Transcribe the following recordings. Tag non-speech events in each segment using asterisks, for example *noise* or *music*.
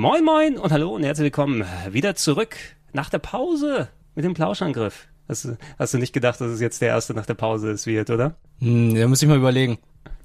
Moin Moin und hallo und herzlich willkommen wieder zurück nach der Pause mit dem Plauschangriff. Hast du, hast du nicht gedacht, dass es jetzt der erste nach der Pause ist, wird, oder? Hm, da muss ich mal überlegen.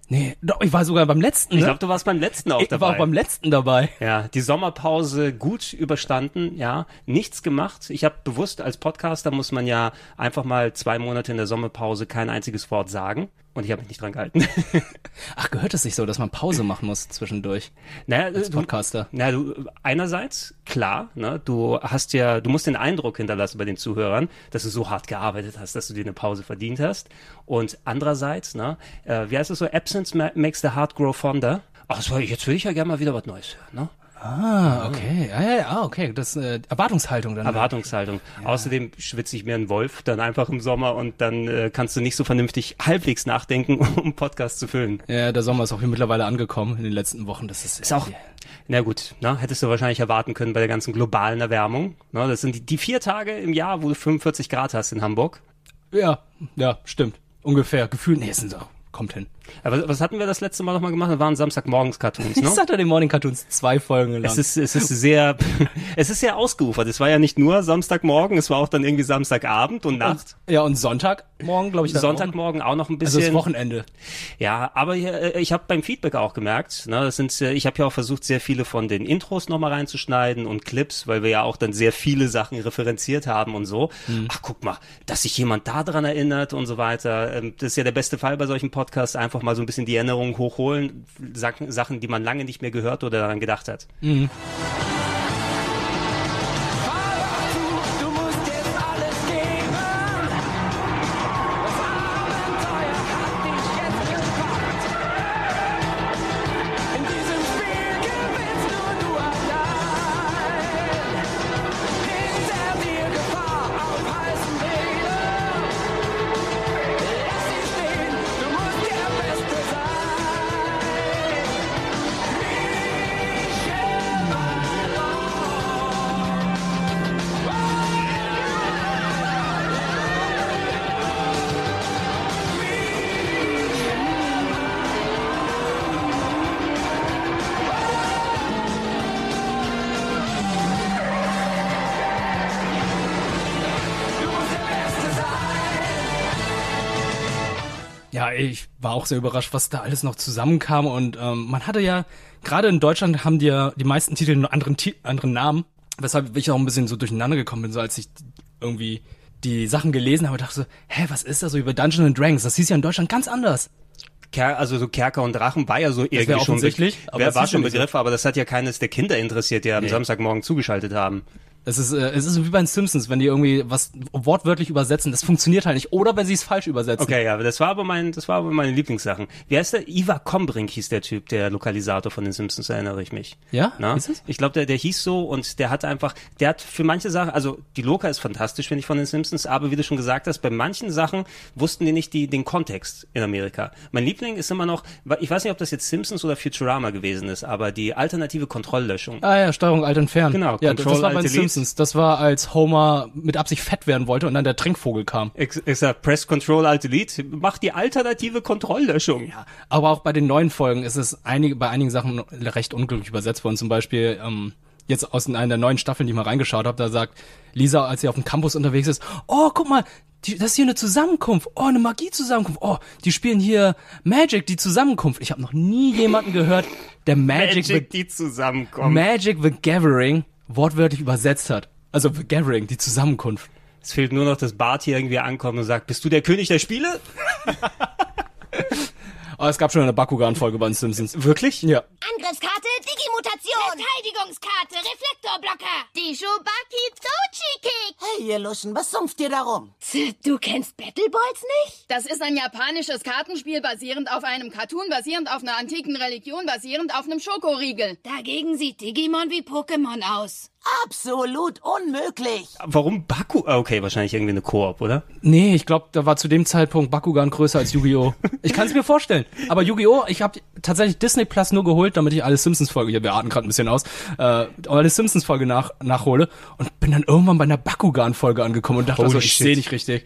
Nee, doch, ich war sogar beim letzten. Ich ne? glaube, du warst beim letzten auch ich dabei. war auch beim letzten dabei. Ja, die Sommerpause gut überstanden, ja, nichts gemacht. Ich habe bewusst als Podcaster muss man ja einfach mal zwei Monate in der Sommerpause kein einziges Wort sagen. Und ich habe mich nicht dran gehalten. *laughs* Ach, gehört es sich so, dass man Pause machen muss zwischendurch naja, als du, Podcaster? na, du, einerseits, klar, ne, du hast ja, du musst den Eindruck hinterlassen bei den Zuhörern, dass du so hart gearbeitet hast, dass du dir eine Pause verdient hast. Und andererseits, ne, äh, wie heißt es so, Absence ma makes the heart grow fonder. Ach, so, jetzt will ich ja gerne mal wieder was Neues hören, ne? Ah, okay. Ah, ja, ja, ah, okay. Das äh, Erwartungshaltung dann. Erwartungshaltung. Außerdem schwitze ich mir einen Wolf dann einfach im Sommer und dann äh, kannst du nicht so vernünftig halbwegs nachdenken, *laughs* um einen Podcast zu füllen. Ja, der Sommer ist auch hier mittlerweile angekommen in den letzten Wochen. Das ist, Ist auch, na gut, ne, hättest du wahrscheinlich erwarten können bei der ganzen globalen Erwärmung. Ne, das sind die, die vier Tage im Jahr, wo du 45 Grad hast in Hamburg. Ja, ja, stimmt. Ungefähr. Gefühlt, nee, es sind so, kommt hin. Aber was hatten wir das letzte Mal nochmal gemacht? Das waren Samstagmorgens-Cartoons, Ich *laughs* ne? Saturday Morning Cartoons zwei Folgen lang. Es ist, es ist sehr, *laughs* es ist sehr ausgeufert. Es war ja nicht nur Samstagmorgen, es war auch dann irgendwie Samstagabend und Nacht. ja, und Sonntagmorgen, glaube ich. Sonntagmorgen auch noch ein Auch. Also bisschen. das Wochenende. Ja, aber äh, ich habe beim Feedback auch gemerkt, ne, das sind, äh, ich habe ja auch versucht, sehr viele von den Intros nochmal reinzuschneiden und Clips, weil wir ja auch dann sehr viele Sachen referenziert haben und so. Ach, guck mal, dass sich jemand da dran erinnert und so weiter. Ähm, Das ist ja der beste Fall bei solchen Podcasts, einfach mal so ein bisschen die Erinnerungen hochholen, Sachen, die man lange nicht mehr gehört oder daran gedacht hat. Du auch sehr überrascht, was da alles noch zusammenkam und ähm, man hatte ja, gerade in Deutschland haben die ja die meisten Titel einen anderen, Ti anderen Namen, weshalb ich auch ein bisschen so durcheinander gekommen bin, so als ich irgendwie die Sachen gelesen habe, dachte so, hä, was ist das so über Dungeons and Dragons? Das hieß ja in Deutschland ganz anders. Ker also so Kerker und Drachen war ja so irgendwie wär schon aber das war schon nicht so. Begriff, aber das hat ja keines der Kinder interessiert, die am Samstagmorgen zugeschaltet haben. Es ist, äh, es ist wie bei den Simpsons, wenn die irgendwie was wortwörtlich übersetzen, das funktioniert halt nicht. Oder wenn sie es falsch übersetzen. Okay, ja, aber das war aber mein, das war aber meine Lieblingssachen. Wie heißt der? Ivar Kombrink hieß der Typ, der Lokalisator von den Simpsons, erinnere ich mich. Ja? Na? Ist es? Ich glaube, der, der hieß so und der hat einfach, der hat für manche Sachen, also die Loka ist fantastisch, finde ich, von den Simpsons, aber wie du schon gesagt hast, bei manchen Sachen wussten die nicht die, den Kontext in Amerika. Mein Liebling ist immer noch, ich weiß nicht, ob das jetzt Simpsons oder Futurama gewesen ist, aber die alternative Kontrolllöschung. Ah ja, Steuerung Alt entfernen. Genau, Ja, Control das war bei Delete. Simpsons. Das war, als Homer mit Absicht fett werden wollte und dann der Trinkvogel kam. Ich, ich sag, Press Control Alt Delete, mach die alternative Kontrolllöschung. Ja, aber auch bei den neuen Folgen ist es einige, bei einigen Sachen recht unglücklich übersetzt worden. Zum Beispiel ähm, jetzt aus einer der neuen Staffeln, die ich mal reingeschaut habe, da sagt Lisa, als sie auf dem Campus unterwegs ist, oh, guck mal, die, das ist hier eine Zusammenkunft. Oh, eine Magie-Zusammenkunft. Oh, die spielen hier Magic, die Zusammenkunft. Ich habe noch nie jemanden gehört, der Magic, Magic, the, die zusammenkommen. Magic the Gathering wortwörtlich übersetzt hat. Also the Gathering, die Zusammenkunft. Es fehlt nur noch, dass Bart hier irgendwie ankommt und sagt, bist du der König der Spiele? *laughs* Aber es gab schon eine Bakugan-Folge bei den Simpsons. Wirklich? Ja. Angriffskarte, Digimutation. Verteidigungskarte, Reflektorblocker. Die Shubaki Dochi Sidekick. Hey, ihr Luschen, was sumpft ihr da rum? Du kennst Battleballs nicht? Das ist ein japanisches Kartenspiel basierend auf einem Cartoon, basierend auf einer antiken Religion, basierend auf einem Schokoriegel. Dagegen sieht Digimon wie Pokémon aus. Absolut unmöglich. Warum Baku? Ah, Okay, wahrscheinlich irgendwie eine Koop, oder? Nee, ich glaube, da war zu dem Zeitpunkt Bakugan größer als Yu-Gi-Oh! Ich kann es mir vorstellen. Aber Yu-Gi-Oh! Ich habe tatsächlich Disney Plus nur geholt, damit ich alle Simpsons-Folge, ja, wir atmen gerade ein bisschen aus, äh, alle Simpsons-Folge nach, nachhole und bin dann irgendwann bei einer Bakugan-Folge angekommen und dachte Holy so, ich sehe nicht richtig.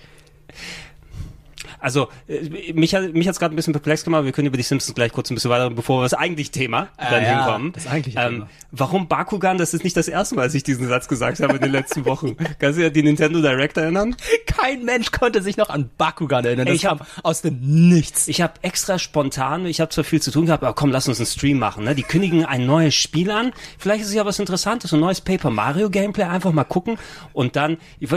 Also, äh, mich hat mich hat's gerade ein bisschen perplex gemacht. Wir können über die Simpsons gleich kurz ein bisschen weiter, bevor wir das eigentliche Thema dann ja, hinkommen. das eigentliche ähm, Thema. Warum Bakugan? Das ist nicht das erste Mal, dass ich diesen Satz gesagt habe in den letzten Wochen. Kannst du an die Nintendo Direct erinnern? Kein Mensch konnte sich noch an Bakugan erinnern. Das ich hab- kam aus dem Nichts. Ich habe extra spontan, ich habe zwar viel zu tun gehabt, aber komm, lass uns einen Stream machen. Ne? Die kündigen ein neues Spiel an. Vielleicht ist es ja was Interessantes, ein neues Paper Mario Gameplay. Einfach mal gucken und dann ich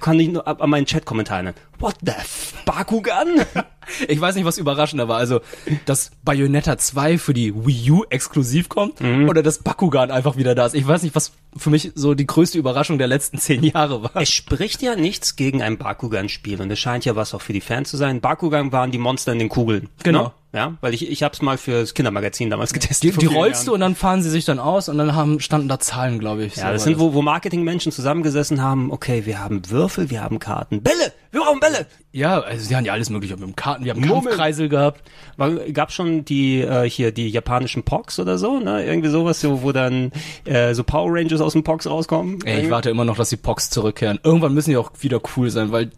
kann ich nur an meinen Chat-Kommentar nennen. What the f Bakugan? Zug an. Ich weiß nicht, was überraschender war. Also, dass Bayonetta 2 für die Wii U exklusiv kommt oder dass Bakugan einfach wieder da ist. Ich weiß nicht, was für mich so die größte Überraschung der letzten *laughs* zehn Jahre war. Es spricht ja nichts gegen ein Bakugan-Spiel und es scheint ja was auch für die Fans zu sein. Bakugan waren die Monster in den Kugeln. Genau. Ne? Ja, weil ich ich habe es mal fürs Kindermagazin damals getestet. Die, die rollst du Jahren. und dann fahren sie sich dann aus und dann haben, standen da Zahlen, glaube ich. Ja, So das sind, wo, wo Marketingmenschen zusammengesessen haben, okay, wir haben Würfel, wir haben Karten. Bälle! Wir brauchen Bälle! Ja, also sie haben ja alles mögliche mit dem Karten, wir haben Murmeln. Kampfkreisel gehabt. War, gab schon die äh, hier die japanischen Pogs oder so, ne? Irgendwie sowas, so, wo dann äh, so Power Rangers aus dem Pogs rauskommen. Ey, ich warte immer noch, dass die Pox zurückkehren. Irgendwann müssen die auch wieder cool sein, weil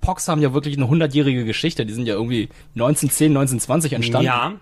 Pox haben ja wirklich eine hundertjährige Geschichte. Die sind ja irgendwie 1910, 1920 entstanden. Ja.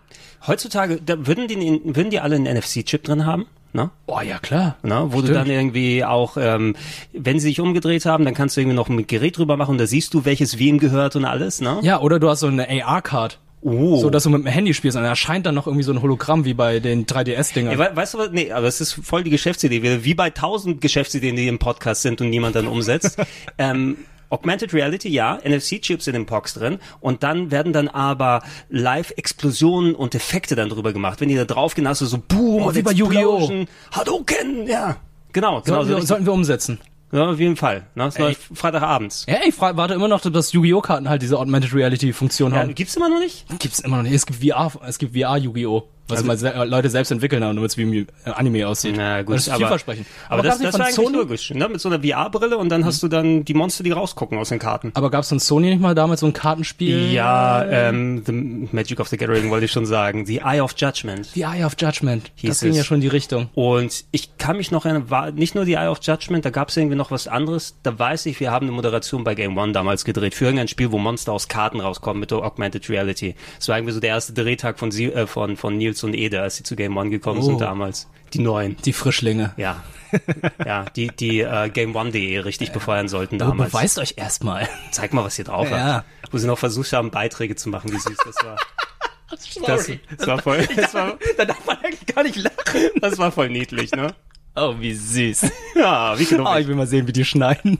Heutzutage, da würden die, würden die alle einen NFC-Chip drin haben, ne? Oh ja, klar. Ne, wo du Stimmt. dann irgendwie auch, ähm, wenn sie sich umgedreht haben, dann kannst du irgendwie noch ein Gerät drüber machen und da siehst du, welches wem gehört und alles, ne? Ja, oder du hast so eine AR-Card. Oh. So, dass du mit dem Handy spielst und dann erscheint dann noch irgendwie so ein Hologramm wie bei den 3DS-Dingern. Ey, we weißt du was? Nee, aber es ist voll die Geschäftsidee. Wie- Wie bei tausend Geschäftsideen, die im Podcast sind und niemand dann umsetzt. *laughs* ähm, Augmented Reality, ja, NFC-Chips in den Pox drin und dann werden dann aber Live-Explosionen und Effekte dann drüber gemacht. Wenn die da drauf gehen, hast du so Boom Oh, und wie bei Yu-Gi-Oh! Hadouken, ja. Genau, genau. Sollten, So wir, sollten wir umsetzen. ja, auf jeden Fall. Ne? Das Ey. läuft Freitagabends. Ja, ich warte immer noch, dass Yu-Gi-Oh! Karten halt diese Augmented Reality-Funktion Ja, haben. gibt's immer noch nicht? Gibt's immer noch nicht. Es gibt VR, es gibt VR Yu-Gi-Oh! Was Also- mal se Leute selbst entwickeln haben, damit es wie im äh, Anime aussieht. Na gut, das ist vielversprechend. Aber, das, gab's nicht das war Sony? logisch. Ne? Mit so einer VR-Brille und dann hast du dann die Monster, die rausgucken aus den Karten. Aber gab's von Sony nicht mal damals so ein Kartenspiel? Ja, ähm, The Magic of the Gathering wollte ich schon sagen. The Eye of Judgment. The Eye of Judgment. Hieß das ging es. ja schon in die Richtung. Und ich kann mich noch erinnern, war nicht nur The Eye of Judgment, da gab es irgendwie noch was anderes. Da weiß ich, wir haben eine Moderation bei Game One damals gedreht für irgendein Spiel, wo Monster aus Karten rauskommen mit der Augmented Reality. Das war irgendwie so der erste Drehtag von, äh, von, von Nils und Ede, als sie zu Game One gekommen Oh. sind damals. Die neuen. Die Frischlinge. Ja. *laughs* ja, die, die äh, Game One.de richtig befeuern sollten Aber damals. beweist euch erstmal. Zeig mal, was ihr drauf Ja. habt. Wo sie noch versucht haben, Beiträge zu machen, wie süß das war. *laughs* Das, das war voll, das war, da darf man eigentlich gar nicht lachen. das war voll niedlich, ne? Oh, wie süß. Ja, wie genau. Oh, ich will mal sehen, wie die schneiden.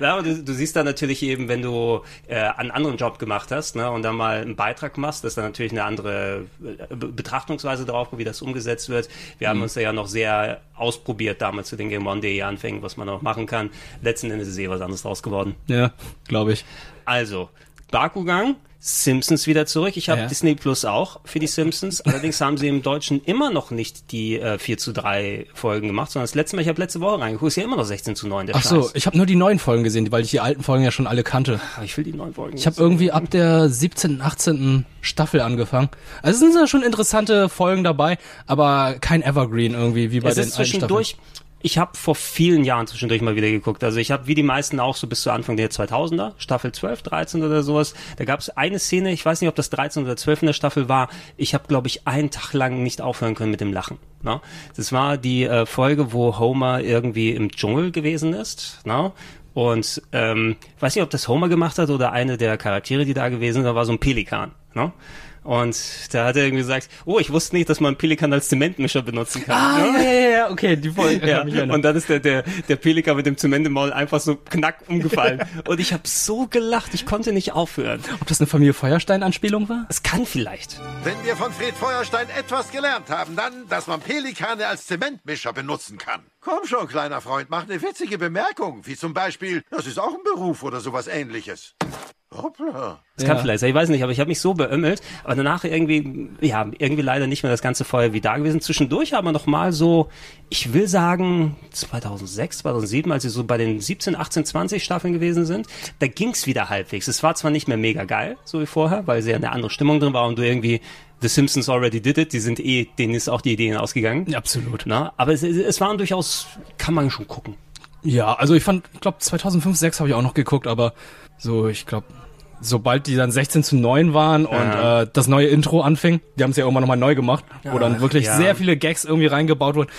Ja, aber du, du siehst dann natürlich eben, wenn du äh, einen anderen Job gemacht hast ne, und dann mal einen Beitrag machst, ist dann natürlich eine andere äh, Be- Betrachtungsweise drauf, wie das umgesetzt wird. Wir haben uns da ja noch sehr ausprobiert damals zu den Game One.de Anfängen, was man noch machen kann. Letzten Endes ist eh was anderes draus geworden. Ja, glaube ich. Also, Bakugan, Simpsons wieder zurück. Ich habe Ja. Disney Plus auch für die Simpsons. *laughs* Allerdings haben sie im Deutschen immer noch nicht die äh, 4 zu 3 Folgen gemacht, sondern das letzte Mal, ich habe letzte Woche reingeguckt, ist ja immer noch 16 zu 9, der Ach so, Scheiß. ich habe nur die neuen Folgen gesehen, weil ich die alten Folgen ja schon alle kannte. Aber Ich will die neuen Folgen. Ich habe irgendwie ab der 17., 18. Staffel angefangen. Also es sind ja schon interessante Folgen dabei, aber kein Evergreen irgendwie wie bei es den ist alten zwischendurch. Ich habe vor vielen Jahren zwischendurch mal wieder geguckt. Also ich habe wie die meisten auch so bis zu Anfang der 2000er, Staffel 12, 13 oder sowas. Da gab es eine Szene, ich weiß nicht, ob das 13 oder 12 in der Staffel war. Ich habe, glaube ich, einen Tag lang nicht aufhören können mit dem Lachen. Ne? Das war die äh, Folge, wo Homer irgendwie im Dschungel gewesen ist. Ne? Und ähm, weiß nicht, ob das Homer gemacht hat oder eine der Charaktere, die da gewesen sind, da war so ein Pelikan. Ne? Und da hat er irgendwie gesagt, oh, ich wusste nicht, dass man Pelikan als Zementmischer benutzen kann. Ah, ne? ja, ja, ja, okay, die Folge. Ja, und dann ist der, der, der Pelikan mit dem Zement im Maul einfach so knack umgefallen. *laughs* und ich habe so gelacht, ich konnte nicht aufhören. Ob das eine Familie Feuerstein-Anspielung war? Es kann vielleicht. Wenn wir von Fred Feuerstein etwas gelernt haben, dann, dass man Pelikane als Zementmischer benutzen kann. Komm schon, kleiner Freund, mach eine witzige Bemerkung, wie zum Beispiel, das ist auch ein Beruf oder sowas ähnliches. Hoppla. Es kann Ja. vielleicht sein, ich weiß nicht, aber ich habe mich so beömmelt. Aber danach irgendwie, ja, irgendwie leider nicht mehr das ganze Feuer wie da gewesen. Zwischendurch aber noch mal so, ich will sagen, 2006, 2007, als sie so bei den 17, 18, 20 Staffeln gewesen sind, da ging's wieder halbwegs. Es war zwar nicht mehr mega geil, so wie vorher, weil sehr eine andere Stimmung drin war und du irgendwie, The Simpsons already did it, die sind eh, denen ist auch die Ideen ausgegangen. Ja, absolut. Na, aber es, es waren durchaus, kann man schon gucken. Ja, also ich fand, ich glaube 2005, 6 habe ich auch noch geguckt, aber so, ich glaube, sobald die dann 16 zu 9 waren und Ja. äh, das neue Intro anfing, die haben es ja irgendwann nochmal neu gemacht, wo dann wirklich ja. sehr viele Gags irgendwie reingebaut wurden,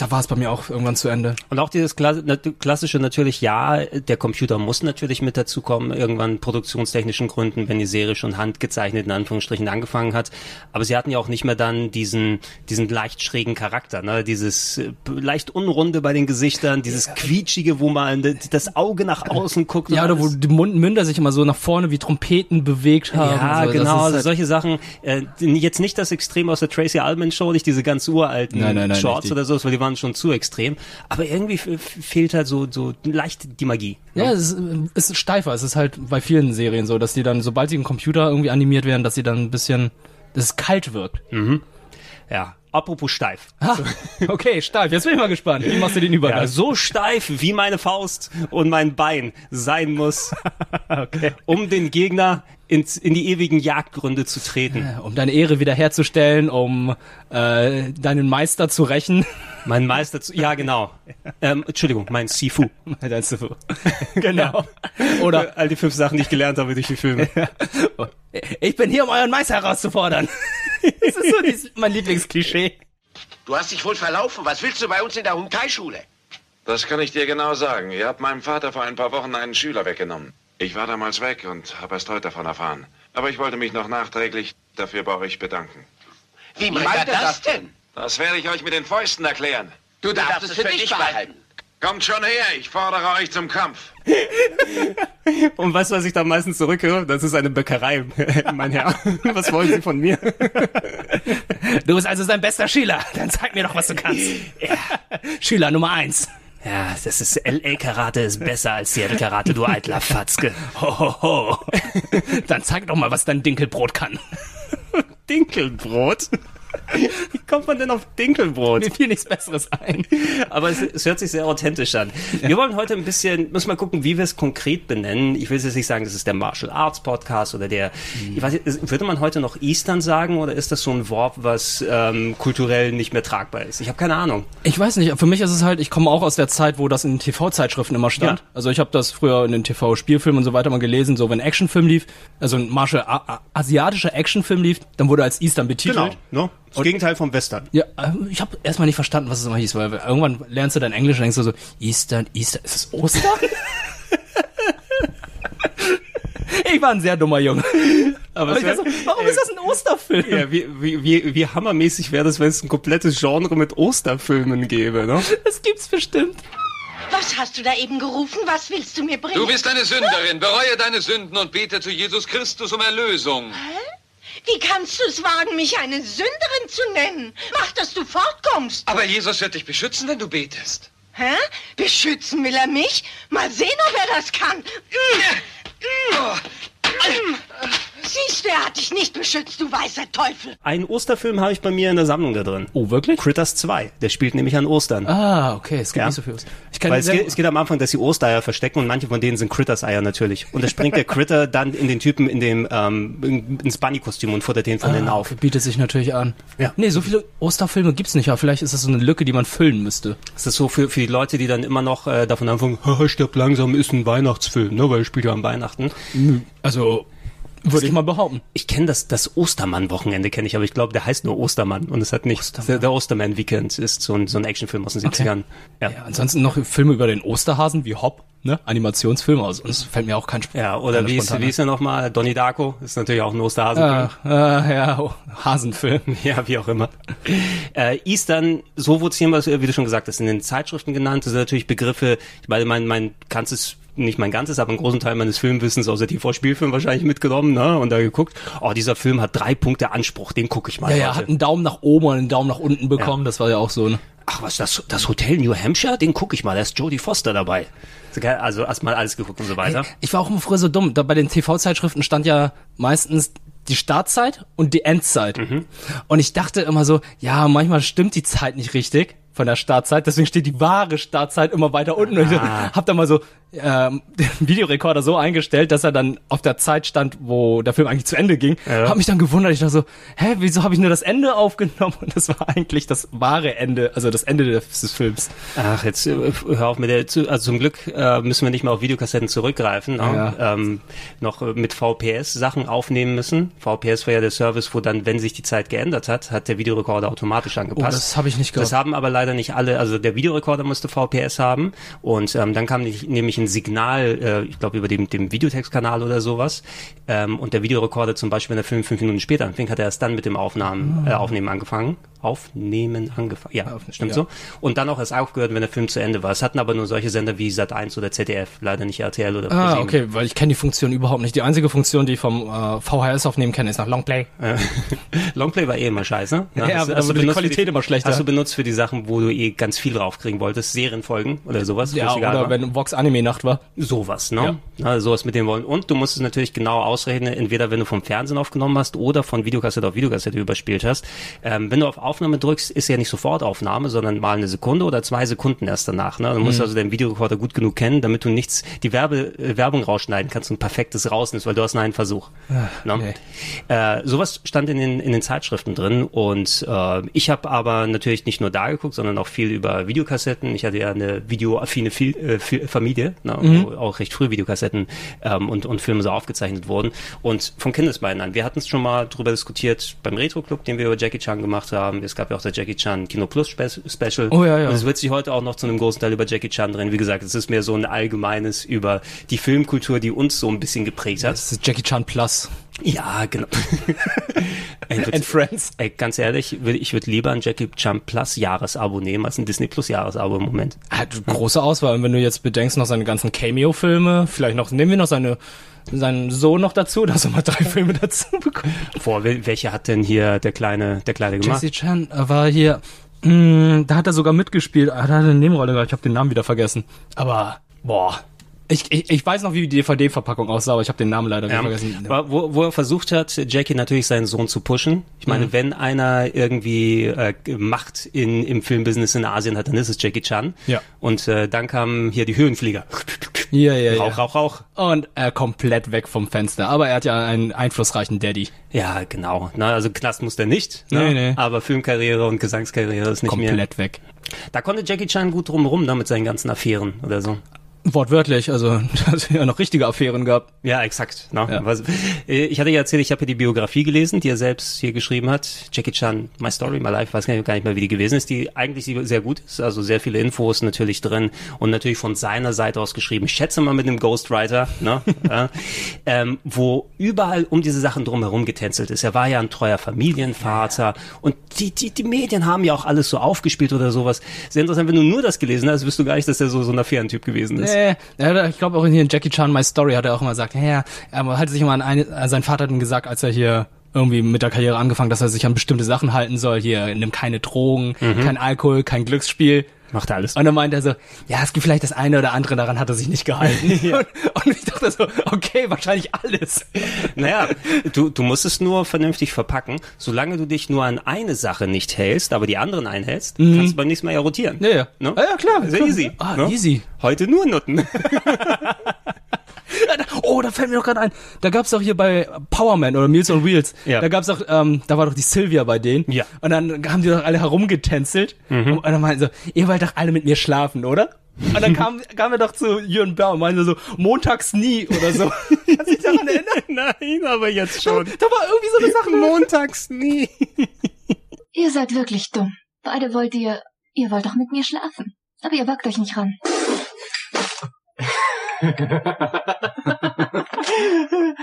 da war es bei mir auch irgendwann zu Ende. Und auch dieses klassische natürlich, ja, der Computer muss natürlich mit dazukommen, irgendwann produktionstechnischen Gründen, wenn die Serie schon handgezeichnet in Anführungsstrichen angefangen hat. Aber sie hatten ja auch nicht mehr dann diesen, diesen leicht schrägen Charakter, ne? dieses äh, leicht unrunde bei den Gesichtern, dieses quietschige, wo man das Auge nach außen guckt. Ja, oder wo die Mund Münder sich immer so nach vorne wie Trompeten bewegt haben. Ja, so, genau, ist also halt- solche Sachen. Äh, jetzt nicht das Extrem aus der Tracy Ullman Show, nicht diese ganz uralten Nein, nein, nein, Shorts oder so, weil die waren schon zu extrem. Aber irgendwie fehlt halt so, so leicht die Magie. Ja, es ist, ist steifer. Es ist halt bei vielen Serien so, dass die dann, sobald die im Computer irgendwie animiert werden, dass sie dann ein bisschen, dass es kalt wirkt. Ja. Apropos steif. Ah, okay, steif. Jetzt bin ich mal gespannt. Wie machst du den Übergang? Ja, so steif wie meine Faust und mein Bein sein muss, *laughs* um den Gegner ins, in die ewigen Jagdgründe zu treten. um deine Ehre wiederherzustellen, um äh, deinen Meister zu rächen. Mein Meister zu, ja genau. Ähm, Entschuldigung, mein Sifu. Dein Sifu. *laughs* genau. Oder All die fünf Sachen, die ich gelernt habe durch die Filme. ich bin hier, um euren Meister herauszufordern. das ist so dieses, mein Lieblingsklischee. Du hast dich wohl verlaufen. Was willst du bei uns in der Hunkai-Schule? Das kann ich dir genau sagen. Ihr habt meinem Vater vor ein paar Wochen einen Schüler weggenommen. Ich war damals weg und habe erst heute davon erfahren. Aber ich wollte mich noch nachträglich dafür bei euch bedanken. Wie meint er das denn? Das werde ich euch mit den Fäusten erklären. Du darfst es für dich behalten. Kommt schon her, ich fordere euch zum Kampf. *laughs* Und weißt du, was ich da meistens zurückhöre? Das ist eine Bäckerei, *laughs* mein Herr. *laughs* Was wollen Sie von mir? Du bist also sein bester Schüler. Dann zeig mir doch, was du kannst. Schüler Nummer eins. Ja, das ist LA-Karate ist besser als Seattle-Karate, du eitler Fatzke. Ho, ho, ho. Dann zeig doch mal, was dein Dinkelbrot kann. Dinkelbrot? Wie kommt man denn auf Dinkelbrot? Mir fiel nichts Besseres ein. Aber es, es hört sich sehr authentisch an. Wir wollen heute ein bisschen, müssen mal gucken, wie wir es konkret benennen. Ich will jetzt nicht sagen, das ist der Martial Arts Podcast oder der, ich weiß nicht, würde man heute noch Eastern sagen oder ist das so ein Wort, was ähm, kulturell nicht mehr tragbar ist? Ich habe keine Ahnung. Ich weiß nicht, für mich ist es halt, ich komme auch aus der Zeit, wo das in TV-Zeitschriften immer stand. Ja. Also ich habe das früher in den TV-Spielfilmen und so weiter mal gelesen, so wenn Actionfilm lief, also ein Martial asiatischer Actionfilm lief, dann wurde als Eastern betitelt. ne? Das Gegenteil vom Western. Ja, äh, ich habe erstmal nicht verstanden, was es immer hieß, weil irgendwann lernst du dann Englisch und denkst du so, Eastern, Eastern, ist es Ostern? *laughs* ich war ein sehr dummer Junge. Aber Aber wär- so, warum ist das ein Osterfilm? Ja, wie, wie, wie, wie hammermäßig wäre das, wenn es ein komplettes Genre mit Osterfilmen gäbe, ne? Das gibt's bestimmt. Was hast du da eben gerufen? Was willst du mir bringen? Du bist eine Sünderin. Bereue deine Sünden und bete zu Jesus Christus um Erlösung. Wie kannst du es wagen, mich eine Sünderin zu nennen? Mach, dass du fortkommst. Aber Jesus wird dich beschützen, wenn du betest. Hä? Beschützen will er mich? Mal sehen, ob er das kann. Mm. Mm. Siehst du, er hat dich nicht beschützt, du weißer Teufel. Einen Osterfilm habe ich bei mir in der Sammlung da drin. Oh, wirklich? Critters 2. Der spielt nämlich an Ostern. Ah, okay, es gibt Ja. nicht so viel. Ich kann Weil es geht, es geht am Anfang, dass sie Ostereier verstecken und manche von denen sind Critters-Eier natürlich. Und da springt der Critter dann in den Typen in dem ähm, in- ins Bunny-Kostüm und futtert den von ah, auf. bietet sich natürlich an. Ja. Nee, so viele Osterfilme gibt's nicht, aber vielleicht ist das so eine Lücke, die man füllen müsste. Das ist so für, für die Leute, die dann immer noch äh, davon anfangen, *laughs* haha, stirb langsam ist ein Weihnachtsfilm, ne, weil er spielt ja an Weihnachten. Also, würde ich mal behaupten. Ich kenne das, das Ostermann-Wochenende kenne ich, aber ich glaube, der heißt nur Ostermann und es hat nichts. Der, der Osterman Weekend ist so ein, so ein Actionfilm aus den 70ern. Ja. Ja, ansonsten noch Filme über den Osterhasen wie Hopp. ne, Animationsfilm aus. Und es fällt mir auch kein Sp Ja, oder wie ist, wie ist er nochmal? Donnie Darko ist natürlich auch ein Osterhasen. ein. äh, äh, ja, oh, Hasenfilm. *laughs* Ja, wie auch immer. Äh, Eastern, so wurde es hier, wie du schon gesagt hast, in den Zeitschriften genannt. Das sind natürlich Begriffe, ich meine, mein, mein ganzes nicht mein ganzes, aber einen großen Teil meines Filmwissens aus der TV-Spielfilm wahrscheinlich mitgenommen, ne? Und da geguckt, oh, dieser Film hat drei Punkte Anspruch, den gucke ich mal Ja, ja, hat einen Daumen nach oben und einen Daumen nach unten bekommen. Das war ja auch so, ne? Ach was, das, das Hotel New Hampshire, den gucke ich mal, da ist Jodie Foster dabei. Also erstmal alles geguckt und so weiter. Ich war auch immer früher so dumm. Da bei den TV-Zeitschriften stand ja meistens die Startzeit und die Endzeit. Mhm. Und ich dachte immer so, ja, manchmal stimmt die Zeit nicht richtig von der Startzeit, deswegen steht die wahre Startzeit immer weiter unten. Und ich Ah. hab da mal so ähm, den *laughs* Videorekorder so eingestellt, dass er dann auf der Zeit stand, wo der Film eigentlich zu Ende ging. Ja. Hab mich dann gewundert. Ich dachte so, hä, wieso habe ich nur das Ende aufgenommen? Und das war eigentlich das wahre Ende, also das Ende des, des Films. Ach, jetzt äh, hör auf mit der, zu- also zum Glück äh, müssen wir nicht mehr auf Videokassetten zurückgreifen, ne? ähm, noch äh, mit VPS Sachen aufnehmen müssen. VPS war ja der Service, wo dann, wenn sich die Zeit geändert hat, hat der Videorekorder automatisch angepasst. Oh, das habe ich nicht Das gehabt. haben aber leider nicht alle, also der Videorekorder musste VPS haben und ähm, dann kam nämlich ein Signal, äh, ich glaube über dem, dem Videotextkanal oder sowas ähm, und der Videorekorder zum Beispiel, wenn der Film fünf Minuten später anfing, hat er erst dann mit dem Aufnahmen, äh, Aufnehmen angefangen. Aufnehmen angefangen, ja, stimmt ja. so. Und dann auch erst aufgehört, wenn der Film zu Ende war. Es hatten aber nur solche Sender wie Sat1 oder ZDF, leider nicht RTL oder Ah, ProSieben. okay, weil ich kenne die Funktion überhaupt nicht. Die einzige Funktion, die ich vom äh, VHS aufnehmen kenne, ist nach Longplay. Äh, *laughs* Longplay war eh immer scheiße. Ja, hast, aber hast du wurde die Qualität immer schlechter. Hast du benutzt für die Sachen, wo du eh ganz viel draufkriegen wolltest, Serienfolgen oder sowas? Ja, oder war? wenn Vox Anime Nacht war. Sowas, ne? Ja. sowas mit dem wollen. Und du musst es natürlich genau ausrechnen, entweder wenn du vom Fernsehen aufgenommen hast oder von Videokassette auf Videokassette überspielt hast. Ähm, wenn du auf Aufnahme drückst, ist ja nicht sofort Aufnahme, sondern mal eine Sekunde oder zwei Sekunden erst danach. Ne? Du musst Mhm. also deinen Videorekorder gut genug kennen, damit du nichts, die Werbe, äh, Werbung rausschneiden kannst und perfektes rausnimmst, weil du hast einen Versuch. ne? äh, sowas stand in den, in den Zeitschriften drin und äh, ich habe aber natürlich nicht nur da geguckt, sondern auch viel über Videokassetten. Ich hatte ja eine videoaffine äh, Familie, ne, Mhm. wo auch recht früh Videokassetten ähm, und, und Filme so aufgezeichnet wurden. Und von Kindesbeinen an. Wir hatten es schon mal drüber diskutiert beim Retro Club, den wir über Jackie Chan gemacht haben. Es gab ja auch der Jackie Chan Kino Plus Spe Special. Oh ja, ja. Und es wird sich heute auch noch zu einem großen Teil über Jackie Chan drehen. Wie gesagt, es ist mehr so ein allgemeines über die Filmkultur, die uns so ein bisschen geprägt hat. Das ist Jackie Chan Plus. Ja, genau. *laughs* ey, würd- And Friends. Ey, ganz ehrlich, würd, ich würde lieber ein Jackie Chan Plus Jahresabo nehmen als ein Disney Plus Jahresabo im Moment. Hat große Auswahl. Und wenn du jetzt bedenkst, noch seine ganzen Cameo-Filme, vielleicht noch, nehmen wir noch seine, seinen Sohn noch dazu, *laughs* dass er mal drei Filme dazu bekommt. Boah, wel- welche hat denn hier der kleine, der kleine gemacht? Jesse Chan war hier, mh, da hat er sogar mitgespielt. Ah, Da hat er eine Nebenrolle gehabt. Ich habe den Namen wieder vergessen. Aber, boah. Ich, ich, ich weiß noch, wie die DVD-Verpackung aussah, aber ich habe den Namen leider wieder Ja, vergessen. wo, wo er versucht hat, Jackie natürlich seinen Sohn zu pushen. Ich meine, Mhm. wenn einer irgendwie äh, Macht in, im Filmbusiness in Asien hat, dann ist es Jackie Chan. Ja. Und äh, dann kamen hier die Höhenflieger. Ja, ja, Rauch, ja. Rauch, Rauch. Und er komplett weg vom Fenster. Aber er hat ja einen einflussreichen Daddy. Ja, genau. Na, also Knast muss der nicht. Ne? Nee, nee. Aber Filmkarriere und Gesangskarriere ist nicht mehr. Komplett weg. Da konnte Jackie Chan gut drumherum, ne, mit seinen ganzen Affären oder so. Wortwörtlich, also da hat ja noch richtige Affären gehabt. Ja, exakt. Ne? Ja. Was, äh, ich hatte ja erzählt, ich habe hier die Biografie gelesen, die er selbst hier geschrieben hat. Jackie Chan, My Story, My Life, weiß gar nicht, gar nicht mehr, wie die gewesen ist, die eigentlich sehr gut ist. Also sehr viele Infos natürlich drin und natürlich von seiner Seite aus geschrieben. Ich schätze mal mit einem Ghostwriter, ne? *laughs* ja, ähm, wo überall um diese Sachen drumherum getänzelt ist. Er war ja ein treuer Familienvater und die, die, die Medien haben ja auch alles so aufgespielt oder sowas. Sehr interessant, wenn du nur das gelesen hast, wirst du gar nicht, dass er so, so ein Affärentyp gewesen ist. Hat- ich glaube auch in hier in Jackie Chan My Story hat er auch immer gesagt, ja, er hat sich immer an eine, äh, sein Vater hat ihm gesagt, als er hier irgendwie mit der Karriere angefangen, dass er sich an bestimmte Sachen halten soll, hier nimm keine Drogen, Mhm. kein Alkohol, kein Glücksspiel. Macht er alles. Und dann meint er so, ja, es gibt vielleicht das eine oder andere, daran hat er sich nicht gehalten. *laughs* und, und ich dachte so, okay, wahrscheinlich alles. Naja, du, du musst es nur vernünftig verpacken. Solange du dich nur an eine Sache nicht hältst, aber die anderen einhältst, kannst du beim nächsten Mal ja rotieren. Ja, ja. Ne? Ah, ja, klar. Sehr klar. easy. Ah, ne? easy. Heute nur Nutten. *laughs* Oh, da fällt mir doch gerade ein. Da gab's doch hier bei Powerman oder Meals on Wheels. Ja. Da gab's doch, ähm, da war doch die Sylvia bei denen. Ja. Und dann haben die doch alle herumgetänzelt. Mhm. Und dann meinten so, ihr wollt doch alle mit mir schlafen, oder? Und dann kam, *laughs* kam er doch zu Jürgen Bär und meinte so, montags nie oder so. *laughs* Kannst du dich daran erinnern? Nein, aber jetzt Da, da war irgendwie so eine Sache. Montags nie. Ihr seid wirklich dumm. Beide wollt ihr, ihr wollt doch mit mir schlafen. Aber ihr wagt euch nicht ran. *laughs*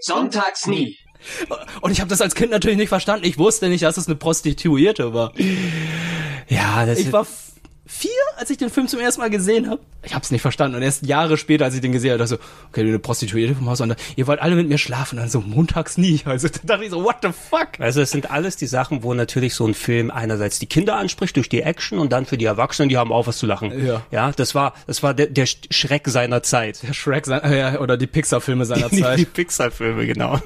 Sonntags nie. Und ich habe das als Kind natürlich nicht verstanden. Ich wusste nicht, dass es eine Prostituierte war. Ja, das Ich war vier, als ich den Film zum ersten Mal gesehen habe. Ich habe es nicht verstanden. Und erst Jahre später, als ich den gesehen habe, dachte ich so, okay, du eine Prostituierte vom Haus. Und ihr wollt alle mit mir schlafen. Und dann so, montags nie. *laughs* Also da dachte ich so, what the fuck? Also es sind alles die Sachen, wo natürlich so ein Film einerseits die Kinder anspricht durch die Action und dann für die Erwachsenen, die haben auch was zu lachen. Ja. Ja, das war, das war der, der Schreck seiner Zeit. Der Shrek sein, äh, ja, oder die Pixar-Filme seiner *laughs* Die, Zeit. die Pixar-Filme, genau.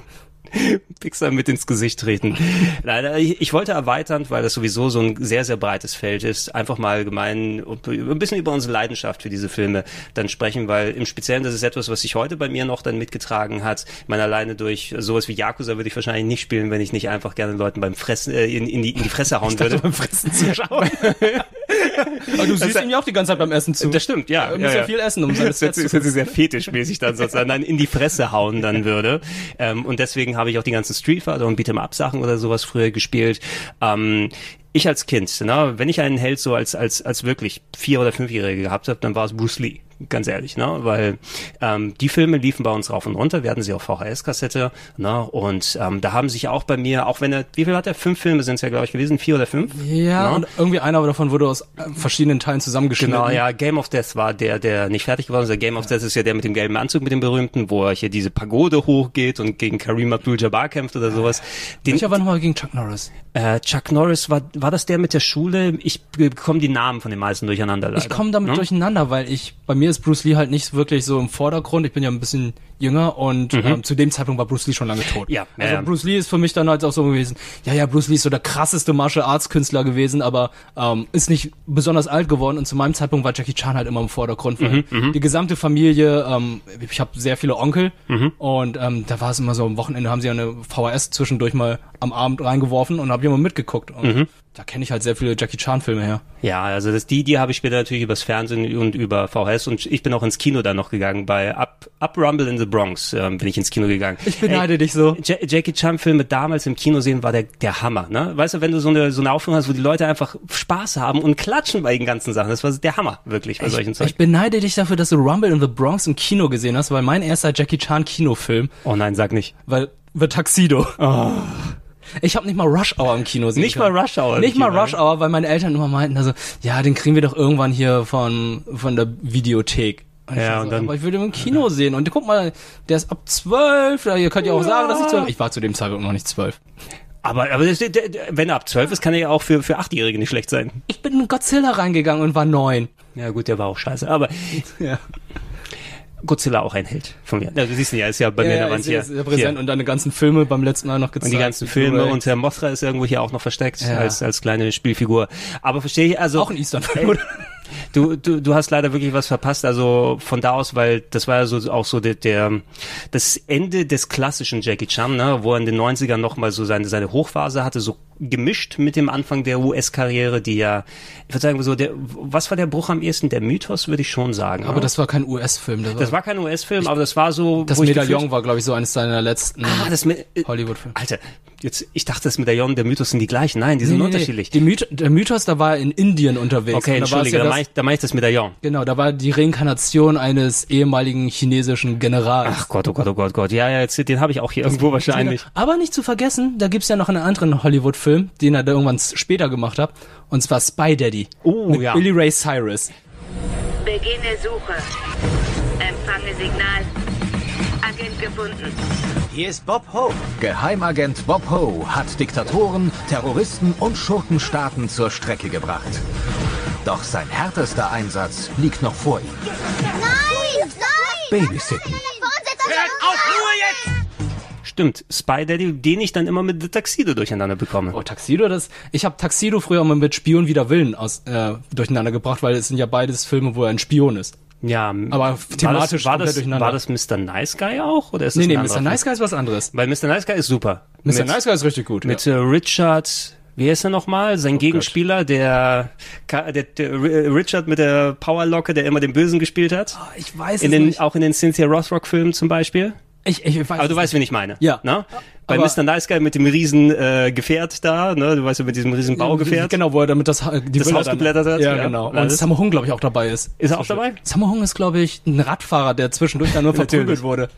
*laughs* Pixar mit ins Gesicht treten. Leider, ich, ich wollte erweitern, weil das sowieso so ein sehr, sehr breites Feld ist, einfach mal allgemein und ein bisschen über unsere Leidenschaft für diese Filme dann sprechen, weil im Speziellen das ist etwas, was sich heute bei mir noch dann mitgetragen hat. Ich meine, alleine durch sowas wie Yakuza würde ich wahrscheinlich nicht spielen, wenn ich nicht einfach gerne Leuten beim Fressen äh, in, in, die, in die Fresse hauen würde. beim Fressen zuschauen. *laughs* Aber du siehst ihn ja auch die ganze Zeit beim Essen zu. Das stimmt, ja. Er muss ja, viel essen, um seine das hört sich das hört sich sehr fetischmäßig dann sozusagen dann in die Fresse hauen dann *laughs* würde. Ähm, und deswegen habe ich auch die ganzen Street Fighter und Beat'em Up Sachen oder sowas früher gespielt. Ähm, ich als Kind, ne, wenn ich einen Held so als als als wirklich vier oder fünfjährige gehabt habe, dann war es Bruce Lee, ganz ehrlich, ne, weil ähm, die Filme liefen bei uns rauf und runter, wir hatten sie auf VHS-Kassette, ne, und ähm, da haben sich auch bei mir, auch wenn er, wie viel hat er? Fünf Filme sind es ja glaube ich gewesen, vier oder fünf? Ja, Ne? und irgendwie einer davon wurde aus äh, verschiedenen Teilen zusammengeschnitten. Genau, ja, Game of Death war der, der nicht fertig geworden ist. Der Game of Death ist ja der mit dem gelben Anzug, mit dem berühmten, wo er hier diese Pagode hochgeht und gegen Kareem Abdul-Jabbar kämpft oder sowas. Den, Welcher war nochmal gegen Chuck Norris? äh, Chuck Norris, war, war das der mit der Schule? Ich bekomme die Namen von den meisten durcheinander leider. Ich komme damit ne? durcheinander, weil ich, bei mir ist Bruce Lee halt nicht wirklich so im Vordergrund. Ich bin ja ein bisschen jünger und Mhm. ähm, zu dem Zeitpunkt war Bruce Lee schon lange tot. Ja, also ja. Bruce Lee ist für mich dann halt auch so gewesen, ja, ja, Bruce Lee ist so der krasseste Martial Arts Künstler gewesen, aber ähm, ist nicht besonders alt geworden und zu meinem Zeitpunkt war Jackie Chan halt immer im Vordergrund, weil Mhm, mhm. die gesamte Familie, ähm, ich habe sehr viele Onkel Mhm. und ähm, da war es immer so, am Wochenende haben sie eine VHS zwischendurch mal am Abend reingeworfen und habe ich immer mitgeguckt und Mhm. Da kenne ich halt sehr viele Jackie Chan Filme her. Ja, also das, die, die habe ich später natürlich übers Fernsehen und über VHS und ich bin auch ins Kino dann noch gegangen. Bei Up, Up Rumble in the Bronx ähm, bin ich ins Kino gegangen. Ich beneide dich so. Ja Jackie Chan Filme damals im Kino sehen war der, der Hammer, ne? Weißt du, wenn du so eine, so eine Aufführung hast, wo die Leute einfach Spaß haben und klatschen bei den ganzen Sachen, das war der Hammer, wirklich, bei solchen Ich, Zeug. ich beneide dich dafür, dass du Rumble in the Bronx im Kino gesehen hast, weil mein erster Jackie Chan Kinofilm, Oh nein, sag nicht. weil The Tuxedo. Ich habe nicht mal Rush Hour im Kino sehen Nicht können. mal Rush Hour Nicht mal Kino, Rush Hour, weil meine Eltern immer meinten, also, ja, den kriegen wir doch irgendwann hier von, von der Videothek. Und Ja, so, und dann- aber ich will den im Kino sehen. Und guck mal, der ist ab zwölf. Ihr könnt ja auch sagen, dass ich zwölf. Ich war zu dem Zeitpunkt noch nicht zwölf. Aber, aber wenn er ab 12 ist, kann er ja auch für, für Achtjährige nicht schlecht sein. Ich bin in Godzilla reingegangen und war neun. Ja gut, der war auch scheiße, aber Ja. Godzilla auch ein Held von mir. Ja, du siehst ihn ja, ist ja bei mir in der Ja, Wand hier. sehr präsent hier. und deine ganzen Filme beim letzten Mal noch gezeigt. Und die ganzen Filme und Herr Mothra ist irgendwo hier auch noch versteckt Ja. als, als kleine Spielfigur. Aber verstehe ich, also. Auch ein oder? Du, du, du hast leider wirklich was verpasst, also von da aus, weil das war ja so auch so der, der das Ende des klassischen Jackie Chan, ne, wo er in den 90ern nochmal so seine, seine Hochphase hatte, so gemischt mit dem Anfang der US-Karriere, die ja, ich würde sagen, so der, was war der Bruch am ehesten? Der Mythos, würde ich schon sagen. Aber ne? das war kein US-Film. Das war, das war kein US-Film, aber das war so, das Medaillon war, glaube ich, so eines seiner letzten Ah, das mit, äh, Hollywood-Filme. Alter, jetzt, ich dachte, das Medaillon und der Mythos sind die gleichen. Nein, die sind Nee, nee, nee. unterschiedlich. Die Myth der Mythos, da war er in Indien unterwegs. Okay, da entschuldige, da das- meine ich, da mein ich das Medaillon. Genau, da war die Reinkarnation eines ehemaligen chinesischen Generals. Ach Gott, oh Gott, oh Gott, Gott. Ja, ja, jetzt, den habe ich auch hier irgendwo wahrscheinlich. Aber nicht zu vergessen, da gibt's ja noch einen anderen Hollywood-Film, den er da irgendwann später gemacht hat. Und zwar Spy Daddy. Oh, mit ja. Billy Ray Cyrus. Beginne Suche. Empfange Signal. Agent gefunden. Hier ist Bob Hope. Geheimagent Bob Ho hat Diktatoren, Terroristen und Schurkenstaaten zur Strecke gebracht. Doch sein härtester Einsatz liegt noch vor ihm. Nein! Nein! Babysitten. Hört auf Ruhe jetzt! Stimmt, Spy Daddy, den ich dann immer mit The Tuxedo durcheinander bekomme. Oh, Tuxedo, das. Ich habe Tuxedo früher mal mit Spion wider Willen aus, äh, durcheinander gebracht, weil es sind ja beides Filme, wo er ein Spion ist. Ja, Aber thematisch war das, durcheinander. war das Mr. Nice Guy auch? Oder ist das Nee, nee, Mr. Nice Guy ist was anderes. Weil Mr. Nice Guy ist super. Mr. Mit- Nice Guy ist richtig gut. Mit ja. äh, Richard, wie heißt er nochmal? Sein Gegenspieler, der, der, der Richard mit der Powerlocke, der immer den Bösen gespielt hat. ich weiß in es den, nicht. Auch in den Cynthia Rothrock Filmen zum Beispiel. Ich, ich weiß Aber du weißt, wen ich meine. Ja. Ne? Bei Aber- Mr. Nice Guy mit dem riesen äh, Gefährt da, ne? Du weißt ja, mit diesem riesen Baugefährt. Genau, wo er damit das, die Das Haus geblättert hat, Ja, ja. genau. Und. Sammo Hung, glaube ich, auch dabei ist. Ist er auch dabei? Sammo Hung ist, glaube ich, ein Radfahrer, der zwischendurch dann nur *laughs* verprügelt wurde.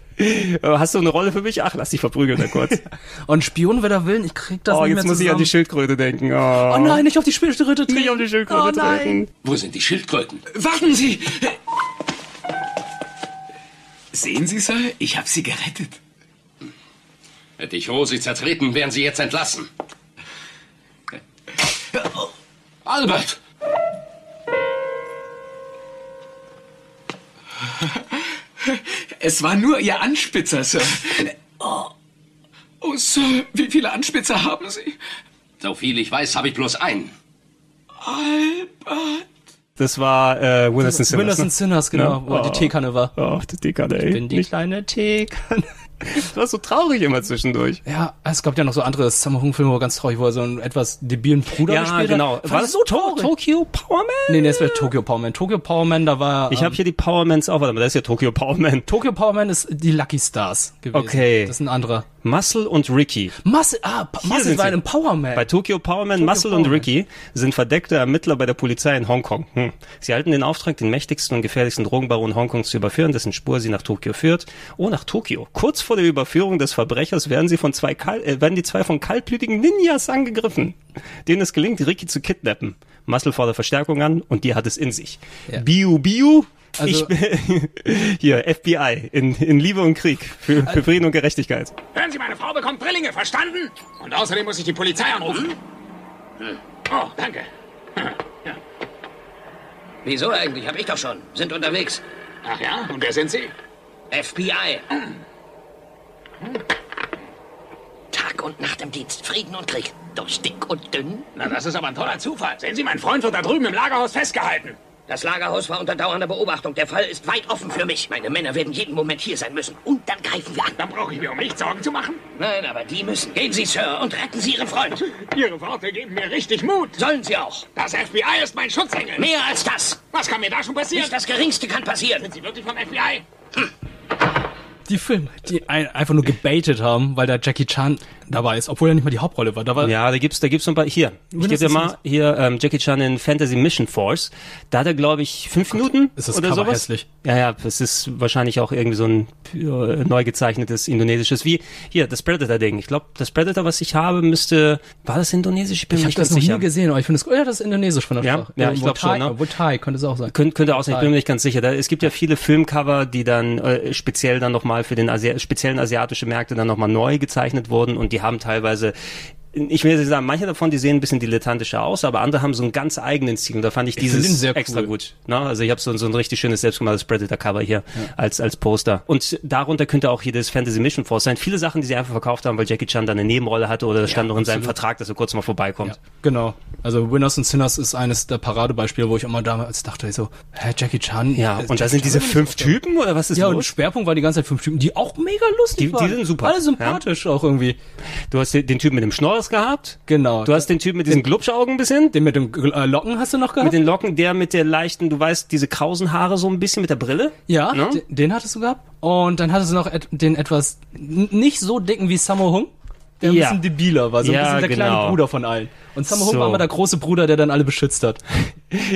Hast du eine Rolle für mich? Ach, lass dich verprügeln da kurz. *laughs* Und Spion, wer da will, ich krieg das oh, nicht jetzt mehr muss ich an zusammen. die Schildkröte denken. Oh, Oh nein, nicht auf die Schildkröte treten. Nicht auf die Schildkröte oh, nein. treten. Wo sind die Schildkröten? Warten Sie! Sehen Sie, Sir, ich habe Sie gerettet. Hätte ich Rosi zertreten, wären Sie jetzt entlassen. Albert! Es war nur Ihr Anspitzer, Sir. Oh, oh Sir, wie viele Anspitzer haben Sie? So viel ich weiß, habe ich bloß einen. Albert. Das war äh, Winners and Sinners. Winners and Sinners, genau, Ne? wo die Teekanne war. Oh, die Teekanne, ey. Ich bin die kleine Teekanne. *laughs* Das war so traurig immer zwischendurch. Ja, es gab ja noch so andere Sammo Hung-Filme, wo ganz traurig, wo er so einen etwas debilen Bruder Ja, gespielt genau. War das ich so traurig. Tokyo Powerman? Nee, nee, das wäre Tokyo Powerman. Tokyo Powerman, da war... Ich ähm, habe hier die Powermans auch, warte mal, das ist ja Tokyo Powerman. Tokyo Powerman ist die Lucky Stars gewesen. Okay. Das ist ein anderer. Muscle und Ricky. Muscle, ah, Pa- Hier Muscle sind war ein Powerman. Bei Tokyo Powerman, Tokyo Muscle und Powerman. Ricky sind verdeckte Ermittler bei der Polizei in Hongkong. Hm. Sie halten den Auftrag, den mächtigsten und gefährlichsten Drogenbaron Hongkongs zu überführen, dessen Spur sie nach Tokio führt. Oh, nach Tokio. Kurz vor der Überführung des Verbrechers werden sie von zwei kal äh, werden die zwei von kaltblütigen Ninjas angegriffen, denen es gelingt, Ricky zu kidnappen. Muscle fordert Verstärkung an und die hat es in sich. Ja. Biu Biu. Also- ich bin *laughs* hier FBI in, in Liebe und Krieg für, für Frieden und Gerechtigkeit. Hören Sie, meine Frau bekommt Drillinge, verstanden? Und außerdem muss ich die Polizei anrufen. Oh, danke. Wieso eigentlich? Hab ich doch schon. Sind unterwegs. Ach ja, und wer sind Sie? FBI. Tag und Nacht im Dienst. Frieden und Krieg. Durch dick und dünn. Na, das ist aber ein toller Zufall. Sehen Sie, mein Freund wird da drüben im Lagerhaus festgehalten. Das Lagerhaus war unter dauernder Beobachtung. Der Fall ist weit offen für mich. Meine Männer werden jeden Moment hier sein müssen. Und dann greifen wir an. Dann brauche ich mir um nichts Sorgen zu machen. Nein, aber die müssen. Gehen Sie, Sir, und retten Sie Ihren Freund. *laughs* Ihre Worte geben mir richtig Mut. Sollen Sie auch. Das FBI ist mein Schutzengel. Mehr als das. Was kann mir da schon passieren? Nicht das Geringste kann passieren. Sind Sie wirklich vom FBI? Die Filme, die ein, einfach nur gebaitet haben, weil da Jackie Chan dabei ist, obwohl er nicht mal die Hauptrolle war. Da war Ja, da gibt's, da gibt's so ein paar, hier, ich gebe dir mal, hier, ähm, Jackie Chan in Fantasy Mission Force, da hat er, glaube ich, fünf Minuten ist das oder Cover sowas. hässlich. Ja, ja, das ist wahrscheinlich auch irgendwie so ein äh, neu gezeichnetes indonesisches, wie, hier, das Predator-Ding. Ich glaube, das Predator, was ich habe, müsste, war das indonesisch? Ich bin ich mir nicht das ganz noch sicher. nie gesehen, aber ich finde es, oh ja, das ist indonesisch von der Ja? Sprache. Ja, ich glaub schon, ne? Wotai, Wotai könnte es auch sein. Könnte, könnte auch sein, ich bin mir nicht ganz sicher. Da, es gibt ja viele Filmcover, die dann äh, speziell dann nochmal für den Asi speziellen asiatische Märkte dann nochmal neu gezeichnet wurden und die haben teilweise ich will jetzt sagen, manche davon, die sehen ein bisschen dilettantischer aus, aber andere haben so einen ganz eigenen Stil. Und da fand ich Ich dieses sehr extra cool. gut. Ne? Also ich habe so, so ein richtig schönes selbstgemachtes Predator-Cover hier als, als Poster. Und darunter könnte auch hier das Fantasy Mission Force sein. Viele Sachen, die sie einfach verkauft haben, weil Jackie Chan dann eine Nebenrolle hatte oder das stand noch in seinem absolut. Vertrag, dass er kurz mal vorbeikommt. Genau. Also Winners and Sinners ist eines der Paradebeispiele, wo ich immer damals dachte, so, hä, Jackie Chan? Ja, äh, und da sind diese fünf Typen oder was ist Ja, und los? Schwerpunkt war die ganze Zeit fünf Typen, die auch mega lustig Die- die waren. sind super, Alle sympathisch auch irgendwie. Du hast den, den Typen mit dem Schnorres gehabt. Genau. Du hast den Typen mit diesen Glubschaugen ein bisschen. Den mit dem äh, Locken hast du noch gehabt? Mit den Locken, der mit der leichten, du weißt, diese krausen Haare so ein bisschen mit der Brille. Ja, Ne? den, den hattest du gehabt. Und dann hattest du noch et den etwas nicht so dicken wie Sammo Hung, der ein Ja. bisschen debiler war, so ein Ja, bisschen der kleine genau. Bruder von allen. Und Sammo So. war immer der große Bruder, der dann alle beschützt hat. *laughs*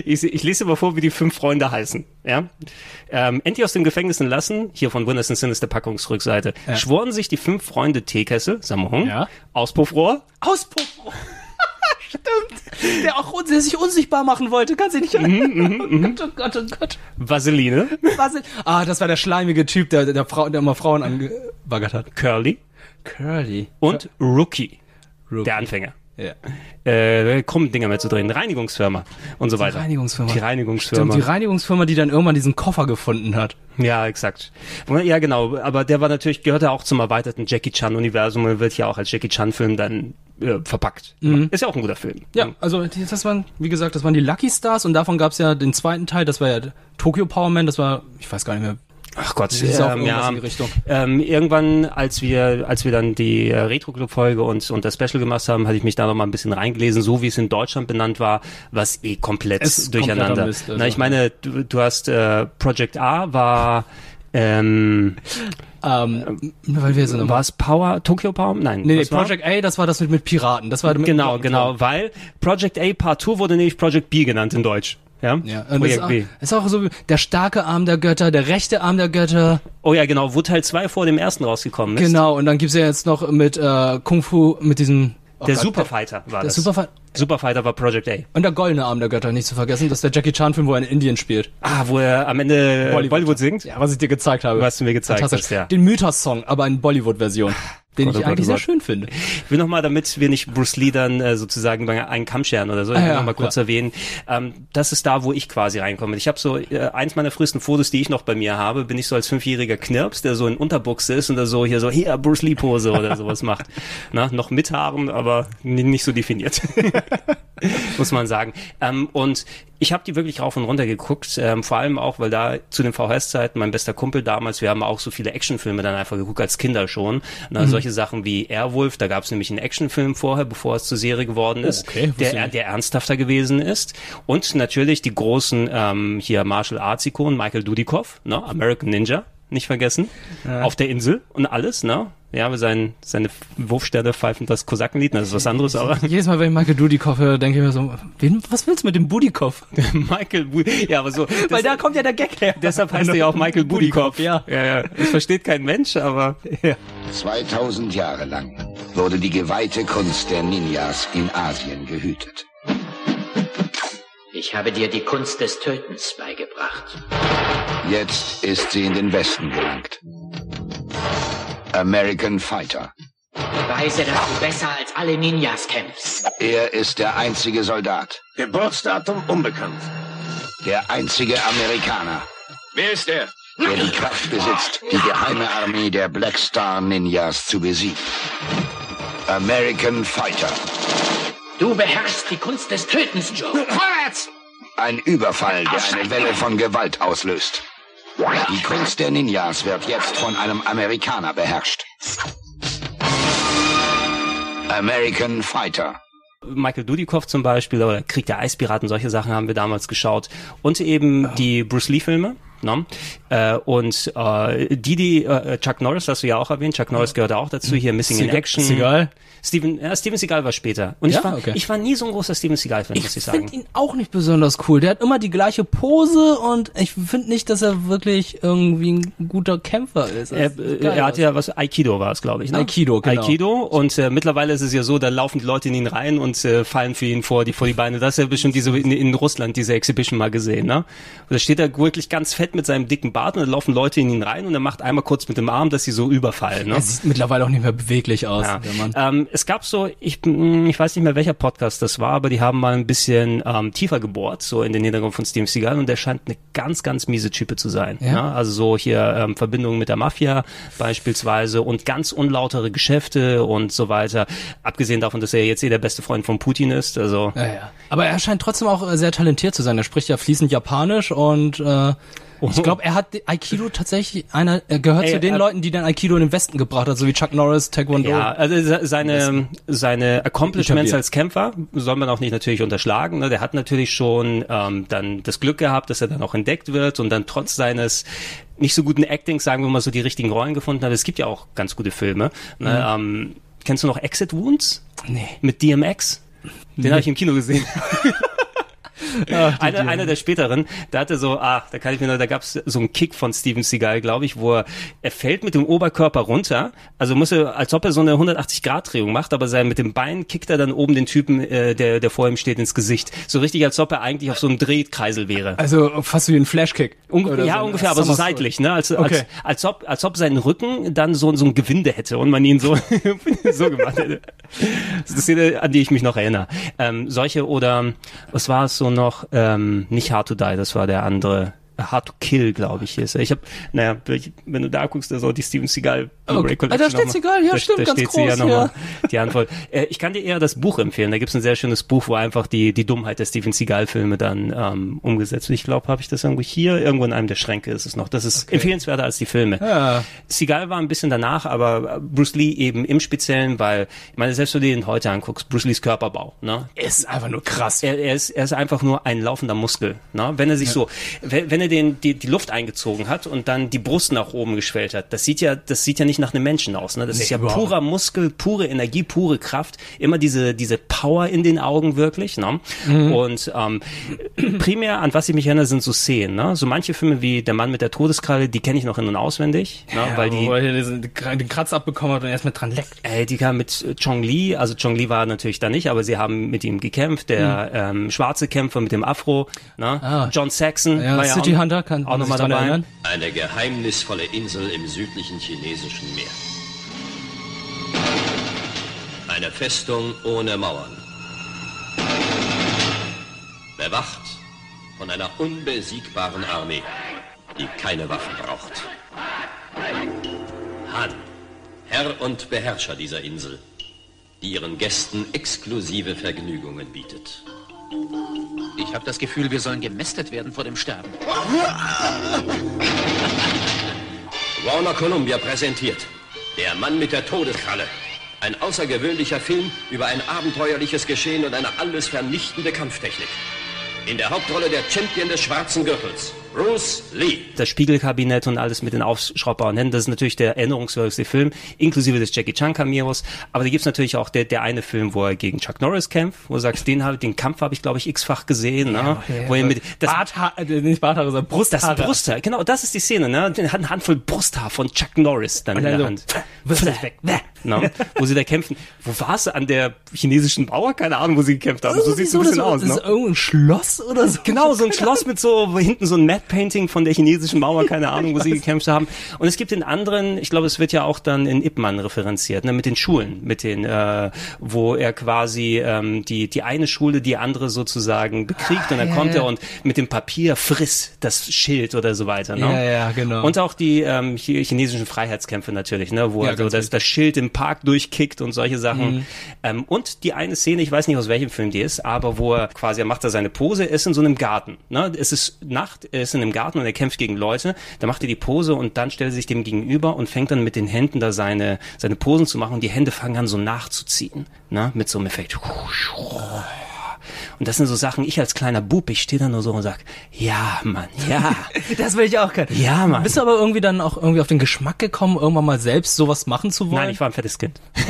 Ich, ich lese dir mal vor, wie die fünf Freunde heißen. Ja? Ähm, endlich aus dem Gefängnis entlassen, hier von Winners and Sinners der Packungsrückseite, Ja. schworen sich die fünf Freunde Teekessel, Sammohung, Ja. Auspuffrohr, Auspuff. *laughs* Stimmt. Der auch der sich unsichtbar machen wollte, kann sich nicht. Mhm, oh Gott, oh Gott, oh Gott. Vaseline, ist? Ah, das war der schleimige Typ, der, der, Frau, der immer Frauen angebaggert hat. Curly Curly. und Rookie, Rookie. der Anfänger. Ja. Äh, kommen Dinger mehr zu drehen, Reinigungsfirma und so weiter. Reinigungsfirma. Die Reinigungsfirma. Stimmt, die Reinigungsfirma, die dann irgendwann diesen Koffer gefunden hat. Ja, exakt. Ja, genau. Aber der war natürlich, gehört ja auch zum erweiterten Jackie Chan-Universum und wird ja auch als Jackie Chan-Film dann äh, verpackt. Mhm. Ist ja auch ein guter Film. Ja, also die- das waren, wie gesagt, das waren die Lucky Stars und davon gab's ja den zweiten Teil, das war ja Tokyo Power Man, das war, ich weiß gar nicht mehr. Ach Gott, ähm, ja, in die Richtung. ähm, irgendwann, als wir, als wir dann die äh, Retro Club Folge und und das Special gemacht haben, hatte ich mich da noch mal ein bisschen reingelesen, so wie es in Deutschland benannt war, was eh komplett Es ist durcheinander. Mist, also, Na, ich meine, du, du hast äh, Project A war Ähm, ähm, weil wir so war es Power, Tokyo Power? Nein. Nee, nee, was war? Project A, das war das mit, mit Piraten. Das war mit Genau, genau, weil Project A Part 2 wurde nämlich Project B genannt in Deutsch. Ja, Ja, und das ist Project auch, B. ist auch so wie der starke Arm der Götter, der rechte Arm der Götter. Oh ja, genau, wo Teil 2 vor dem ersten rausgekommen ist. Genau, und dann gibt's ja jetzt noch mit äh, Kung Fu, mit diesem... oh Der Gott, Superfighter war der das. Superfighter. Superfighter war Project A. Und der goldene Arm der Götter, nicht zu vergessen. Das ist der Jackie Chan-Film, wo er in Indien spielt. Ah, wo er am Ende Bollywood, singt? Ja, was ich dir gezeigt habe. Was du mir gezeigt hast, ja. Den Mythos-Song, aber in Bollywood-Version. Den Gott, oh ich Gott, eigentlich oh sehr Gott. schön finde. Ich will nochmal, damit wir nicht Bruce Lee dann äh, sozusagen bei einen Kamm scheren oder so, ich Ah, will ja, noch mal kurz klar. erwähnen, ähm, das ist da, wo ich quasi reinkomme. Ich habe so, äh, eins meiner frühesten Fotos, die ich noch bei mir habe, bin ich so als fünfjähriger Knirps, der so in Unterbuchse ist und da so hier so, hier, Bruce Lee Pose oder sowas macht. *laughs* Na, noch mit Haaren, aber ni- nicht so definiert. *laughs* Muss man sagen. Ähm, und ich habe die wirklich rauf und runter geguckt, ähm, vor allem auch, weil da zu den VHS-Zeiten mein bester Kumpel damals, wir haben auch so viele Actionfilme dann einfach geguckt als Kinder schon. Na, Mhm. Solche Sachen wie Airwolf, da gab es nämlich einen Actionfilm vorher, bevor es zur Serie geworden Oh, ist, okay, wusste ich der, der ernsthafter gewesen ist. Und natürlich die großen ähm, hier Martial Arts Ikonen, Michael Dudikoff, ne, American Ninja, nicht vergessen, Ja. auf der Insel und alles, ne? Ja, aber sein, seine Wurfsterne pfeifen das Kosakenlied, das ist was anderes, aber Jedes Mal, wenn ich Michael Dudikoff höre, denke ich mir so, wen, was willst du mit dem Budikoff? *laughs* Michael Bu ja, aber so. *laughs* Weil da kommt ja der Gag her. Deshalb heißt er ja auch Michael Budikoff. ja. ja, ja. Das versteht kein Mensch, aber. Ja. 2000 Jahre lang wurde die geweihte Kunst der Ninjas in Asien gehütet. Ich habe dir die Kunst des Tötens beigebracht. Jetzt ist sie in den Westen gelangt. American Fighter. Beweise, dass du besser als alle Ninjas kämpfst. Er ist der einzige Soldat. Geburtsdatum unbekannt. Der einzige Amerikaner, Wer ist er? der die Kraft besitzt, die geheime Armee der Black Star Ninjas zu besiegen. American Fighter. Du beherrschst die Kunst des Tötens, Joe. Vorwärts! Ein Überfall, der eine Welle von Gewalt auslöst. Die Kunst der Ninjas wird jetzt von einem Amerikaner beherrscht. American Fighter. Michael Dudikoff zum Beispiel oder Krieg der Eispiraten, solche Sachen haben wir damals geschaut. Und eben die Bruce Lee-Filme. Ne? Äh, und äh, die, die äh, Chuck Norris, hast du ja auch erwähnt, Chuck Norris gehört auch dazu, hier Missing in Seagal- Action. Seagal? Steven, ja, Steven Seagal war später. Und Ja? ich, war, Okay. ich war nie so ein großer Steven Seagal-Fan, muss ich Ich sagen. finde ihn auch nicht besonders cool. Der hat immer die gleiche Pose und ich finde nicht, dass er wirklich irgendwie ein guter Kämpfer ist. Er, äh, ist geil er hat ja was, Aikido war es, glaube ich. Ne? Aikido, genau. Aikido und äh, mittlerweile ist es ja so, da laufen die Leute in ihn rein und äh, fallen für ihn vor die, vor die Beine. Das ist ja bestimmt diese, in, in Russland, diese Exhibition mal gesehen. Ne? Und da steht er wirklich ganz fett mit seinem dicken Bart und da laufen Leute in ihn rein und er macht einmal kurz mit dem Arm, dass sie so überfallen. Ne? Er sieht mittlerweile auch nicht mehr beweglich aus, Ja. der Mann. Ähm, es gab so, ich, mh, ich weiß nicht mehr welcher Podcast das war, aber die haben mal ein bisschen ähm, tiefer gebohrt, so in den Hintergrund von Steven Seagal und der scheint eine ganz, ganz miese Type zu sein. Ja? Ne? Also so hier ähm, Verbindungen mit der Mafia beispielsweise und ganz unlautere Geschäfte und so weiter. Abgesehen davon, dass er jetzt eh der beste Freund von Putin ist. Also Ja, ja. Aber er scheint trotzdem auch äh, sehr talentiert zu sein. Er spricht ja fließend Japanisch und äh, ich glaube, er hat Aikido tatsächlich einer, er gehört Ey, zu den er- Leuten, die dann Aikido in den Westen gebracht hat, so wie Chuck Norris, Taekwondo. Ja, also se- seine, seine Accomplishments als Kämpfer soll man auch nicht natürlich unterschlagen. Ne? Der hat natürlich schon ähm, dann das Glück gehabt, dass er dann auch entdeckt wird und dann trotz seines nicht so guten Actings, sagen wir mal so, die richtigen Rollen gefunden hat. Es gibt ja auch ganz gute Filme. Ne? Ähm, kennst du noch Exit Wounds? Nee. Mit DMX? Den Nee. habe ich im Kino gesehen. *laughs* Ach, die einer, einer der späteren, da hatte so, ah, da kann ich mir noch, da gab's so einen Kick von Steven Seagal, glaube ich, wo er, er fällt mit dem Oberkörper runter, also muss er, als ob er so eine 180-Grad-Drehung macht, aber sein, mit dem Bein kickt er dann oben den Typen, äh, der, der vor ihm steht, ins Gesicht. So richtig, als ob er eigentlich auf so einem Drehkreisel wäre. Also fast wie ein Flashkick. Unge ja, so ein ungefähr, aber so seitlich, ne? Als, Okay. als, als, ob, als ob sein Rücken dann so, so ein Gewinde hätte und man ihn so, *laughs* so gemacht hätte. Das ist eine Szene, an die ich mich noch erinnere. Ähm, solche oder, was war es so noch, ähm, nicht Hard to Die, das war der andere. Hard to Kill, glaube ich, ist er. Ich habe, naja, wenn du da guckst, da soll die Steven Seagal Blu-ray Okay. Ah, da steht Seagal, ja, da, stimmt, da ganz steht sie ja groß, noch ja. die Handvoll. *laughs* Äh, ich kann dir eher das Buch empfehlen. Da gibt es ein sehr schönes Buch, wo einfach die, die Dummheit der Steven Seagal-Filme dann ähm, umgesetzt wird. Ich glaube, habe ich das irgendwo hier, irgendwo in einem der Schränke ist es noch. Das ist empfehlenswerter als die Filme. Ja. Seagal war ein bisschen danach, aber Bruce Lee eben im Speziellen, weil, ich meine, selbst wenn du den heute anguckst, Bruce Lees Körperbau, ne? Ist einfach nur krass. Er, er, ist, er ist einfach nur ein laufender Muskel. Ne? Wenn er sich so, wenn, wenn er er den, die, die Luft eingezogen hat und dann die Brust nach oben geschwellt hat, das sieht ja, das sieht ja nicht nach einem Menschen aus. Ne? Das Nee, ist ja überhaupt purer Muskel, pure Energie, pure Kraft. Immer diese, diese Power in den Augen wirklich. Ne? Mhm. Und ähm, primär, an was ich mich erinnere, sind so Szenen. Ne? So manche Filme wie Der Mann mit der Todeskralle, die kenne ich noch in- und auswendig. ne? weil die, wo er den Kratz abbekommen hat und erst mit dran leckt. Ey, die kam mit äh, Chong Li, also Chong Li war natürlich da nicht, aber sie haben mit ihm gekämpft. Der ähm, schwarze Kämpfer mit dem Afro, ne? John Saxon Ah. Ja, war City Hunter, kann auch nochmal dabei. erinnern? Eine geheimnisvolle Insel im südlichen chinesischen Meer. Eine Festung ohne Mauern. Bewacht von einer unbesiegbaren Armee, die keine Waffen braucht. Han, Herr und Beherrscher dieser Insel, die ihren Gästen exklusive Vergnügungen bietet. Ich habe das Gefühl, wir sollen gemästet werden vor dem Sterben. Warner Columbia präsentiert Der Mann mit der Todeskralle. Ein außergewöhnlicher Film über ein abenteuerliches Geschehen und eine alles vernichtende Kampftechnik. In der Hauptrolle der Champion des schwarzen Gürtels, Bruce Lee. das Spiegelkabinett und alles mit den aufschraubbaren Händen. Das ist natürlich der erinnerungswürdigste Film, inklusive des Jackie Chan Cameos. Aber da gibt's natürlich auch der, der eine Film, wo er gegen Chuck Norris kämpft, wo du sagst, den, hab, den Kampf habe ich, glaube ich, x-fach gesehen. ne? wo er mit, das, Barthaar, äh, nicht Barthaare, sondern Brusthaare. das Brusthaar, genau, das ist die Szene, ne? Der hat eine Handvoll Brusthaar von Chuck Norris dann Und in dann der so, Hand. wirf das weg. Ne? Wo sie da kämpfen. Wo war es? An der chinesischen Mauer? Keine Ahnung, wo sie gekämpft haben. So sieht es so ein bisschen aus, Das ne? ist irgendein Schloss oder so. Genau, so ein Schloss mit so wo hinten so ein Matte Painting von der chinesischen Mauer, *laughs* keine Ahnung, wo sie gekämpft haben. Und es gibt den anderen, ich glaube, es wird ja auch dann in Ip Man referenziert, ne, mit den Schulen, mit den, äh, wo er quasi ähm, die die eine Schule die andere sozusagen bekriegt und dann ja, kommt ja. er und mit dem Papier friss das Schild oder so weiter. Ne? Ja, ja, genau. Und auch die ähm, chi- chinesischen Freiheitskämpfe natürlich, ne, wo Ja, also das, das Schild im Park durchkickt und solche Sachen. Mhm. Ähm, und die eine Szene, ich weiß nicht aus welchem Film die ist, aber wo er quasi, er macht da seine Pose, ist in so einem Garten. Ne? Es ist Nacht, ist in einem Garten und er kämpft gegen Leute. Da macht er die Pose und dann stellt er sich dem gegenüber und fängt dann mit den Händen da seine, seine Posen zu machen und die Hände fangen an so nachzuziehen. Ne? Mit so einem Effekt. Und das sind so Sachen, ich als kleiner Bub, ich stehe da nur so und sag, ja, Mann, ja. *laughs* Das will ich auch können. Ja, Mann. Bist du aber irgendwie dann auch irgendwie auf den Geschmack gekommen, irgendwann mal selbst sowas machen zu wollen? Nein, ich war ein fettes Kind. *laughs*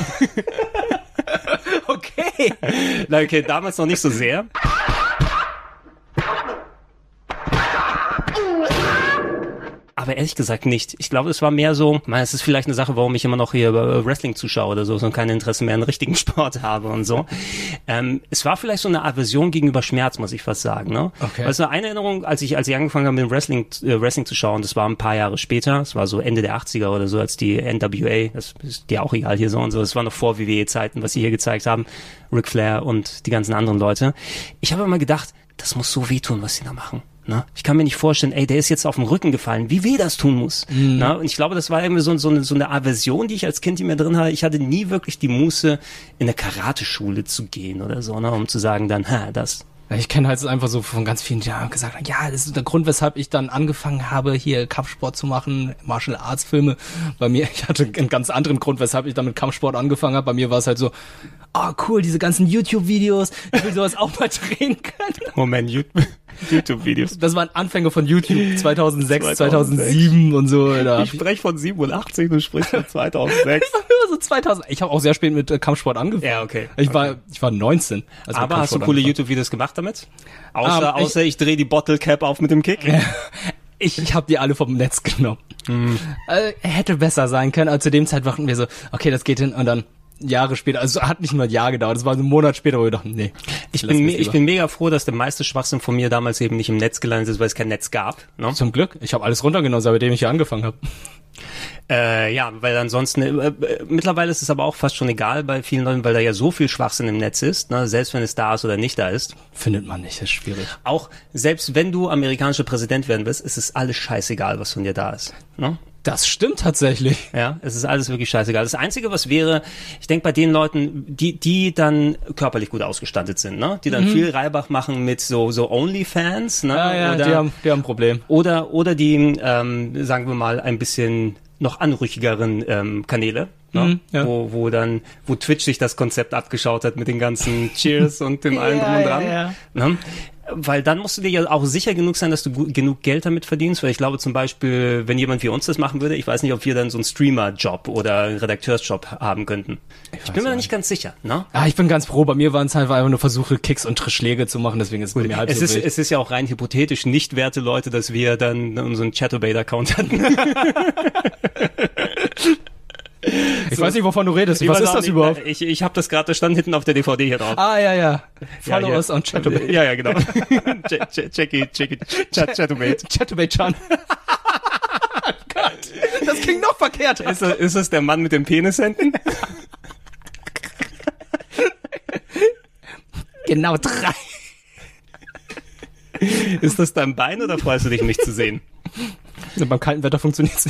okay. *laughs* Okay, damals noch nicht so sehr. Aber ehrlich gesagt nicht. Ich glaube, es war mehr so, meine, es ist vielleicht eine Sache, warum ich immer noch hier Wrestling zuschaue oder so, so kein Interesse mehr an richtigen *laughs* Sport habe und so. Ähm, es war vielleicht so eine Aversion gegenüber Schmerz, muss ich fast sagen. Ne? Okay. Weißt du, eine Erinnerung, als ich, als ich angefangen habe mit dem Wrestling, äh, Wrestling zu schauen, das war ein paar Jahre später, es war so Ende der 80er oder so, als die NWA, das ist dir auch egal hier so und so, das war noch vor WWE-Zeiten, was sie hier gezeigt haben, Ric Flair und die ganzen anderen Leute. Ich habe immer gedacht, das muss so wehtun, was sie da machen. Ne? Ich kann mir nicht vorstellen, ey, der ist jetzt auf den Rücken gefallen, wie weh das tun muss. Mhm. Ne? Und ich glaube, das war irgendwie so, so, eine, so eine Aversion, die ich als Kind in mir drin hatte. Ich hatte nie wirklich die Muße, in eine Karateschule zu gehen oder so, ne? um zu sagen dann, ha, das. Ich kenne halt einfach so von ganz vielen Jahren gesagt, ja, das ist der Grund, weshalb ich dann angefangen habe, hier Kampfsport zu machen, Martial Arts Filme. Bei mir, *laughs* ich hatte einen ganz anderen Grund, weshalb ich dann mit Kampfsport angefangen habe. Bei mir war es halt so, oh cool, diese ganzen YouTube-Videos, ich will sowas *laughs* auch mal drehen können. Moment, YouTube-Videos. Das waren Anfänge von YouTube 2006, 2006. 2007 und so. Da Ich spreche von 87, du sprichst von 2006. *laughs* so 2000. Ich habe auch sehr spät mit äh, Kampfsport angefangen. Ja, okay. Ich war, ich war 19. als mit Aber hast du coole YouTube-Videos gemacht damit? Außer, Ähm, ich- außer ich, drehe die Bottle Cap auf mit dem Kick. *laughs* Ich, ich habe die alle vom Netz genommen. Mhm. Äh, hätte besser sein können, aber zu dem Zeit dachten wir so, okay, das geht hin und dann Jahre später, also hat nicht nur ein Jahr gedauert, es war so ein Monat später, wo wir dachten, nee. Ich bin, ich bin mega froh, dass der meiste Schwachsinn von mir damals eben nicht im Netz gelandet ist, weil es kein Netz gab. Ne? Zum Glück, ich habe alles runtergenommen, seitdem ich hier angefangen habe. Äh, ja, weil ansonsten, äh, äh, mittlerweile ist es aber auch fast schon egal bei vielen Leuten, weil da ja so viel Schwachsinn im Netz ist, ne? selbst wenn es da ist oder nicht da ist. Findet man nicht, das ist schwierig. Auch selbst wenn du amerikanischer Präsident werden willst, ist es alles scheißegal, was von dir da ist. Ne? Das stimmt tatsächlich. Ja, es ist alles wirklich scheißegal. Das Einzige, was wäre, ich denke bei den Leuten, die, die dann körperlich gut ausgestattet sind, ne? die dann Mhm. viel Reibach machen mit so, so Onlyfans, ne? Ja, ja, oder, die haben, die haben ein Problem. oder, oder die, ähm, sagen wir mal, ein bisschen noch anrüchigeren ähm, Kanäle. Ne? Mhm, ja. wo, wo dann, wo Twitch sich das Konzept abgeschaut hat mit den ganzen *laughs* Cheers und dem allem Ja, drum und ja, dran. ja. Ne? Weil dann musst du dir ja auch sicher genug sein, dass du genug Geld damit verdienst. Weil ich glaube zum Beispiel, wenn jemand wie uns das machen würde, ich weiß nicht, ob wir dann so einen Streamer-Job oder einen Redakteursjob haben könnten. Ich, bin mir da nicht ganz sicher. Ne? Ah, ich bin ganz froh. Bei mir waren es halt einfach nur Versuche, Kicks und Schläge zu machen, deswegen ist es bei mir halb Es so ist, wild. es ist ja auch rein hypothetisch nicht werte Leute, dass wir dann unseren Chatterbait-Account hatten. *laughs* *laughs* *laughs* Ich weiß nicht, wovon du redest. Ich Was ist das nicht, überhaupt? Ich, ich habe das gerade, stand hinten auf der DVD hier drauf. Ah, ja, ja. Follow Ja, ja. us on Chatterbait. Ja, ja, genau. *laughs* Jackie, Jackie, Chat, Chatterbait. Chatterbait-Chan. *laughs* Gott, das klingt noch verkehrt. Ist, das- ist das der Mann mit den Penishänden? Genau drei. Ist das dein Bein oder freust du dich, mich zu sehen? Beim kalten Wetter funktioniert es.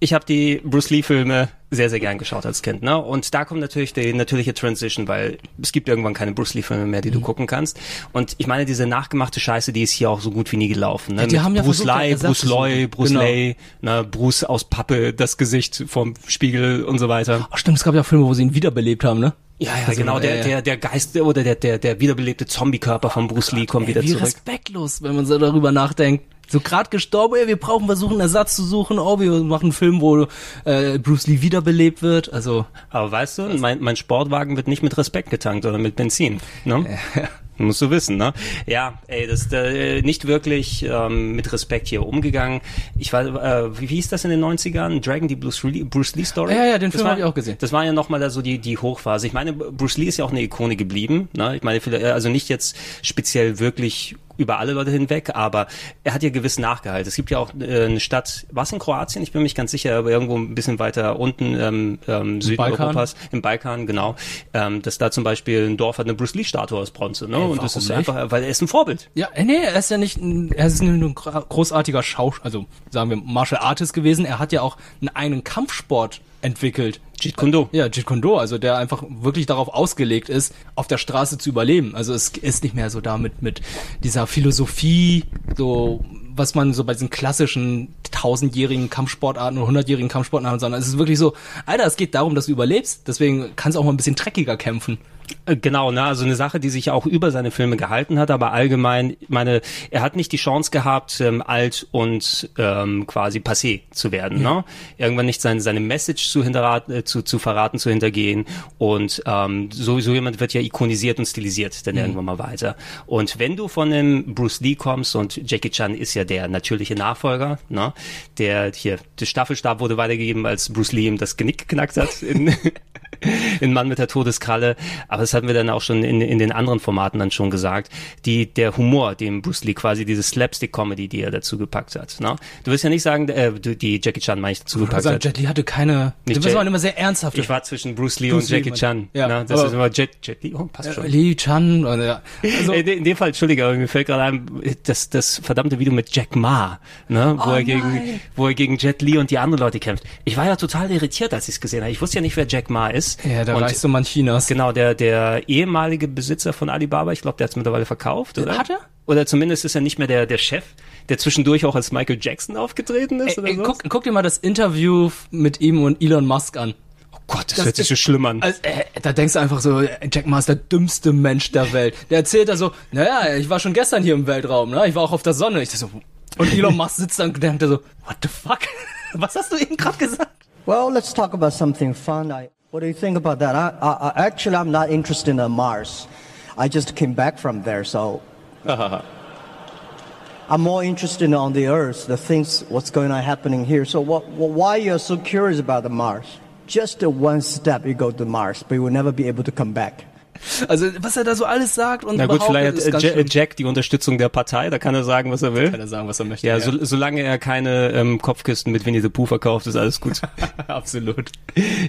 Ich habe die Bruce Lee-Filme sehr, sehr gern geschaut als Kind. Ne? Und da kommt natürlich die natürliche Transition, weil es gibt irgendwann keine Bruce Lee-Filme mehr, die Mhm. du gucken kannst. Und ich meine, diese nachgemachte Scheiße, die ist hier auch so gut wie nie gelaufen. Ne? Ja, die Mit haben ja Bruce versucht, Ersatz Bruce. Loy, Bruce Genau. Lee, ne? Bruce aus Pappe, das Gesicht vom Spiegel und so weiter. Ach, stimmt, es gab ja auch Filme, wo sie ihn wiederbelebt haben, ne? Ja, ja, Also, genau, der, äh, der, der Geist oder der, der, der wiederbelebte Zombie-Körper von Bruce Lee kommt wieder Wie zurück. respektlos, wenn man so darüber nachdenkt. So gerade gestorben, ey, wir brauchen versuchen, einen Ersatz zu suchen. Oh, wir machen einen Film, wo äh, Bruce Lee wiederbelebt wird. Also Aber weißt du, mein, mein Sportwagen wird nicht mit Respekt getankt oder mit Benzin. Ne? *laughs* Musst du wissen, ne? Ja, ey, das ist äh, nicht wirklich ähm, mit Respekt hier umgegangen. Ich weiß, äh, wie, wie hieß das in den 90ern? Dragon, die Bruce Lee, Bruce Lee Story? Ja, ja, den Film war- hab ich auch gesehen. Das war ja nochmal da so die, die Hochphase. Ich meine, Bruce Lee ist ja auch eine Ikone geblieben. Ne? Ich meine, vielleicht- also nicht jetzt speziell wirklich über alle Leute hinweg, aber er hat ja gewiss nachgehalten. Es gibt ja auch äh, eine Stadt, was in Kroatien? Ich bin mir nicht ganz sicher, aber irgendwo ein bisschen weiter unten ähm, ähm, Südeuropas, im Balkan, genau. Ähm, dass da zum Beispiel ein Dorf hat eine Bruce Lee Statue aus Bronze, ne? Ey, Und das ist nicht? einfach, weil er ist ein Vorbild. Ja, äh, nee, er ist ja nicht, ein- er ist nur ein großartiger Schausch, also sagen wir Martial Artist gewesen. Er hat ja auch einen eigenen Kampfsport entwickelt. Jeet Kune Do. Ja, Jeet Kune Do, also der einfach wirklich darauf ausgelegt ist, auf der Straße zu überleben. Also es ist nicht mehr so damit mit dieser Philosophie, so was man so bei diesen klassischen tausendjährigen Kampfsportarten oder hundertjährigen Kampfsportarten sondern es ist wirklich so, Alter, es geht darum, dass du überlebst, deswegen kannst du auch mal ein bisschen dreckiger kämpfen. Äh, Genau, ne, also eine Sache, die sich auch über seine Filme gehalten hat, aber allgemein, ich meine, er hat nicht die Chance gehabt, ähm, alt und ähm, quasi passé zu werden, ne? Irgendwann nicht seine, seine Message zu, hinterrat, äh, zu, zu verraten, zu hintergehen und ähm, so, so jemand wird ja ikonisiert und stilisiert dann Mhm. irgendwann mal weiter. Und wenn du von einem Bruce Lee kommst und Jackie Chan ist ja der natürliche Nachfolger, ne? Der hier, der Staffelstab wurde weitergegeben, als Bruce Lee ihm das Genick geknackt hat in, *laughs* in Mann mit der Todeskralle. Aber das hatten wir dann auch schon in, in den anderen Formaten dann schon gesagt. Die, der Humor, den Bruce Lee quasi, diese Slapstick-Comedy, die er dazu gepackt hat. Ne? Du wirst ja nicht sagen, äh, du- die Jackie Chan meine ich dazu gepackt Also, hat. Jet Li hatte keine, Nicht Jet- waren immer sehr ernsthaft. Ich war zwischen Bruce Lee Bruce und Lee, Jackie man- Chan. Ja, ne? Das ist immer Jet, Jet Li. Oh, passt schon. Lee Chan, oder, ja. Also, in, in dem Fall, Entschuldige, aber mir fällt gerade ein, das, das verdammte Video mit Jack Ma, ne, wo Oh er gegen, nein. wo er gegen Jet Li und die anderen Leute kämpft. Ich war ja total irritiert, als ich es gesehen habe. Ich wusste ja nicht, wer Jack Ma ist. ja, der Und- reichste Mann Chinas. Genau, der, der ehemalige Besitzer von Alibaba, ich glaube, der hat es mittlerweile verkauft, oder? Hat er? Oder zumindest ist er nicht mehr der, der Chef, der zwischendurch auch als Michael Jackson aufgetreten ist, Ey, oder ey, so? guck, guck dir mal das Interview mit ihm und Elon Musk an. Oh Gott, das, hört sich so schlimm an. Also, äh, da denkst du einfach so, Jack Ma ist der dümmste Mensch der Welt. Der erzählt da so, naja, ich war schon gestern hier im Weltraum, ne? Ich war auch auf der Sonne. Ich dachte so, und Elon Musk sitzt da und denkt da so, what the fuck? *laughs* Was hast du eben gerade gesagt? Well, let's talk about something fun. I, what do you think about that? I, I, I, actually, I'm not interested in Mars. I just came back from there, so *laughs* I'm more interested on the Earth, the things, what's going on happening here. So, what, wh- why you're so curious about the Mars? Just a one step, you go to Mars, but you will never be able to come back. Also, was er da so alles sagt und Na gut, vielleicht hat äh, Ja-. Jack die Unterstützung der Partei, da kann er sagen, was er will. Kann er sagen, was er möchte. Ja, so, solange er keine ähm, Kopfkisten mit Winnie the Pooh verkauft, ist alles gut. *laughs* *laughs* Absolut.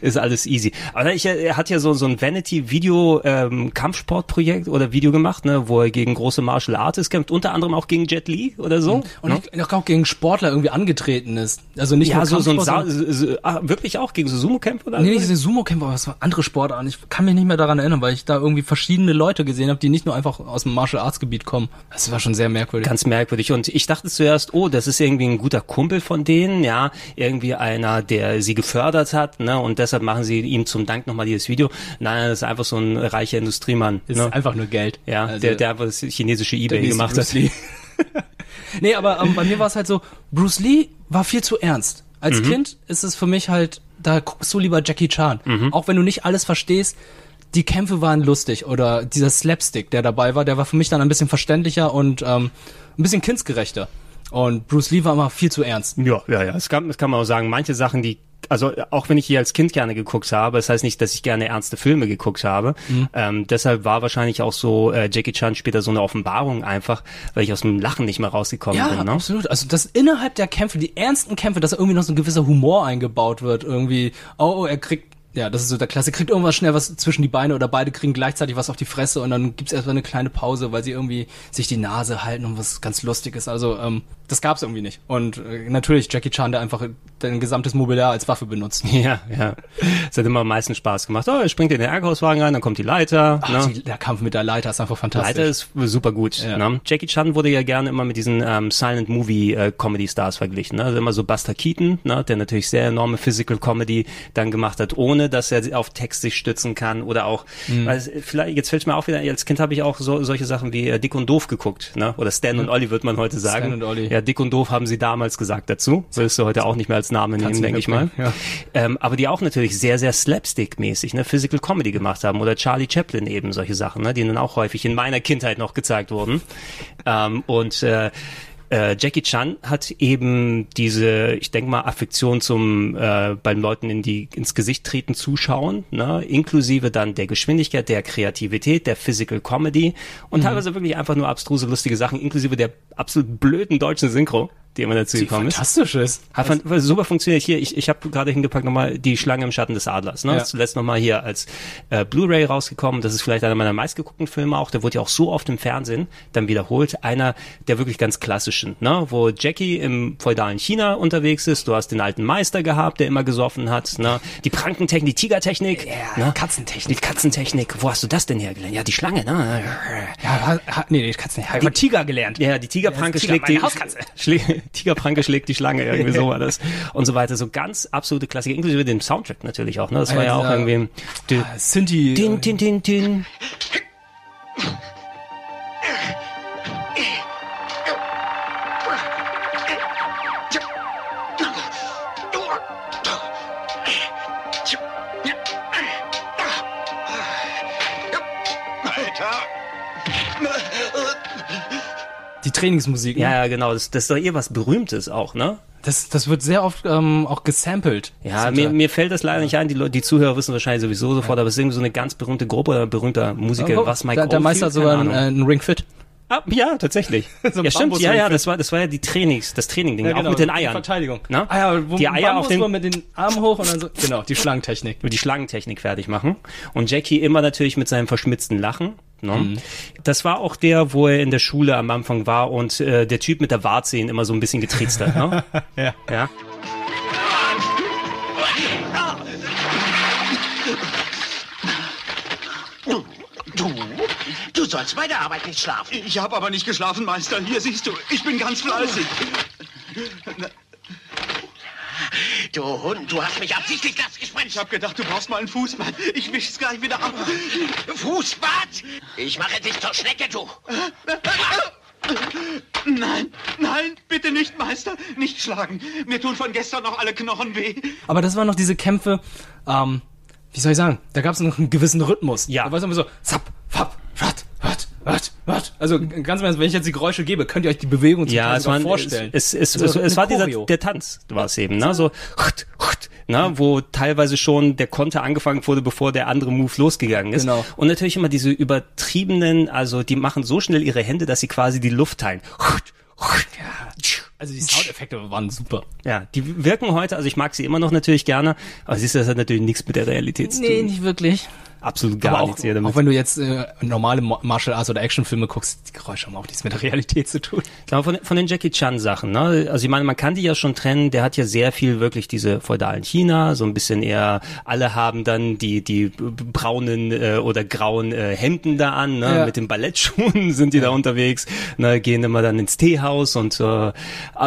ist alles easy. Aber ich, er hat ja so, so ein Vanity-Video ähm, Kampfsportprojekt oder Video gemacht, ne, wo er gegen große Martial Artists kämpft, unter anderem auch gegen Jet Li oder so. Und ne? ich, auch gegen Sportler irgendwie angetreten ist. Also nicht ja, nur so, so ein Sa so, so, ah, wirklich auch gegen so Sumo-Kämpfe oder? Nee, nicht diese Sumo-Kämpfer, aber es waren andere Sportarten. Ich kann mich nicht mehr daran erinnern, weil ich da irgendwie verschiedene Leute gesehen habe, die nicht nur einfach aus dem Martial Arts Gebiet kommen. Das war schon sehr merkwürdig. Ganz merkwürdig. Und ich dachte zuerst, oh, das ist irgendwie ein guter Kumpel von denen, ja, irgendwie einer, der sie gefördert hat, ne, und deshalb machen sie ihm zum Dank nochmal dieses Video. Nein, das ist einfach so ein reicher Industriemann. Ist ne? einfach nur Geld. Ja, Also- der, der einfach das chinesische Ebay gemacht hat. *laughs* Nee, aber ähm, bei mir war es halt so, Bruce Lee war viel zu ernst. Als Mhm. Kind ist es für mich halt, da guckst du lieber Jackie Chan. Mhm. Auch wenn du nicht alles verstehst, die Kämpfe waren lustig oder dieser Slapstick, der dabei war, der war für mich dann ein bisschen verständlicher und ähm, ein bisschen kindsgerechter. Und Bruce Lee war immer viel zu ernst. Ja, ja, ja. Das kann, das kann man auch sagen. Manche Sachen, die, also auch wenn ich hier als Kind gerne geguckt habe, das heißt nicht, dass ich gerne ernste Filme geguckt habe. Mhm. Ähm, deshalb war wahrscheinlich auch so äh, Jackie Chan später so eine Offenbarung einfach, weil ich aus dem Lachen nicht mehr rausgekommen Ja, bin. Ne? absolut. Also das innerhalb der Kämpfe, die ernsten Kämpfe, dass irgendwie noch so ein gewisser Humor eingebaut wird. Irgendwie, oh, oh, er kriegt, ja, das ist so der Klasse, kriegt irgendwas schnell was zwischen die Beine oder beide kriegen gleichzeitig was auf die Fresse und dann gibt's erstmal eine kleine Pause, weil sie irgendwie sich die Nase halten und was ganz Lustiges. Also ähm, das gab's irgendwie nicht. Und äh, natürlich Jackie Chan, der einfach dein gesamtes Mobiliar als Waffe benutzt. *laughs* Ja, ja. Es hat immer am meisten Spaß gemacht. Oh, er springt in den Ärgerhauswagen rein, dann kommt die Leiter. Ach, ne? die, der Kampf mit der Leiter ist einfach fantastisch. Leiter ist super gut. Ja. Ne? Jackie Chan wurde ja gerne immer mit diesen ähm, Silent Movie äh, Comedy Stars verglichen. Ne? Also immer so Buster Keaton, ne? der natürlich sehr enorme Physical Comedy dann gemacht hat, ohne dass er auf Text sich stützen kann oder auch, Mhm. weil es, vielleicht jetzt fällt mir auch wieder, als Kind habe ich auch so, solche Sachen wie äh, Dick und Doof geguckt, ne? oder Stan und Ollie wird man heute sagen. Stan und Ollie. Ja, Dick und Doof haben sie damals gesagt dazu. Würdest du heute auch nicht mehr als Name nehmen, Kannst du denke ich mal. mehr Ähm, aber die auch natürlich sehr, sehr slapstick-mäßig, ne, Physical Comedy gemacht haben oder Charlie Chaplin eben, solche Sachen, ne, die dann auch häufig in meiner Kindheit noch gezeigt wurden. Ähm, und äh, äh, Jackie Chan hat eben diese, ich denke mal, Affektion zum äh, beim Leuten in die ins Gesicht treten zuschauen, ne, inklusive dann der Geschwindigkeit, der Kreativität, der Physical Comedy und Mhm. teilweise wirklich einfach nur abstruse, lustige Sachen, inklusive der absolut blöden deutschen Synchro, die immer dazu Die gekommen ist. fantastisch ist. Hat fan- super funktioniert. Hier, ich, ich habe gerade hingepackt nochmal die Schlange im Schatten des Adlers. Ne? Ja. Ist zuletzt nochmal hier als äh, Blu-ray rausgekommen. Das ist vielleicht einer meiner meistgeguckten Filme auch. Der wurde ja auch so oft im Fernsehen dann wiederholt. Einer der wirklich ganz klassischen, ne? wo Jackie im feudalen China unterwegs ist. Du hast den alten Meister gehabt, der immer gesoffen hat. Ne? Die Prankentechnik, die Tigertechnik. ne? Katzentechnik. Die Katzentechnik. Wo hast du das denn hergelernt? Ja, die Schlange, ne? Ja, ha, nee, die Katzen, habe ich Tiger gelernt. Ja, die Tigerpranke Ja, Tiger, schlägt die meine Hauskatze. Schlä Tigerpranke schlägt die Schlange, irgendwie so *laughs* war das. Und so weiter. So ganz absolute Klassiker, inklusive dem Soundtrack natürlich auch. Ne? Das war ja auch Also, irgendwie. Die, Sinti. Tin, tin, tin, tin. Trainingsmusik. Ja, ne? ja, genau. Das, das ist doch eh was Berühmtes auch, ne? Das, das wird sehr oft ähm, auch gesampelt. Ja, mir, mir fällt das leider nicht ein. Die, Leute, die Zuhörer wissen wahrscheinlich sowieso sofort, aber es ist irgendwie so eine ganz berühmte Gruppe oder ein berühmter Musiker. Oh, was Mike der, der Meister hat sogar einen, äh, einen Ring Fit. Ah, ja, tatsächlich. *laughs* So ja, stimmt. Ja, ja, das war, das war ja die Trainings, das Training-Ding, Ja, auch genau, mit den die Eiern. Verteidigung. Ne? Ah ja, wo die Eier Bambus auf den, mit den Armen hoch und dann so. Genau, die Schlangentechnik. die Schlangentechnik fertig machen. Und Jackie immer natürlich mit seinem verschmitzten Lachen. Ne? Mhm. Das war auch der, wo er in der Schule am Anfang war und äh, der Typ mit der Warze ihn immer so ein bisschen getriezt hat. Ne? *laughs* ja. ja. Du? Du sollst bei der Arbeit nicht schlafen. Ich habe aber nicht geschlafen, Meister. Hier siehst du, ich bin ganz fleißig. Du Hund, du hast mich absichtlich nass gesprengt. Ich habe gedacht, du brauchst mal ein Fußbad. Ich wisch's gleich wieder ab. Fußbad? Ich mache dich zur Schnecke, du. Nein, nein, bitte nicht, Meister. Nicht schlagen. Mir tun von gestern noch alle Knochen weh. Aber das waren noch diese Kämpfe, ähm, wie soll ich sagen, da gab es noch einen gewissen Rhythmus. Ja. Da war es immer so, zapp, fapp, wat, wat, wat. Also ganz wenn ich jetzt die Geräusche gebe, könnt ihr euch die Bewegung zum Ja, Teil es, waren, vorstellen. es, es, es, Also es, es war dieser, der Tanz, war es eben, ne? So, ne? wo teilweise schon der Konter angefangen wurde, bevor der andere Move losgegangen ist. Genau. Und natürlich immer diese übertriebenen, also die machen so schnell ihre Hände, dass sie quasi die Luft teilen. Also die Soundeffekte waren super. Ja, die wirken heute, also ich mag sie immer noch natürlich gerne, aber siehst du, das hat natürlich nichts mit der Realität zu tun. Nee, nicht wirklich. Absolut gar Aber nichts auch, hier damit. auch wenn du jetzt äh, normale Martial Arts oder Actionfilme guckst, die Geräusche haben auch nichts mit der Realität zu tun. Aber von, von den Jackie Chan Sachen, ne? Also ich meine, man kann die ja schon trennen. Der hat ja sehr viel wirklich diese feudalen China, so ein bisschen eher. Alle haben dann die die braunen äh, oder grauen äh, Hemden da an, ne? Ja. Mit den Ballettschuhen *laughs* sind die da unterwegs, ne? Gehen immer dann ins Teehaus und äh,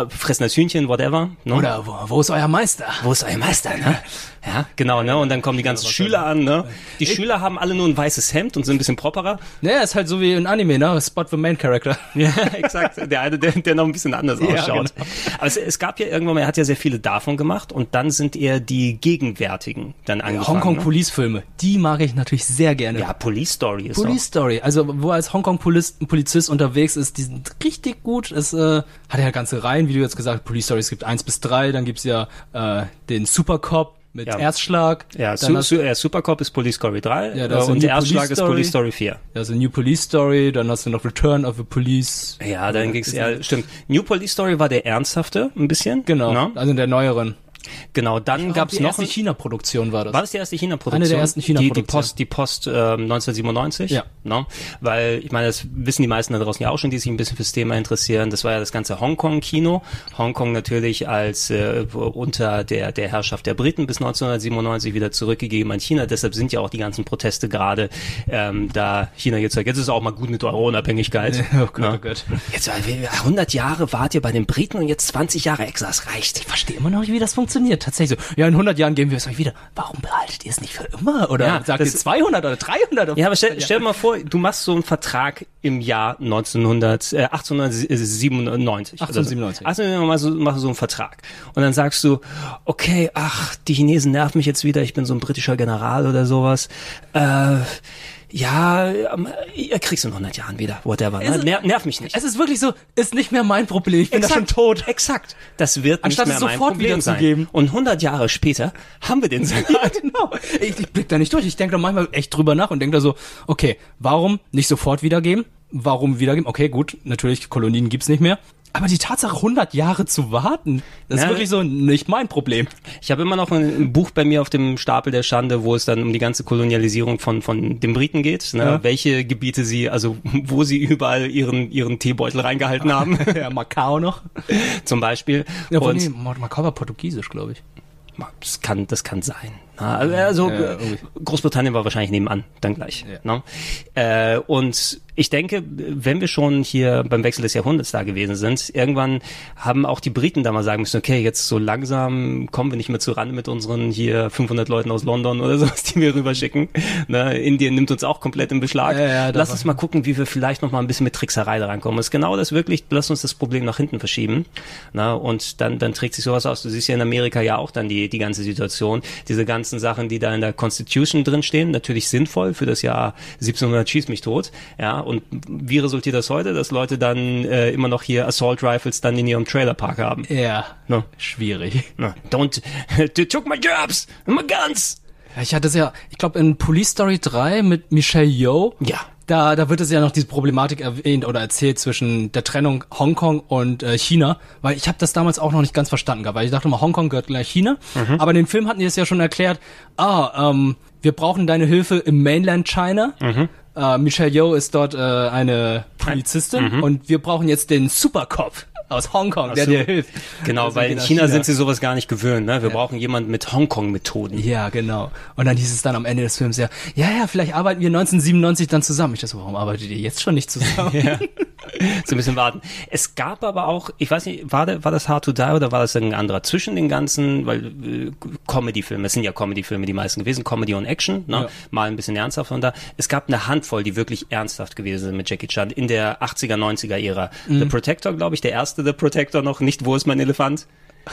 fressen das Hühnchen, whatever. Ne? Oder wo, wo ist euer Meister? Wo ist euer Meister, ne? *laughs* Ja, genau, ne? Und dann kommen die ganzen Schüler an, ne? Die Schüler haben alle nur ein weißes Hemd und sind ein bisschen properer. Naja, ist halt so wie in Anime, ne? Spot the Main Character. *laughs* Ja, exakt. Der eine, der, der noch ein bisschen anders *laughs* Ja, ausschaut. genau. Aber es, es gab ja irgendwann mal, er hat ja sehr viele davon gemacht und dann sind eher die gegenwärtigen dann angefangen. Hongkong ne? Police Filme, die mag ich natürlich sehr gerne. Ja, Police Story ist Police Story, also wo er als Hongkong Poliz Polizist unterwegs ist, die sind richtig gut. Es äh, hat ja ganze Reihen, wie du jetzt gesagt hast, Police Story, es gibt eins bis drei, dann gibt's ja äh, den Supercop mit Ja. Erstschlag. Ja, dann Su Su äh, Supercop ist Police Story 3 Ja, äh, das ist und Erstschlag ist. Police Story 4. Also New Police Story, dann hast du noch Return of the Police. Ja, dann ging's eher, stimmt. New Police Story war der ernsthafte, ein bisschen. Genau, Ne? also der neueren. Genau, dann gab's die noch erste ein- China-Produktion war das. War das die erste China-Produktion? Eine der ersten Die, die China-Produktionen. Post, die Post ähm, 1997? Ja. Ne? Weil, ich meine, das wissen die meisten da draußen ja auch schon, die sich ein bisschen fürs Thema interessieren. Das war ja das ganze Hongkong-Kino. Hongkong natürlich als äh, unter der, der Herrschaft der Briten bis 1997 wieder zurückgegeben an China. Deshalb sind ja auch die ganzen Proteste gerade ähm, da China gezeigt. Jetzt ist es auch mal gut mit eurer Unabhängigkeit. *laughs* Oh Gott, Ne? oh Gott. Jetzt äh, 100 Jahre wart ihr bei den Briten und jetzt 20 Jahre extra, das reicht. Ich verstehe immer noch nicht, wie das funktioniert. Tatsächlich so. Ja, in 100 Jahren geben wir es euch wieder. Warum behaltet ihr es nicht für immer? Oder Ja, sagt ihr das- 200 oder 300? Ja, aber stell, stell dir mal vor, du machst so einen Vertrag im Jahr 1900, äh, 1897. oder so. 1897. Also machst du, machst du so einen Vertrag. Und dann sagst du, okay, ach, die Chinesen nerven mich jetzt wieder, ich bin so ein britischer General oder sowas. Äh, ja, ähm, ihr kriegst in 100 Jahren wieder, whatever. Ne? Ner nerv mich nicht. Es ist wirklich so, ist nicht mehr mein Problem. Ich bin da Exakt. schon tot. Exakt. Das wird Anstatt nicht es mehr mein sofort Problem sein. wiederzugeben. Und 100 Jahre später haben wir den *laughs* Salat. genau. Ich, ich blick da nicht durch. Ich denke da manchmal echt drüber nach und denke da so, okay, warum nicht sofort wiedergeben? Warum wiedergeben? Okay, gut, natürlich, Kolonien gibt's nicht mehr. Aber die Tatsache, 100 Jahre zu warten, das Ja. ist wirklich so nicht mein Problem. Ich habe immer noch ein, Buch bei mir auf dem Stapel der Schande, wo es dann um die ganze Kolonialisierung von von den Briten geht, ne? Ja. welche Gebiete sie, also wo sie überall ihren ihren Teebeutel reingehalten haben, *laughs* ja, Macau noch. zum Beispiel. Ja, Und nee, Macau war portugiesisch, glaube ich. das kann das kann sein. Also, also Ja, äh, Großbritannien war wahrscheinlich nebenan, dann gleich. Ne? Äh, und ich denke, wenn wir schon hier beim Wechsel des Jahrhunderts da gewesen sind, irgendwann haben auch die Briten da mal sagen müssen, okay, jetzt so langsam kommen wir nicht mehr zurande mit unseren hier 500 Leuten aus London oder *laughs* sowas, die wir rüberschicken. Ne? Indien nimmt uns auch komplett im Beschlag. Ja, ja, Lass uns mal gucken, wie wir vielleicht noch mal ein bisschen mit Trickserei da rankommen. ist genau das wirklich, lass uns das Problem nach hinten verschieben. Na, und dann, dann trägt sich sowas aus. Du siehst ja in Amerika ja auch dann die, die ganze Situation. Diese ganzen Sachen, die da in der Constitution drinstehen, natürlich sinnvoll für das Jahr 1700 schieß mich tot. Ja, und wie resultiert das heute? Dass Leute dann äh, immer noch hier Assault Rifles dann in ihrem Trailerpark haben. Ja, No. schwierig. No. Don't, *laughs* they took my jobs, my guns. Ja, ich hatte es ja, ich glaube in Police Story 3 mit Michelle Yeoh. Ja. Da, da wird es ja noch diese Problematik erwähnt oder erzählt zwischen der Trennung Hongkong und äh, China, weil ich habe das damals auch noch nicht ganz verstanden gehabt, weil ich dachte immer, Hongkong gehört gleich China, Mhm. aber in dem Film hatten die es ja schon erklärt, ah, ähm, wir brauchen deine Hilfe im Mainland China. Mhm. Äh, Michelle Yeoh ist dort äh, eine Polizistin Mhm. und wir brauchen jetzt den Supercop aus Hongkong, der so. dir hilft. Genau, Also weil in nach China, sind sie sowas gar nicht gewöhnt. Ne? Wir brauchen jemanden mit Hongkong-Methoden. Ja, genau. Und dann hieß es dann am Ende des Films ja, ja, ja, vielleicht arbeiten wir 1997 dann zusammen. Ich dachte warum arbeitet ihr jetzt schon nicht zusammen? *laughs* Ja. *laughs* *laughs* so ein bisschen warten. Es gab aber auch, ich weiß nicht, war, war das Hard to Die oder war das irgendein anderer zwischen den ganzen, weil äh, Comedy-Filme, es sind ja Comedy-Filme die meisten gewesen, Comedy und Action, ne? Ja. mal ein bisschen ernsthaft und da. Es gab eine Handvoll, die wirklich ernsthaft gewesen sind mit Jackie Chan in der 80er, 90er Ära. Mhm. The Protector, glaube ich, der erste The Protector noch, nicht Wo ist mein Elefant?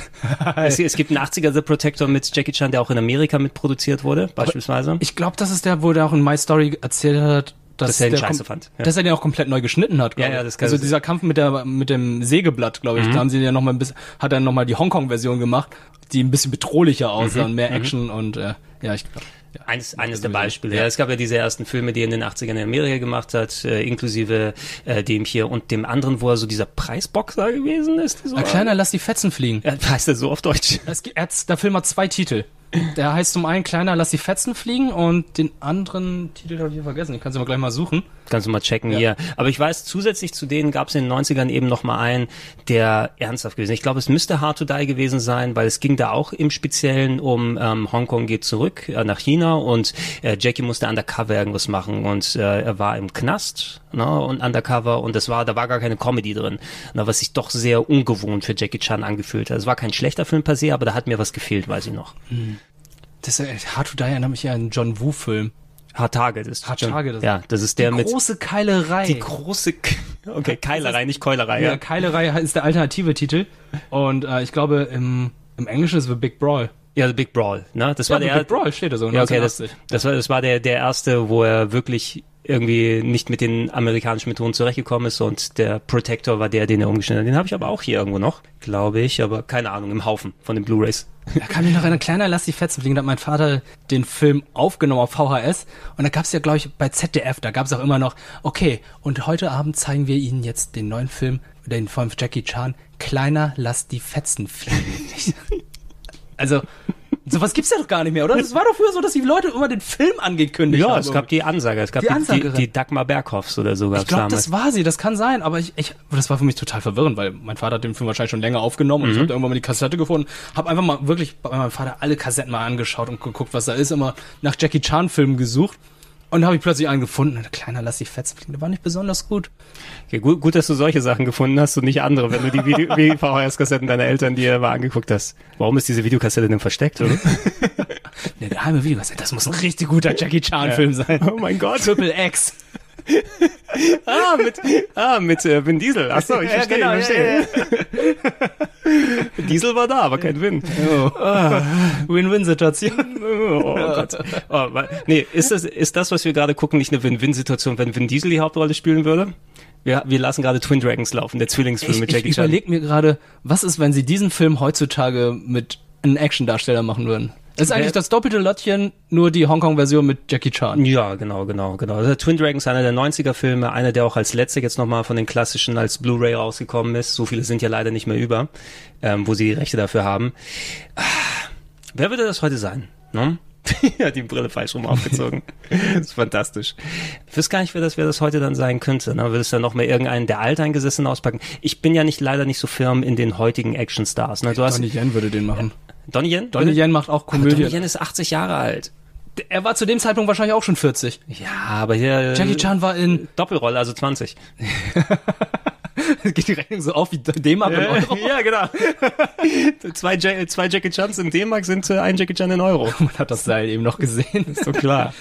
*laughs* es, es gibt einen 80er The Protector mit Jackie Chan, der auch in Amerika mitproduziert wurde, beispielsweise. Ich glaube, das ist der, wo der auch in My Story erzählt hat, dass, Dass er der scheiße fand, ja. Dass er den auch komplett neu geschnitten hat. glaub Ja, ja, ich. das kann Also dieser Kampf mit der mit dem Sägeblatt, glaube ich, Mhm. da haben sie ja noch mal ein bisschen, hat er noch mal die Hongkong-Version gemacht, die ein bisschen bedrohlicher aussah Mhm, und mehr mhm. Action und äh, ja, ich glaube. Eines, eines der. Beispiele. Ja. Ja. es gab ja diese ersten Filme, die er in den 80ern in Amerika gemacht hat, äh, inklusive äh, dem hier und dem anderen, wo er so dieser Preisboxer gewesen ist. So Ein kleiner, lass die Fetzen fliegen. Ja, *laughs* heißt er so auf Deutsch? Es, er hat, der Film hat zwei Titel. Der heißt zum einen Kleiner, lass die Fetzen fliegen und den anderen Titel habe ich vergessen. Den kannst du mal gleich mal suchen. Kannst du mal checken Ja. hier. Aber ich weiß, zusätzlich zu denen gab es in den 90ern eben noch mal einen, der ernsthaft gewesen ist. Ich glaube, es müsste Hard to Die gewesen sein, weil es ging da auch im Speziellen um ähm, Hongkong geht zurück äh, nach China und äh, Jackie musste undercover irgendwas machen und äh, er war im Knast ne, und undercover und das war, da war gar keine Comedy drin, na, was sich doch sehr ungewohnt für Jackie Chan angefühlt hat. Es war kein schlechter Film per se, aber da hat mir was gefehlt, weiß ich noch. Das ist, äh, Hard to Die erinnert mich ja an einen John Woo-Film. Hard Target ist Hard John- Target. Ja, das ist der die mit große Keilerei. die große K *laughs* Okay, Keilerei, nicht Keulerei. ja, Ja. Keilerei ist der alternative Titel und äh, ich glaube im, im Englischen ist es The Big Brawl. Ja, The Big Brawl, ne? Das Ja, war The der Big Brawl steht da so, Ja, okay, das, 1980. das war das war der der erste, wo er wirklich irgendwie nicht mit den amerikanischen Methoden zurechtgekommen ist und der Protector war der, den er umgeschnitten hat. Den habe ich aber auch hier irgendwo noch, glaube ich, aber keine Ahnung, im Haufen von den Blu-rays. Da kann mich noch ein kleiner Lass die Fetzen fliegen. Da hat mein Vater den Film aufgenommen auf VHS. Und da gab es ja, glaube ich, bei ZDF, da gab es auch immer noch, okay, und heute Abend zeigen wir Ihnen jetzt den neuen Film, den von Jackie Chan, Kleiner, lass die Fetzen fliegen. *laughs* also, sowas gibt's ja doch gar nicht mehr, oder? Das war doch früher so, dass die Leute immer den Film angekündigt haben. Ja, es gab die Ansage, es gab Die die, die, Dagmar Berghoffs oder so gab's Ich glaube, das war sie, das kann sein, aber ich, ich, das war für mich total verwirrend, weil mein Vater hat den Film wahrscheinlich schon länger aufgenommen und ich Mhm. habe irgendwann mal die Kassette gefunden, habe einfach mal wirklich bei meinem Vater alle Kassetten mal angeschaut und geguckt, was da ist, immer nach Jackie Chan Filmen gesucht und da habe ich plötzlich einen gefunden, der kleiner lass die Fetzen fliegen, der war nicht besonders gut. Okay, gut, gut, dass du solche Sachen gefunden hast und nicht andere, wenn du die Video- *laughs* VHS-Kassetten deiner Eltern dir mal angeguckt hast. Warum ist diese Videokassette denn versteckt, oder? *laughs* Der geheime Videokassette, das muss ein richtig guter Jackie Chan Film Ja. sein. Oh mein Gott. Triple X. *laughs* ah, mit, ah, mit äh, Vin Diesel. Ach so, ich *laughs* Ja, verstehe, genau, ich verstehe. *laughs* Diesel war da, aber kein Vin. Ah, Win-Win-Situation. Oh Gott. Oh, nee, ist das, ist das, was wir gerade gucken, nicht eine Win-Win-Situation, wenn Vin Diesel die Hauptrolle spielen würde? Wir, wir lassen gerade Twin Dragons laufen, der Zwillingsfilm Ich, mit ich Jackie Chan. überlege mir gerade, was ist, wenn sie diesen Film heutzutage mit einem Actiondarsteller machen würden? Das ist eigentlich das doppelte Lottchen, nur die Hongkong-Version mit Jackie Chan. Ja, genau, genau, genau. Also Twin Dragons, einer der 90er Filme, einer, der auch als letzter jetzt nochmal von den klassischen als Blu-ray rausgekommen ist. So viele sind ja leider nicht mehr über, ähm, wo sie die Rechte dafür haben. Ah, wer würde das heute sein? Ne? *laughs* ja, die Brille falsch rum aufgezogen. das *laughs* ist fantastisch. Ich weiß gar nicht, wer das, wer das heute dann sein könnte. Ne? Würdest du dann noch mal irgendeinen der Alteingesessenen auspacken? Ich bin ja nicht leider nicht so firm in den heutigen Actionstars. Ne? Du hast Donnie Yen würde den machen. Donnie Yen? Donnie Yen macht auch Aber Komödien. Donnie Yen ist 80 Jahre alt. Er war zu dem Zeitpunkt wahrscheinlich auch schon 40. Ja, aber hier. Jackie Chan war in Doppelrolle, also 20. *laughs* Geht die Rechnung so auf wie D-Mark und Euro? *laughs* ja, genau. *laughs* zwei, ja zwei Jackie Chans in D-Mark sind äh, ein Jackie Chan in Euro. Man hat das Seil eben noch gesehen. Ist doch klar.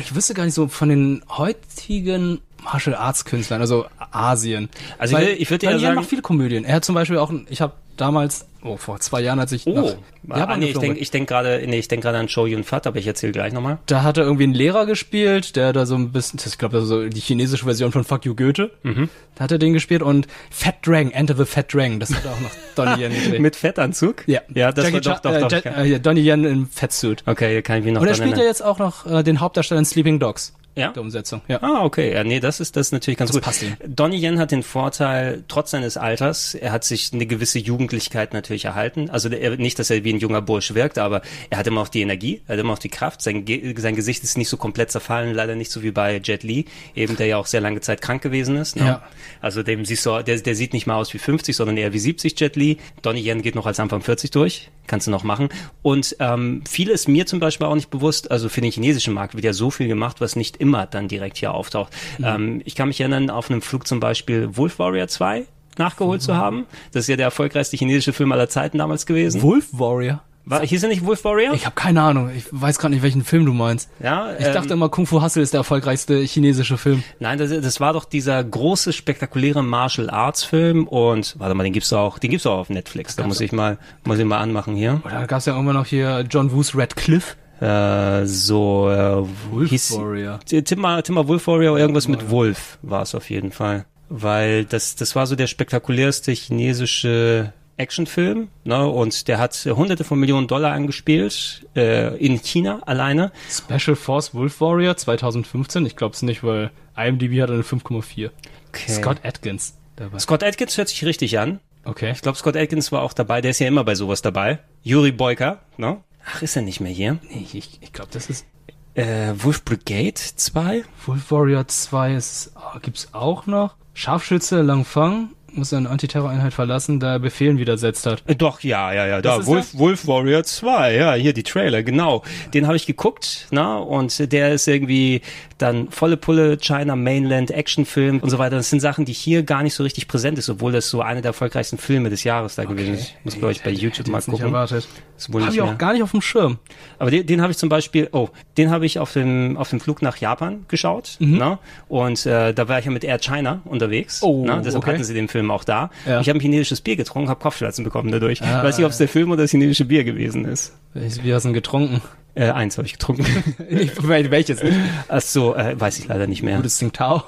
Ich wüsste gar nicht so von den heutigen Martial Arts Künstlern, also Asien. Also ich Weil ich würde eher Donnie Yen sagen- macht viele Komödien. Er hat zum Beispiel auch, ich habe damals, oh, vor zwei Jahren, als ich Oh, nach ah, nee, ich denke ich denk gerade nee, ich denk gerade an Show Yun Fat, aber ich erzähle gleich nochmal. Da hat er irgendwie einen Lehrer gespielt, der da so ein bisschen, das- ich glaube, das ist so die chinesische Version von Fuck You Goethe. Mhm. Da hat er den gespielt und Fat Dragon, Enter the Fat Dragon, das hat auch noch *laughs* Donnie Yen gedreht. Mit Fettanzug? Ja, Ja, das Jackie war doch, doch, doch. äh, äh, Donnie Yen im Fettsuit. Okay, kann ich mich noch Und er spielt ja jetzt auch noch äh, den Hauptdarsteller in Sleeping Dogs. Ja? Der Umsetzung, ja. Ah, okay. Ja, nee, das ist das ist natürlich ganz Das gut. passt ihm. Donnie Yen hat den Vorteil, trotz seines Alters, er hat sich eine gewisse Jugendlichkeit natürlich erhalten. Also er, nicht, dass er wie ein junger Bursch wirkt, aber er hat immer auch die Energie, er hat immer auch die Kraft. Sein, sein Gesicht ist nicht so komplett zerfallen, leider nicht so wie bei Jet Li, eben der ja auch sehr lange Zeit krank gewesen ist. Ne? Ja. Also dem siehst du, der, der sieht nicht mal aus wie 50, sondern eher wie 70 Jet Li. Donnie Yen geht noch als Anfang 40 durch, kannst du noch machen. Und ähm, viel ist mir zum Beispiel auch nicht bewusst, also für den chinesischen Markt wird ja so viel gemacht, was nicht immer dann direkt hier auftaucht. Mhm. Ähm, ich kann mich erinnern, auf einem Flug zum Beispiel Wolf Warrior 2 nachgeholt Mhm. zu haben. Das ist ja der erfolgreichste chinesische Film aller Zeiten damals gewesen. Wolf Warrior? War, hieß er nicht Wolf Warrior? Ich habe keine Ahnung. Ich weiß gerade nicht, welchen Film du meinst. Ja, Ich ähm, dachte immer, Kung Fu Hustle ist der erfolgreichste chinesische Film. Nein, das, das war doch dieser große, spektakuläre Martial Arts Film und warte mal, den gibt's auch, den gibt's auch auf Netflix. Da muss ich mal, muss ich mal anmachen hier. Oder gab es ja irgendwann noch hier John Woos Red Cliff. Äh, so äh, Wolf hieß, Warrior. Tim mal, Tim mal Wolf Warrior, irgendwas mit Wolf war es auf jeden Fall. Weil das, das war so der spektakulärste chinesische Actionfilm, ne? Und der hat hunderte von Millionen Dollar angespielt, äh, in China alleine. Special Force Wolf Warrior 2015. Ich glaube es nicht, weil IMDb hat eine 5,4. Okay. Scott Atkins dabei. Scott Atkins hört sich richtig an. Okay. Ich glaube, Scott Atkins war auch dabei, der ist ja immer bei sowas dabei. Yuri Boyka, ne? Ach, ist er nicht mehr hier? Nee, ich, ich glaube, das ist Äh, Wolf Brigade 2? Wolf Warrior 2 ist, oh, gibt's auch noch. Scharfschütze Langfang muss seine Antiterroreinheit verlassen, da er Befehlen widersetzt hat. Äh, Doch, ja, ja, ja. Da, Wolf, Wolf Warrior 2, ja, hier die Trailer, genau. Den habe ich geguckt, na, und der ist irgendwie dann volle Pulle China Mainland Actionfilm und so weiter. Das sind Sachen, die hier gar nicht so richtig präsent ist, obwohl das so einer der erfolgreichsten Filme des Jahres da gewesen ist. Muss glaube ich bei YouTube mal nicht gucken. erwartet. Ist wohl Hab nicht ich auch mehr. gar nicht auf dem Schirm. Aber den, den habe ich zum Beispiel, oh, den habe ich auf dem auf dem Flug nach Japan geschaut, Mhm. ne? Und äh, da war ich ja mit Air China unterwegs. Oh, ne? Deshalb okay. hatten sie den Film auch da. Ja. Ich habe ein chinesisches Bier getrunken, habe Kopfschmerzen bekommen dadurch. Ah, ich weiß nicht, ob es der Film oder das chinesische Bier gewesen ist. Wie hast du denn getrunken? Äh, eins habe ich getrunken. *laughs* Welches? Ach so, äh, weiß ich leider nicht mehr. Gutes Tsingtao.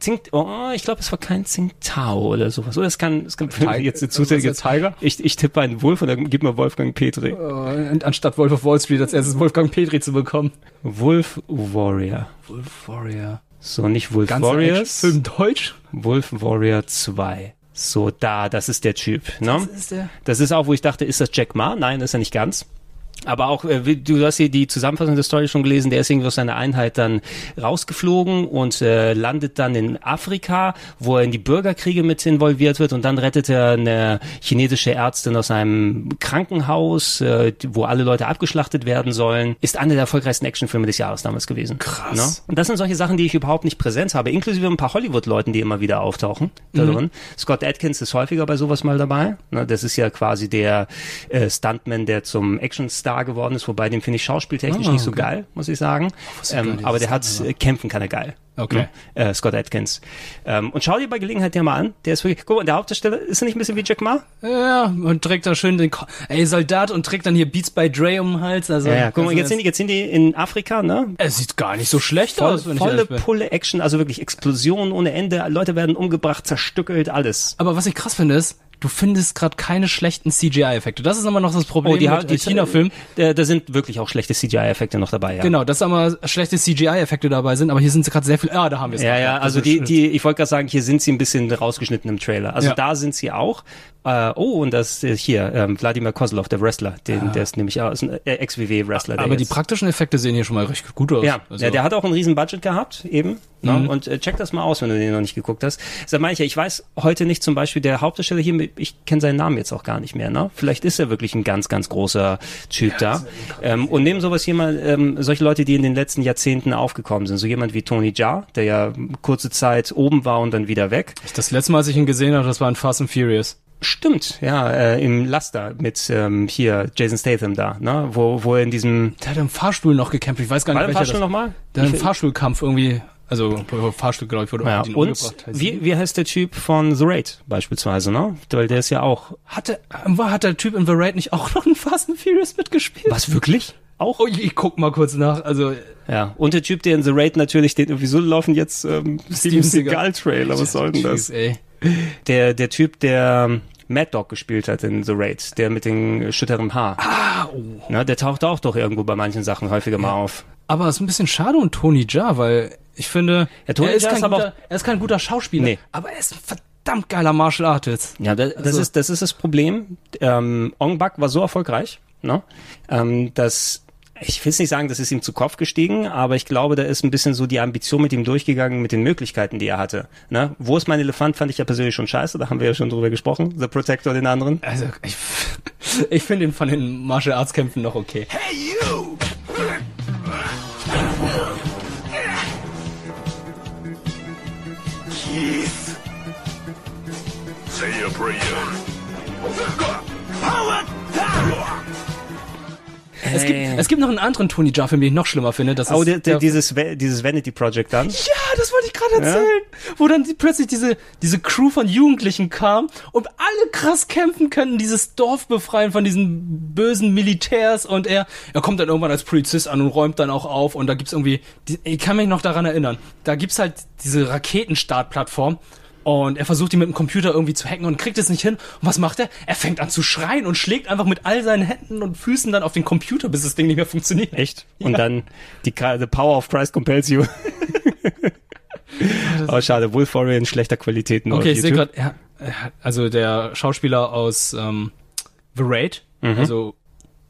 Tsing, oh, ich glaube, es war kein Tsingtao oder sowas. Oder es kann, es kann Tiger- *laughs* jetzt eine der Tiger? Ich, ich tippe einen Wolf und dann gib mir Wolfgang Petri. Äh, anstatt Wolf of Wall Street als erstes Wolfgang Petri zu bekommen. Wolf Warrior. Wolf Warrior. So, nicht Wolf Ganzer Warriors. Actionfilm Deutsch? Wolf Warrior 2. So, da, das ist der Typ. Ne? Das ist der. Das ist auch, wo ich dachte, ist das Jack Ma? Nein, ist er nicht ganz. Aber auch, äh, du hast hier die Zusammenfassung der Story schon gelesen, der ist irgendwie aus seiner Einheit dann rausgeflogen und äh, landet dann in Afrika, wo er in die Bürgerkriege mit involviert wird und dann rettet er eine chinesische Ärztin aus einem Krankenhaus, äh, wo alle Leute abgeschlachtet werden sollen. Ist einer der erfolgreichsten Actionfilme des Jahres damals gewesen. Krass. Ne? Und das sind solche Sachen, die ich überhaupt nicht präsent habe, inklusive ein paar Hollywood-Leuten, die immer wieder auftauchen da Mhm. drin. Scott Atkins ist häufiger bei sowas mal dabei. Ne, das ist ja quasi der äh, Stuntman, der zum Actionstar geworden ist, wobei den finde ich schauspieltechnisch Ah, nicht so okay. geil, muss ich sagen. gar Ähm, aber der hat äh, kämpfen kann er geil. Okay. Ne? Äh, Scott Atkins. Ähm, und schau dir bei Gelegenheit der mal an. Der ist wirklich. Guck mal, der Hauptdarsteller ist er nicht ein bisschen wie Jack Ma? Ja, und trägt da schön den Ko Ey, Soldat und trägt dann hier Beats by Dre um den Hals. Also, ja, ja, guck mal, jetzt sind, die, jetzt sind die in Afrika, ne? Es sieht gar nicht so schlecht Voll, aus, wenn volle. Pulle Action, also wirklich Explosionen ohne Ende. Leute werden umgebracht, zerstückelt, alles. Aber was ich krass finde ist, du findest gerade keine schlechten CGI-Effekte. Das ist immer noch das Problem Oh, die, mit die äh, China-Filmen. Da, da sind wirklich auch schlechte CGI-Effekte noch dabei, ja. Genau, dass immer schlechte CGI-Effekte dabei sind, aber hier sind sie gerade sehr viel. Ja, da haben wir es. Ja, ja, also die, die, ich wollte gerade sagen, hier sind sie ein bisschen rausgeschnitten im Trailer. Also Ja. da sind sie auch. Äh, oh, und das äh, hier, ähm, Wladimir Kozlov, der Wrestler, den, Ah. der ist nämlich auch ist ein äh, Ex-WW-Wrestler. Aber die praktischen Effekte sehen hier schon mal recht gut aus. Ja, Also- ja, der hat auch ein riesen Budget gehabt, eben. Ne? Mhm. Und äh, check das mal aus, wenn du den noch nicht geguckt hast. Sag mal, ich, ich weiß heute nicht zum Beispiel, der Hauptdarsteller hier, ich kenne seinen Namen jetzt auch gar nicht mehr. Ne? Vielleicht ist er wirklich ein ganz, ganz großer Typ da. Ähm, und neben sowas hier mal ähm, solche Leute, die in den letzten Jahrzehnten aufgekommen sind. So jemand wie Tony Jaa, der ja kurze Zeit oben war und dann wieder weg. Das letzte Mal, als ich ihn gesehen habe, das war in Fast and Furious. Stimmt, ja, äh, im Laster mit ähm, hier Jason Statham da, ne? wo, wo er in diesem Der hat im Fahrstuhl noch gekämpft. Ich weiß gar nicht, War im welcher Fahrstuhl nochmal? Der hat im Fahrstuhlkampf irgendwie, also Fahrstuhl, glaube ich, wurde Ja, und umgebracht. Heißt wie, wie heißt der Typ von The Raid beispielsweise, ne? Weil der ist ja auch. Hatte, war, hat der Typ in The Raid nicht auch noch in Fast and Furious mitgespielt? Was, wirklich? Auch? Oh, ich, guck mal kurz nach. Also, Ja, und der Typ, der in The Raid natürlich, den, wieso laufen jetzt ähm, Steven Seagal Trailer, was soll denn das? Ey. Der, der Typ, der ähm, Mad Dog gespielt hat in The Raid, der mit äh, schütterem Haar. Ah, oh. Na, der taucht auch doch irgendwo bei manchen Sachen häufiger mal auf. Aber es ist ein bisschen schade um Tony Jaa, weil ich finde, Ja, Tony er, ist Jaa kein ist guter, er ist kein guter Schauspieler, Nee. aber er ist ein verdammt geiler Martial Artist. Ja, das, das, Also- ist, das ist das Problem. Ähm, Ong Bak war so erfolgreich, ne? ähm, dass ich will nicht sagen, das ist ihm zu Kopf gestiegen, aber ich glaube, da ist ein bisschen so die Ambition mit ihm durchgegangen, mit den Möglichkeiten, die er hatte. Ne? Wo ist mein Elefant, fand ich ja persönlich schon scheiße, da haben wir ja schon drüber gesprochen, The Protector, den anderen. Also, ich, *laughs* ich finde ihn von den Martial Arts Kämpfen noch okay. Keith. Es gibt, es gibt noch einen anderen Tony Jaa, Film, den ich noch schlimmer finde. Das Oh, ist der, der, dieses, dieses Vanity Project dann. Ja, das wollte ich gerade erzählen. Wo dann die, plötzlich diese, diese Crew von Jugendlichen kam und alle krass kämpfen können, dieses Dorf befreien von diesen bösen Militärs und er, er kommt dann irgendwann als Polizist an und räumt dann auch auf und da gibt's irgendwie, ich kann mich noch daran erinnern, da gibt's halt diese Raketenstartplattform und er versucht die mit dem Computer irgendwie zu hacken und kriegt es nicht hin. Und was macht er? Er fängt an zu schreien und schlägt einfach mit all seinen Händen und Füßen dann auf den Computer, bis das Ding nicht mehr funktioniert. Echt? Und dann die The Power of Christ compels you. *laughs* oh, schade, Wolf Warrior in schlechter Qualität nur Okay, auf ich sehe gerade, er, er hat- also der Schauspieler aus ähm, The Raid, Mhm. also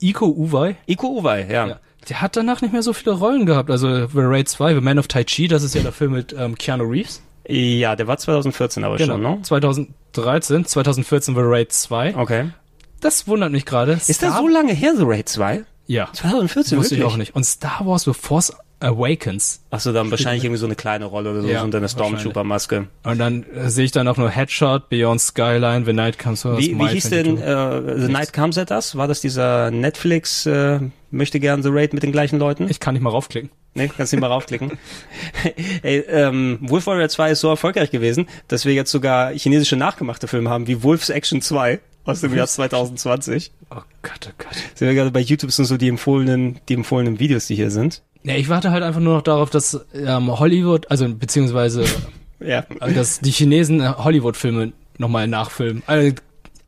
Iko Uwei. Iko Uwei, ja. Der hat danach nicht mehr so viele Rollen gehabt. Also The Raid 2, The Man of Tai Chi, das ist ja der Film mit ähm, Keanu Reeves. Ja, der war 2014 aber Genau. schon, ne? 2013, 2014 The Raid 2. Okay. Das wundert mich gerade. Ist das so lange her, The Raid 2? Ja. 2014, Wusste ich auch nicht. Und Star Wars The Force Awakens. Achso, dann wahrscheinlich irgendwie so eine kleine Rolle oder so Ja, unter einer. Stormtrooper-Maske. Und dann äh, sehe ich dann auch nur Headshot, Beyond Skyline, The Night Comes First. Wie, wie hieß denn 22. äh, The Night Comes at Us? War das dieser Netflix äh, möchte gern The Raid mit den gleichen Leuten? Ich kann nicht mal raufklicken. Nee, kannst nicht mal raufklicken. *laughs* Ey, ähm, Wolf Warrior 2 ist so erfolgreich gewesen, dass wir jetzt sogar chinesische nachgemachte Filme haben, wie Wolf's Action 2 aus dem Jahr 2020. Oh Gott, oh Gott. Sehen wir gerade bei YouTube sind so die empfohlenen, die empfohlenen Videos, die hier sind. Ja, ich warte halt einfach nur noch darauf, dass ähm, Hollywood, also beziehungsweise *laughs* Ja. äh, dass die Chinesen äh, Hollywood-Filme nochmal nachfilmen. Also,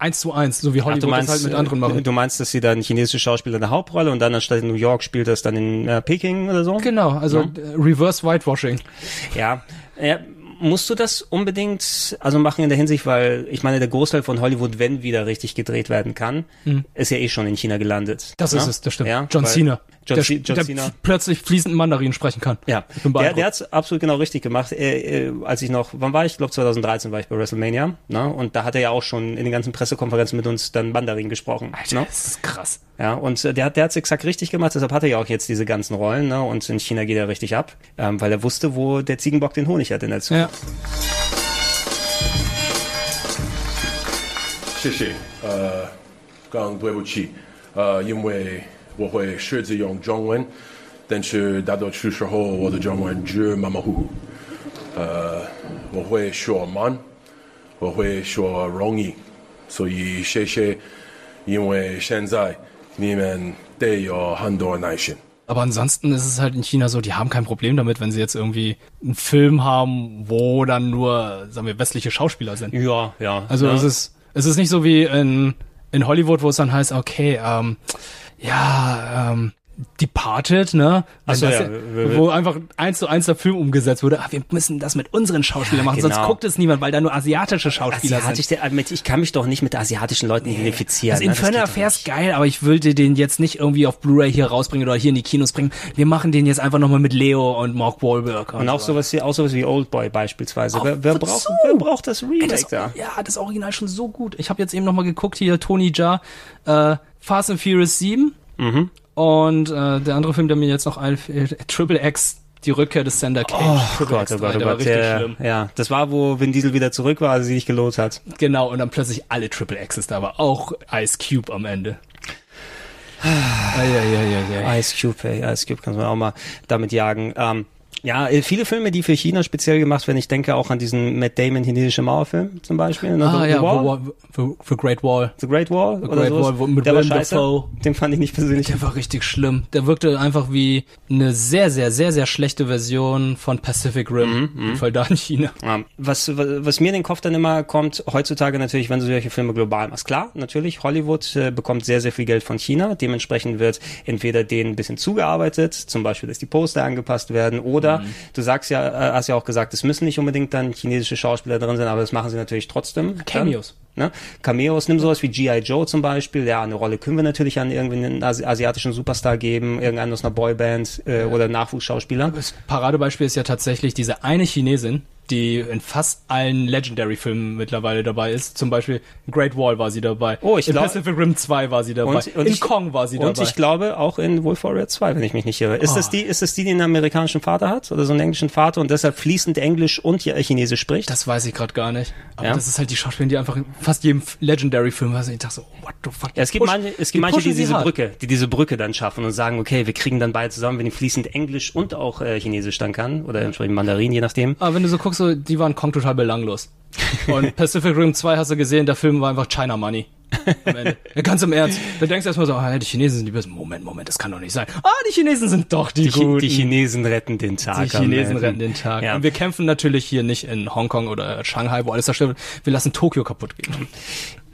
eins zu eins, so wie Ach, Hollywood du meinst, das halt mit anderen machen. du meinst, dass sie dann chinesische Schauspieler eine Hauptrolle und dann anstatt in New York spielt das dann in äh, Peking oder so? Genau, also Ja. äh, Reverse Whitewashing. Ja, ja, musst du das unbedingt also machen in der Hinsicht, weil ich meine, der Großteil von Hollywood, wenn wieder richtig gedreht werden kann, Mhm. ist ja eh schon in China gelandet. Das ne? ist es, das stimmt. Ja, John Cena. John, der, C- John der Cena. plötzlich fließend Mandarin sprechen kann. Ja, Ich bin der, beeindruckt. der hat's absolut genau richtig gemacht. Äh, äh, als ich noch, wann war ich? Ich glaube 2013 war ich bei WrestleMania. Ne? Und da hat er ja auch schon in den ganzen Pressekonferenzen mit uns dann Mandarin gesprochen. Alter, ne? das ist krass. Ja, und äh, der, hat- der hat's exakt richtig gemacht, deshalb hat er ja auch jetzt diese ganzen Rollen. Ne? Und in China geht er richtig ab, ähm, weil er wusste, wo der Ziegenbock den Honig hat in der Zukunft. 谢谢。呃，刚刚对不起，呃，因为 我会试着用中文，但是大多数时候我的中文只马马虎虎。呃，我会说慢，我会说容易，所以谢谢，因为现在你们得有很多耐心。 Aber ansonsten ist es halt in China so, die haben kein Problem damit, wenn sie jetzt irgendwie einen Film haben, wo dann nur, sagen wir, westliche Schauspieler sind. Ja, ja. Also ja. es ist es ist nicht so wie in, in Hollywood, wo es dann heißt, okay, ähm, ja, ähm, Departed, ne? Ach so, Wenn das ja, wo einfach eins zu eins der Film umgesetzt wurde. Ah, wir müssen das mit unseren Schauspielern machen, sonst genau. guckt es niemand, weil da nur asiatische Schauspieler Asiatisch, sind. der, ich kann mich doch nicht mit asiatischen Leuten identifizieren. Das ne? Inferno Affair ist geil, aber ich würde den jetzt nicht irgendwie auf Blu-ray hier rausbringen oder hier in die Kinos bringen. Wir machen den jetzt einfach nochmal mit Leo und Mark Wahlberg. Und auch so. sowas wie, auch sowas wie Oldboy beispielsweise. Auch wer, wer, braucht, wer braucht das Remake Ey, das, da? Ja, das Original schon so gut. Ich habe jetzt eben nochmal geguckt, hier Tony Jaa, äh, Fast and Furious 7 Mhm. Und äh, der andere Film, der mir jetzt noch einfällt, Triple X, die Rückkehr des Sander Cage. Oh Triple Gott, X oh 3, Gott, oh war Gott. richtig Der, schlimm. ja, das war, wo Vin Diesel wieder zurück war, also sie sich gelohnt hat. Genau, und dann plötzlich alle Triple X's da, aber auch Ice Cube am Ende. Eieieiei. Ice Cube, ey, Ice Cube kann man auch mal damit jagen. Ähm, ja, äh, viele Filme, die für China speziell gemacht werden. Ich denke auch an diesen Matt Damon chinesische Mauerfilm zum Beispiel. ne? Ah The, ja, The Wall. The, Wall, the, Great Wall. The Great Wall The Great. Wall wo- mit Der war Willem scheiße. Dafoe. Den fand ich nicht persönlich. Der war richtig schlimm. Der wirkte einfach wie eine sehr, sehr, sehr, sehr schlechte Version von Pacific Rim. Mhm, Im Fall da in China. Ja, was, was mir in den Kopf dann immer kommt, heutzutage natürlich, wenn du solche Filme global machst. Klar, natürlich, Hollywood äh, bekommt sehr, sehr viel Geld von China. Dementsprechend wird entweder denen ein bisschen zugearbeitet, zum Beispiel, dass die Poster angepasst werden, oder Mhm. du sagst ja, äh, hast ja auch gesagt, es müssen nicht unbedingt dann chinesische Schauspieler drin sein, aber das machen sie natürlich trotzdem. Cameos. Ne? Cameos, nimm sowas wie G.I. Joe zum Beispiel. Ja, eine Rolle können wir natürlich an irgendeinen Asi asiatischen Superstar geben, irgendeinen aus einer Boyband äh, oder Nachwuchsschauspieler. Das Paradebeispiel ist ja tatsächlich diese eine Chinesin, die in fast allen Legendary-Filmen mittlerweile dabei ist. Zum Beispiel Great Wall war sie dabei. Oh, ich in glaub- Pacific Rim 2 war sie dabei. Und, und in ich, Kong war sie und dabei. ich glaube auch in Wolf Warrior 2, wenn ich mich nicht irre. Ist Ah. das die, ist das die, die einen amerikanischen Vater hat oder so einen englischen Vater und deshalb fließend Englisch und ja- Chinesisch spricht? das weiß ich gerade gar nicht. Aber Ja? das ist halt die Schauspielerin, die einfach in fast jedem Legendary-Film war. Ich dachte so, what the fuck. Ja, es gibt manche, es gibt manche, pushen die diese hart. Brücke, die diese Brücke dann schaffen und sagen, okay, wir kriegen dann beide zusammen, wenn die fließend Englisch und auch äh, Chinesisch dann kann oder entsprechend Mandarin, je nachdem. Aber wenn du so guckst, so, die waren Kong total belanglos. Und *laughs* Pacific Rim 2 hast du gesehen, der Film war einfach China Money. *laughs* Ganz im Ernst. Da denkst du erstmal so, ah, die Chinesen sind die Besten. Moment, Moment, das kann doch nicht sein. Ah, die Chinesen sind doch die, Die, Guten. die Chinesen retten den Tag. Die Chinesen retten den Tag. Ja. Und wir kämpfen natürlich hier nicht in Hongkong oder Shanghai, wo alles zerstört wird. Wir lassen Tokio kaputt gehen.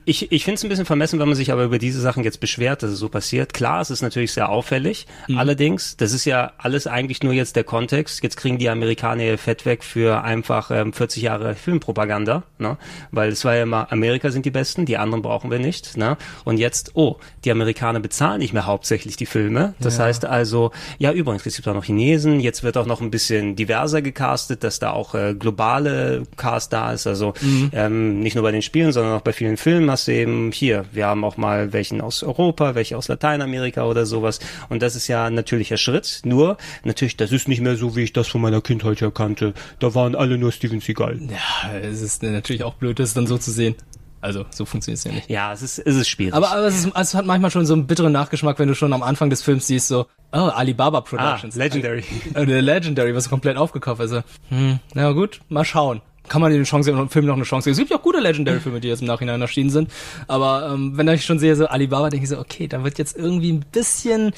Ich, ich finde es ein bisschen vermessen, wenn man sich aber über diese Sachen jetzt beschwert, dass es so passiert. Klar, es ist natürlich sehr auffällig. Mhm. Allerdings, das ist ja alles eigentlich nur jetzt der Kontext. Jetzt kriegen die Amerikaner ihr Fett weg für einfach ähm, 40 Jahre Filmpropaganda. Ne? Weil es war ja immer, Amerika sind die Besten, die anderen brauchen wir nicht. Ne? Und jetzt, oh, die Amerikaner bezahlen nicht mehr hauptsächlich die Filme. Das Ja. heißt also, ja übrigens, es gibt auch noch Chinesen. Jetzt wird auch noch ein bisschen diverser gecastet, dass da auch äh, globale Cast da ist. Also Mhm. ähm, nicht nur bei den Spielen, sondern auch bei vielen Filmen hast du eben hier, wir haben auch mal welchen aus Europa, welche aus Lateinamerika oder sowas. Und das ist ja ein natürlicher Schritt. Nur, natürlich, das ist nicht mehr so, wie ich das von meiner Kindheit her kannte. Da waren alle nur Steven Seagal. Ja, es ist natürlich auch blöd, das dann so zu sehen. Also, so funktioniert es ja nicht. Ja, es ist, es ist schwierig. Aber, aber es, ist, es hat manchmal schon so einen bitteren Nachgeschmack, wenn du schon am Anfang des Films siehst, so, oh, Alibaba Productions. Ah, Legendary. *laughs* Äh, Legendary, was komplett aufgekauft ist. Also, hm, na gut, mal schauen. Kann man den Chance, dem Film noch eine Chance geben. Es gibt ja auch gute Legendary-Filme, die jetzt im Nachhinein erschienen sind. Aber ähm, wenn ich schon sehe, so Alibaba, denke ich so, okay, da wird jetzt irgendwie ein bisschen,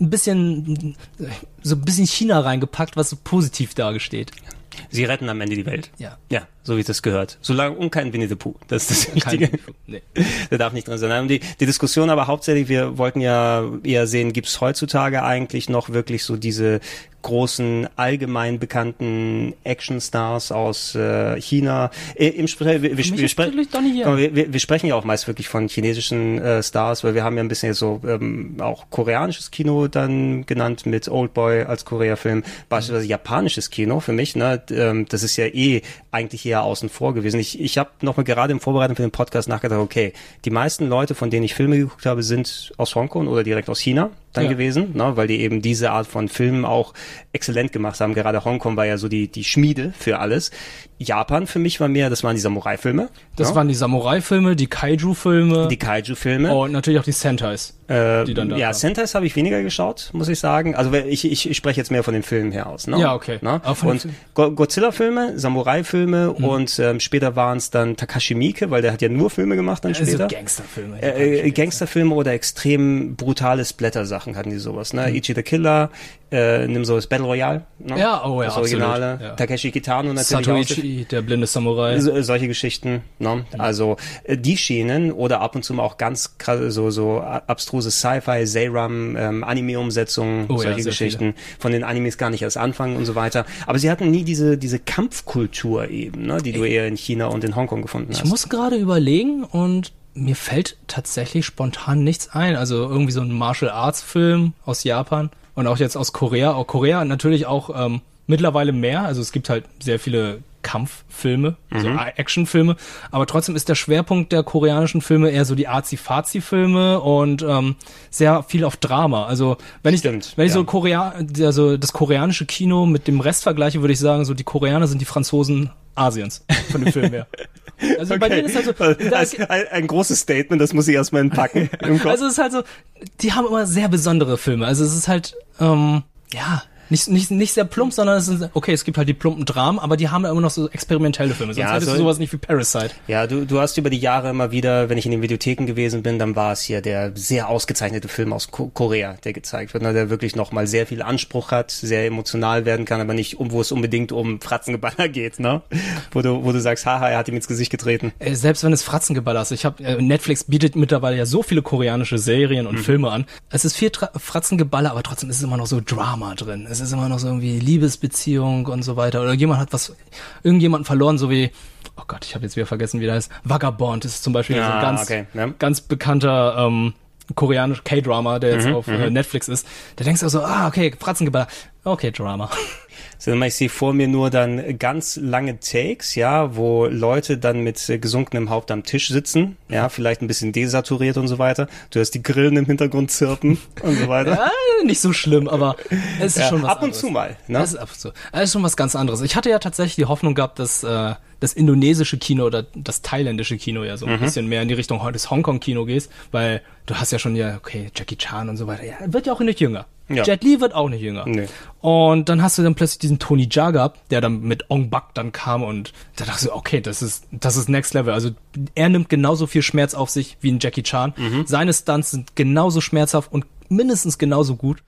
ein bisschen, so ein bisschen China reingepackt, was so positiv dargesteht. Sie retten am Ende die Welt. Ja. Ja, so wie das gehört. Solange, und kein Winnie the Pooh. Das ist das Wichtige. Nee. *laughs* Der darf nicht drin sein. Und die, die Diskussion aber hauptsächlich, wir wollten ja eher sehen, gibt es heutzutage eigentlich noch wirklich so diese großen, allgemein bekannten Actionstars aus äh, China. Äh, Im wir, wir, wir, spre wir, wir, sprechen ja auch meist wirklich von chinesischen äh, Stars, weil wir haben ja ein bisschen so ähm, auch koreanisches Kino dann genannt mit Oldboy als Korea-Film, beispielsweise japanisches Kino für mich. Ne, ähm, das ist ja eh eigentlich eher außen vor gewesen. Ich, ich habe noch gerade im Vorbereitung für den Podcast nachgedacht, okay, die meisten Leute, von denen ich Filme geguckt habe, sind aus Hongkong oder direkt aus China dann Ja. gewesen, ne, weil die eben diese Art von Filmen auch exzellent gemacht haben. Gerade Hongkong war ja so die, die Schmiede für alles. Japan für mich war mehr, das waren die Samurai-Filme. Das ne? waren die Samurai-Filme, die Kaiju-Filme. Die Kaiju-Filme. Und natürlich auch die Sentais. Äh, die dann da ja, kamen. Sentais habe ich weniger geschaut, muss ich sagen. Also ich, ich, ich spreche jetzt mehr von den Filmen her aus. Ne? Ja, okay. Ne? Und Godzilla-Filme, Samurai-Filme Mhm. und ähm, später waren es dann Takashi Miike, weil der hat ja nur Filme gemacht dann Also später. Gangsterfilme. Äh, äh, Gangsterfilme oder extrem brutale Splatter-Sachen hatten die sowas. Ne? Ichi the Killer, äh, nimm so das Battle Royale. Ne? Mhm. Ja, oh ja, Das Originale. absolut, ja. Takeshi Kitano natürlich auch. Satoichi, der blinde Samurai. So, solche Geschichten, ne? Also äh, die Schienen oder ab und zu mal auch ganz krass, so so abstruse Sci-Fi, Zeiram, ähm, Anime-Umsetzungen, Oh ja, solche sehr Geschichten, von den Animes gar nicht erst anfangen und so weiter. Aber sie hatten nie diese diese Kampfkultur eben, ne? Die du eher in China und in Hongkong gefunden hast. Ich muss gerade überlegen und mir fällt tatsächlich spontan nichts ein. Also irgendwie so ein Martial Arts Film aus Japan und auch jetzt aus Korea. Auch Korea natürlich auch ähm, mittlerweile mehr. Also es gibt halt sehr viele Kampffilme, so Mhm. Actionfilme, aber trotzdem ist der Schwerpunkt der koreanischen Filme eher so die Arzi-Fazi-Filme und ähm, sehr viel auf Drama. Also wenn ich wenn ich so Korea, also das koreanische Kino mit dem Rest vergleiche, würde ich sagen, so die Koreaner sind die Franzosen Asiens von dem Film her. *laughs* Also bei denen ist halt so, da, Als ein, ein großes Statement, das muss ich erstmal entpacken *laughs* im Kopf. also es ist halt so, die haben immer sehr besondere Filme. Also es ist halt, ähm, ja, nicht, nicht, nicht sehr plump, sondern es ist, okay, es gibt halt die plumpen Dramen, aber die haben ja immer noch so experimentelle Filme. Sonst Ja, hättest so- du sowas nicht wie Parasite. Ja, du, du hast über die Jahre immer wieder, wenn ich in den Videotheken gewesen bin, dann war es hier der sehr ausgezeichnete Film aus Ko Korea, der gezeigt wird, ne, der wirklich nochmal sehr viel Anspruch hat, sehr emotional werden kann, aber nicht um, wo es unbedingt um Fratzengeballer geht, ne? Wo du, wo du sagst, haha, er hat ihm ins Gesicht getreten. Äh, Selbst wenn es Fratzengeballer ist. Ich habe äh, Netflix bietet mittlerweile ja so viele koreanische Serien und Mhm. Filme an. Es ist viel Tra Fratzengeballer, aber trotzdem ist es immer noch so Drama drin. Es ist immer noch so irgendwie Liebesbeziehung und so weiter. Oder jemand hat was, irgendjemanden verloren, so wie, oh Gott, ich habe jetzt wieder vergessen, wie der heißt. Vagabond ist zum Beispiel so Ja, ein ganz, okay, ja. ganz bekannter ähm, koreanisch K-Drama, der jetzt Mhm, auf äh, mhm. Netflix ist. Da denkst du so, ah, okay, Fratzengeballer. Okay, Drama. *laughs* So, ich sehe vor mir nur dann ganz lange Takes, ja, wo Leute dann mit gesunkenem Haupt am Tisch sitzen, ja, vielleicht ein bisschen desaturiert und so weiter. Du hörst die Grillen im Hintergrund zirpen *laughs* und so weiter. Ja, nicht so schlimm, aber es ist Ja, schon was ab und anderes. zu mal, ne? Es ist ab und zu. Es ist schon was ganz anderes. Ich hatte ja tatsächlich die Hoffnung gehabt, dass äh, das indonesische Kino oder das thailändische Kino ja so ein Mhm. bisschen mehr in die Richtung des Hongkong-Kino gehst, weil du hast ja schon ja, okay, Jackie Chan und so weiter. Ja, wird ja auch nicht jünger. Ja. Jet Li wird auch nicht jünger. Nee. Und dann hast du dann plötzlich diesen Tony Jaa gehabt, der dann mit Ong Bak dann kam und da dachte ich, okay, das ist, das ist Next Level. Also er nimmt genauso viel Schmerz auf sich wie ein Jackie Chan. Mhm. Seine Stunts sind genauso schmerzhaft und mindestens genauso gut.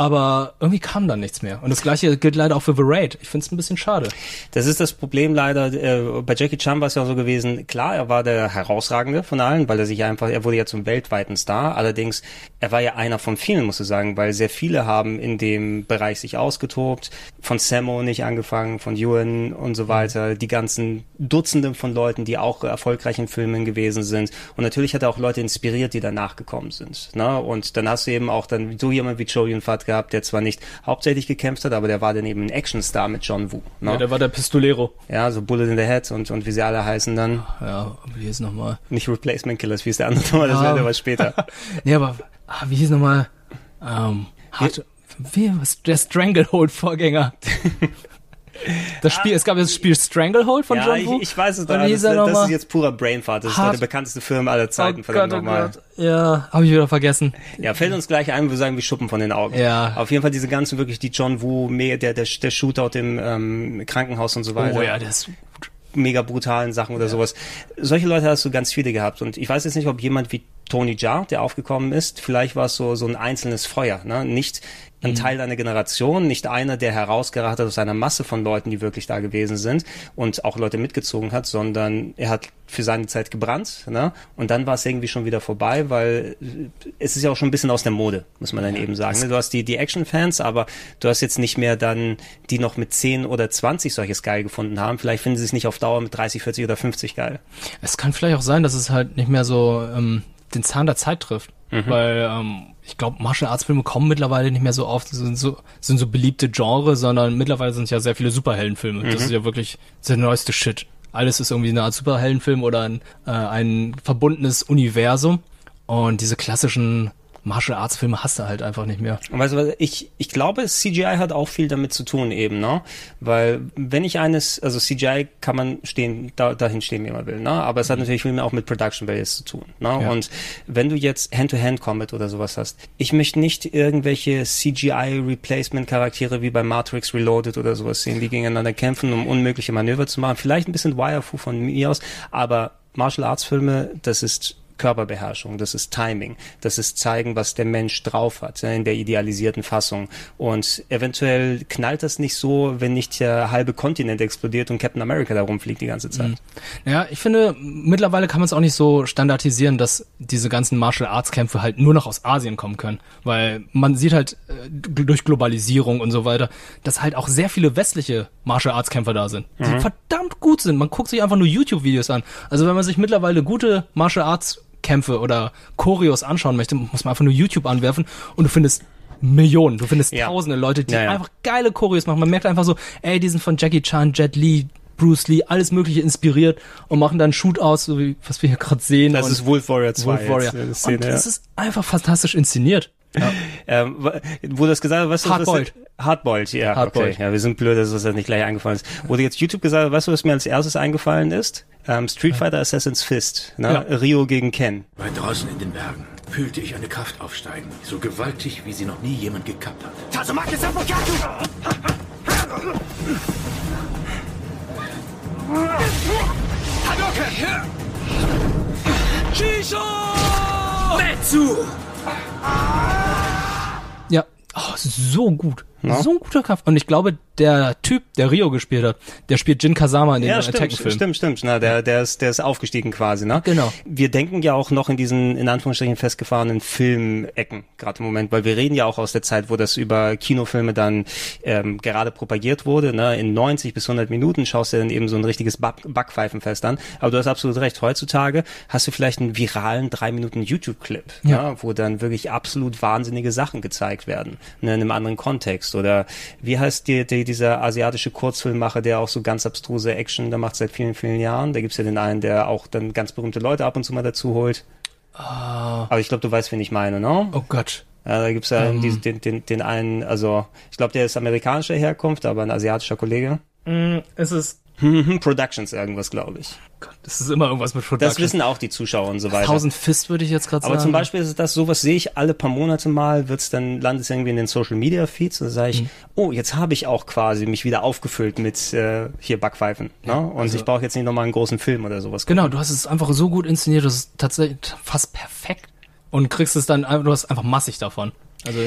Aber irgendwie kam dann nichts mehr. Und das gleiche gilt leider auch für The Raid. Ich finde es ein bisschen schade. Das ist das Problem leider. Äh, bei Jackie Chan war es ja so gewesen, klar, er war der herausragende von allen, weil er sich einfach, er wurde ja zum weltweiten Star. Allerdings, er war ja einer von vielen, muss ich sagen, weil sehr viele haben in dem Bereich sich ausgetobt. Von Sammo nicht angefangen, von Ewan und so weiter. Die ganzen Dutzenden von Leuten, die auch erfolgreich in Filmen gewesen sind. Und natürlich hat er auch Leute inspiriert, die danach gekommen sind. Ne? Und dann hast du eben auch dann so jemand wie Joe Yun-Fat gehabt, der zwar nicht hauptsächlich gekämpft hat, aber der war dann eben ein Actionstar mit John Woo. Ne? Ja, der war der Pistolero. Ja, so Bullet in the Head und, und wie sie alle heißen dann. Ja, wie hieß nochmal? Nicht Replacement Killers, wie ist der andere nochmal, das wäre was später. *laughs* nee, aber ah, wie hieß nochmal? Ähm, hart, wie, was, der Stranglehold-Vorgänger. *laughs* Das Spiel, es gab das Spiel Stranglehold von ja, John Woo. Ich, ich weiß es da. Das, das nochmal? ist jetzt purer Brainfart. Das ist Hart- der bekannteste Film aller Zeiten, Oh verdammt oh nochmal. Ja, habe ich wieder vergessen. Ja, fällt uns gleich ein, wir sagen wie Schuppen von den Augen. Ja. Auf jeden Fall diese ganzen wirklich, die John Woo, der, der, der Shootout im ähm, Krankenhaus und so weiter. Oh ja, der ist mega brutalen Sachen oder sowas. Solche Leute hast du ganz viele gehabt. Und ich weiß jetzt nicht, ob jemand wie Tony Jaa, der aufgekommen ist, vielleicht war es so, so ein einzelnes Feuer, ne? Nicht ein Mhm. Teil einer Generation, nicht einer, der herausgeraten hat aus einer Masse von Leuten, die wirklich da gewesen sind und auch Leute mitgezogen hat, sondern er hat für seine Zeit gebrannt, ne? Und dann war es irgendwie schon wieder vorbei, weil es ist ja auch schon ein bisschen aus der Mode, muss man dann eben sagen. Ne? Du hast die, die Action-Fans, aber du hast jetzt nicht mehr dann, die noch mit 10 oder 20 solches geil gefunden haben. Vielleicht finden sie es nicht auf Dauer mit 30, 40 oder 50 geil. Es kann vielleicht auch sein, dass es halt nicht mehr so ähm, den Zahn der Zeit trifft. Mhm. Weil ähm, ich glaube, Martial Arts Filme kommen mittlerweile nicht mehr so oft, sind so, sind so beliebte Genre, sondern mittlerweile sind es ja sehr viele Superheldenfilme. Das Mhm. ist ja wirklich der neueste Shit. Alles ist irgendwie eine Art Superheldenfilm oder ein, äh, ein verbundenes Universum. Und diese klassischen Martial Arts Filme hast du halt einfach nicht mehr. Weißt du ich, ich glaube, CGI hat auch viel damit zu tun eben, ne? Weil wenn ich eines, also CGI kann man stehen, da, dahin stehen, wie man will, ne? Aber es hat natürlich viel mehr auch mit Production Values zu tun, ne? Ja. Und wenn du jetzt Hand-to-Hand-Combat oder sowas hast, ich möchte nicht irgendwelche CGI-Replacement-Charaktere wie bei Matrix Reloaded oder sowas sehen, die gegeneinander kämpfen, um unmögliche Manöver zu machen. Vielleicht ein bisschen Wirefu von mir aus, aber Martial Arts Filme, das ist Körperbeherrschung, das ist Timing, das ist zeigen, was der Mensch drauf hat in der idealisierten Fassung. Und eventuell knallt das nicht so, wenn nicht der halbe Kontinent explodiert und Captain America da rumfliegt die ganze Zeit. Ja, ich finde, mittlerweile kann man es auch nicht so standardisieren, dass diese ganzen Martial Arts Kämpfe halt nur noch aus Asien kommen können. Weil man sieht halt äh, durch Globalisierung und so weiter, dass halt auch sehr viele westliche Martial Arts Kämpfer da sind, die Mhm. verdammt gut sind. Man guckt sich einfach nur YouTube-Videos an. Also wenn man sich mittlerweile gute Martial Arts Kämpfe oder Choreos anschauen möchte, muss man einfach nur YouTube anwerfen und du findest Millionen, du findest tausende Leute, die Ja, ja. einfach geile Choreos machen. Man merkt einfach so, ey, die sind von Jackie Chan, Jet Li, Bruce Lee, alles mögliche inspiriert und machen dann Shootouts, so wie was wir hier gerade sehen. Das ist Wolf Warrior 2 Wolf Warrior. jetzt, Szene, und ja. es ist einfach fantastisch inszeniert. Ja. Ähm, wo du das gesagt hast, weißt du, Hardboiled. Hardboiled, ja, Hardboiled. okay. Ja, wir sind blöd, dass uns das nicht gleich eingefallen ist. Du jetzt YouTube gesagt weißt du, was mir als erstes eingefallen ist? Ähm, Street Fighter Assassin's Fist, ne? Ja. Rio gegen Ken. Weit draußen in den Bergen fühlte ich eine Kraft aufsteigen, so gewaltig, wie sie noch nie jemand gekappt hat. Tazumaki Safokatu! Hadouken! Shisho! Metsu! Ja, oh, so gut. Ja. So ein guter Kampf. Und ich glaube, der Typ, der Rio gespielt hat, der spielt Jin Kazama in dem Ja, stimmt, Tekken-Film. stimmt, stimmt. Na, der, der ist, der ist aufgestiegen quasi, ne? Genau. Wir denken ja auch noch in diesen, in Anführungsstrichen, festgefahrenen Filmecken, gerade im Moment, weil wir reden ja auch aus der Zeit, wo das über Kinofilme dann ähm, gerade propagiert wurde, ne? In 90 bis 100 Minuten schaust du dann eben so ein richtiges Back Backpfeifenfest an. Aber du hast absolut recht. Heutzutage hast du vielleicht einen viralen drei Minuten YouTube-Clip, Ja. ne? wo dann wirklich absolut wahnsinnige Sachen gezeigt werden, ne? in einem anderen Kontext. Oder wie heißt die, die, dieser asiatische Kurzfilmmacher, der auch so ganz abstruse Action da macht seit vielen, vielen Jahren? Da gibt's ja den einen, der auch dann ganz berühmte Leute ab und zu mal dazu holt. Aber ich glaube, du weißt, wen ich meine, ne? Oh Gott. Ja, da gibt's ja Ähm. diesen- den, den, den einen, also ich glaube, der ist amerikanischer Herkunft, aber ein asiatischer Kollege. Mm, es ist, Productions irgendwas, glaube ich. das ist immer irgendwas mit Production. Das wissen auch die Zuschauer und so weiter. Thousand Fist würde ich jetzt gerade sagen. Aber zum Beispiel ist es das, sowas sehe ich alle paar Monate mal, wird's dann, landet es irgendwie in den Social Media Feeds und dann sage ich, Mhm. oh, jetzt habe ich auch quasi mich wieder aufgefüllt mit äh, hier Backpfeifen. Ne? Und also- ich brauche jetzt nicht nochmal einen großen Film oder sowas. Genau, du hast es einfach so gut inszeniert, das ist tatsächlich fast perfekt. Und kriegst es dann, einfach- du hast einfach massig davon. Also,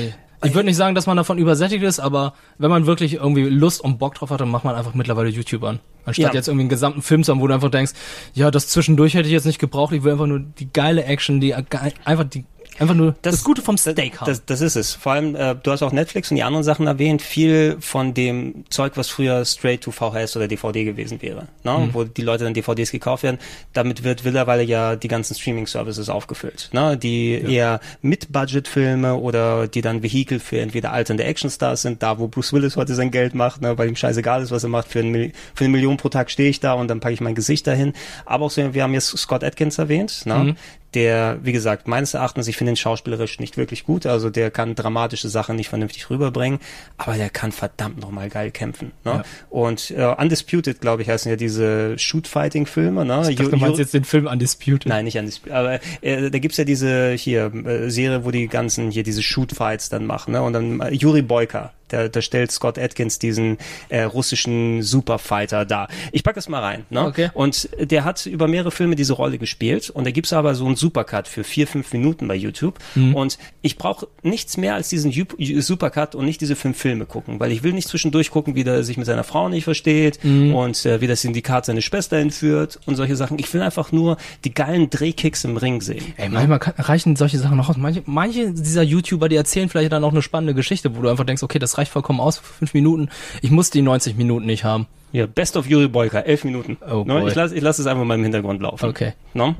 Ich würde nicht sagen, dass man davon übersättigt ist, aber wenn man wirklich irgendwie Lust und Bock drauf hat, dann macht man einfach mittlerweile YouTube an. Anstatt Ja. jetzt irgendwie einen gesamten Film zu haben, wo du einfach denkst, ja, das zwischendurch hätte ich jetzt nicht gebraucht, ich will einfach nur die geile Action, die einfach die einfach nur das, Gute vom Steak haben. Das, das ist es. Vor allem, äh, du hast auch Netflix und die anderen Sachen erwähnt, viel von dem Zeug, was früher straight to VHS oder DVD gewesen wäre, ne? Mhm. wo die Leute dann DVDs gekauft werden, damit wird mittlerweile ja die ganzen Streaming-Services aufgefüllt, ne? die eher Mit-Budget-Filme oder die dann Vehikel für entweder alternde Actionstars sind, da wo Bruce Willis heute sein Geld macht, ne? weil ihm scheißegal ist, was er macht, für, ein für eine Million pro Tag stehe ich da und dann packe ich mein Gesicht dahin. Aber auch so, wir haben jetzt Scott Atkins erwähnt, ne? Mhm. Der, wie gesagt, meines Erachtens, ich finde ihn schauspielerisch nicht wirklich gut, also der kann dramatische Sachen nicht vernünftig rüberbringen, aber der kann verdammt nochmal geil kämpfen. Ne? Ja. Und äh, Undisputed, glaube ich, heißen ja diese Shoot-Fighting-Filme. Ne? Ich dachte, du meinst jetzt den Film Undisputed. Nein, nicht Undisputed, aber äh, da gibt's ja diese hier äh, Serie, wo die ganzen hier diese Shoot-Fights dann machen. Ne? Und dann äh, Juri Boyka, da, da stellt Scott Atkins diesen äh, russischen Superfighter dar. Ich pack das mal rein. Ne? Okay. Und der hat über mehrere Filme diese Rolle gespielt und da gibt's aber so einen Supercut für vier, fünf Minuten bei YouTube. Mhm. Und ich brauche nichts mehr als diesen Supercut und nicht diese fünf Filme gucken, weil ich will nicht zwischendurch gucken, wie der sich mit seiner Frau nicht versteht Mhm. und äh, wie das Syndikat seine Schwester entführt und solche Sachen. Ich will einfach nur die geilen Drehkicks im Ring sehen. Ey, manchmal kann, reichen solche Sachen noch aus. Manche, manche dieser YouTuber, die erzählen vielleicht dann auch eine spannende Geschichte, wo du einfach denkst, okay, das reicht vollkommen aus für fünf Minuten. Ich muss die 90 Minuten nicht haben. Ja, Best of Yuri Boyka, elf Minuten. Oh ne? boy. Ich lasse ich lass es einfach mal im Hintergrund laufen. Okay. Ne?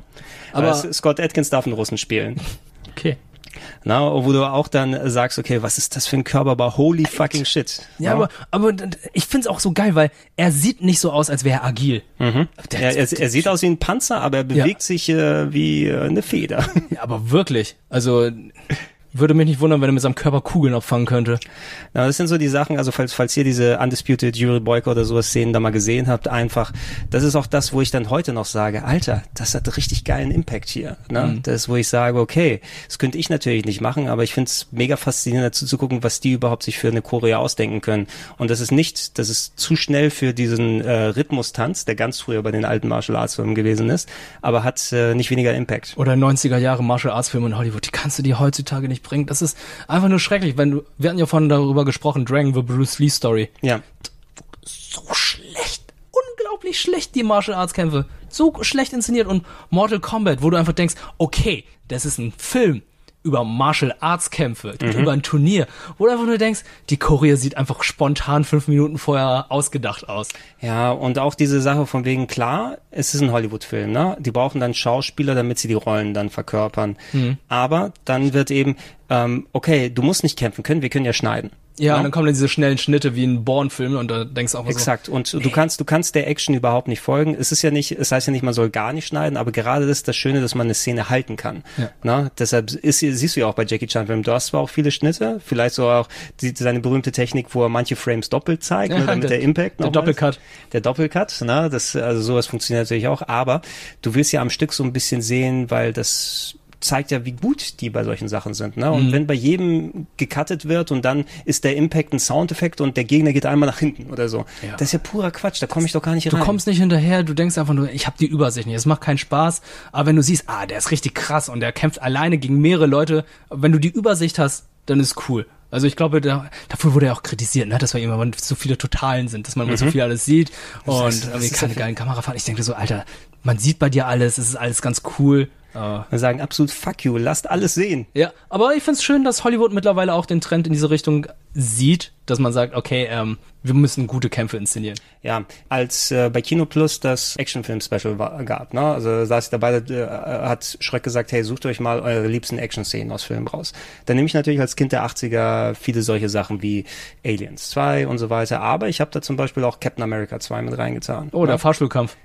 Aber- Aber Scott Atkins darf einen Russen spielen. *laughs* Okay. Na, wo du auch dann sagst, okay, was ist das für ein Körperbau? Holy fucking shit. Ja, aber, aber d- d- ich find's auch so geil, weil er sieht nicht so aus, als wäre er agil. Mhm. Der- er, er, er sieht aus wie ein Panzer, aber er bewegt sich äh, wie äh, eine Feder. Ja, aber wirklich. Also *laughs* würde mich nicht wundern, wenn er mit seinem Körper Kugeln abfangen könnte. Ja, das sind so die Sachen, also falls, falls ihr diese Undisputed Yuri Boyka oder sowas Szenen da mal gesehen habt, einfach, das ist auch das, wo ich dann heute noch sage, Alter, das hat richtig geilen Impact hier. Ne? Mhm. Das, wo ich sage, okay, das könnte ich natürlich nicht machen, aber ich find's mega faszinierend dazu zu gucken, was die überhaupt sich für eine Choreo ausdenken können. Und das ist nicht, das ist zu schnell für diesen äh, Rhythmustanz, der ganz früher bei den alten Martial Arts Filmen gewesen ist, aber hat äh, nicht weniger Impact. Oder 90er Jahre Martial Arts Filme in Hollywood, die kannst du dir heutzutage nicht bringen. Das ist einfach nur schrecklich, wenn du, wir hatten ja vorhin darüber gesprochen, Dragon, the Bruce Lee Story. Ja. So schlecht, unglaublich schlecht, die Martial Arts Kämpfe. So schlecht inszeniert und Mortal Kombat, wo du einfach denkst, okay, das ist ein Film über Martial Arts Kämpfe, Mhm. über ein Turnier, wo du einfach nur denkst, die Choreo sieht einfach spontan fünf Minuten vorher ausgedacht aus. Ja, und auch diese Sache von wegen, klar, es ist ein Hollywood-Film, ne? Die brauchen dann Schauspieler, damit sie die Rollen dann verkörpern. Mhm. Aber dann wird eben, ähm, okay, du musst nicht kämpfen können, wir können ja schneiden. Ja, Ne? und dann kommen dann diese schnellen Schnitte wie ein Bourne-Film und da denkst du auch mal Exakt. so. Und du kannst, du kannst der Action überhaupt nicht folgen. Es ist ja nicht, es heißt ja nicht, man soll gar nicht schneiden, aber gerade das ist das Schöne, dass man eine Szene halten kann. Ja. Na, deshalb ist, siehst du ja auch bei Jackie Chan Film, du hast zwar auch viele Schnitte, vielleicht so auch die, seine berühmte Technik, wo er manche Frames doppelt zeigt, Ja, ne, damit der- der, Impact der Doppelcut. Der Doppelcut, ne, das, also sowas funktioniert natürlich auch, aber du willst ja am Stück so ein bisschen sehen, weil das zeigt ja, wie gut die bei solchen Sachen sind. Ne? Und Mhm. wenn bei jedem gecuttet wird und dann ist der Impact ein Soundeffekt und der Gegner geht einmal nach hinten oder so. Ja. Das ist ja purer Quatsch, da komme ich doch gar nicht Du rein. kommst nicht hinterher, du denkst einfach nur, ich habe die Übersicht nicht. Es macht keinen Spaß. Aber wenn du siehst, ah, der ist richtig krass und der kämpft alleine gegen mehrere Leute, wenn du die Übersicht hast, dann ist cool. Also ich glaube, da, dafür wurde er auch kritisiert, ne? dass wir immer so viele Totalen sind, dass man immer so Mhm. viel alles sieht Das und heißt, das irgendwie ist keine ja- geilen Kamerafahrten. Ich denke so, Alter, man sieht bei dir alles, es ist alles ganz cool. Wir sagen absolut fuck you, lasst alles sehen. Ja, aber ich find's schön, dass Hollywood mittlerweile auch den Trend in diese Richtung sieht, dass man sagt, okay, ähm, wir müssen gute Kämpfe inszenieren. Ja, als äh, bei Kino Plus das Actionfilm-Special gab, ne? also saß ich dabei, äh, hat Schröck gesagt, hey, sucht euch mal eure liebsten Action-Szenen aus Filmen raus. Dann nehme ich natürlich als Kind der 80er viele solche Sachen wie Aliens 2 und so weiter, aber ich habe da zum Beispiel auch Captain America 2 mit reingetan. Oh, der ne? Fahrstuhlkampf.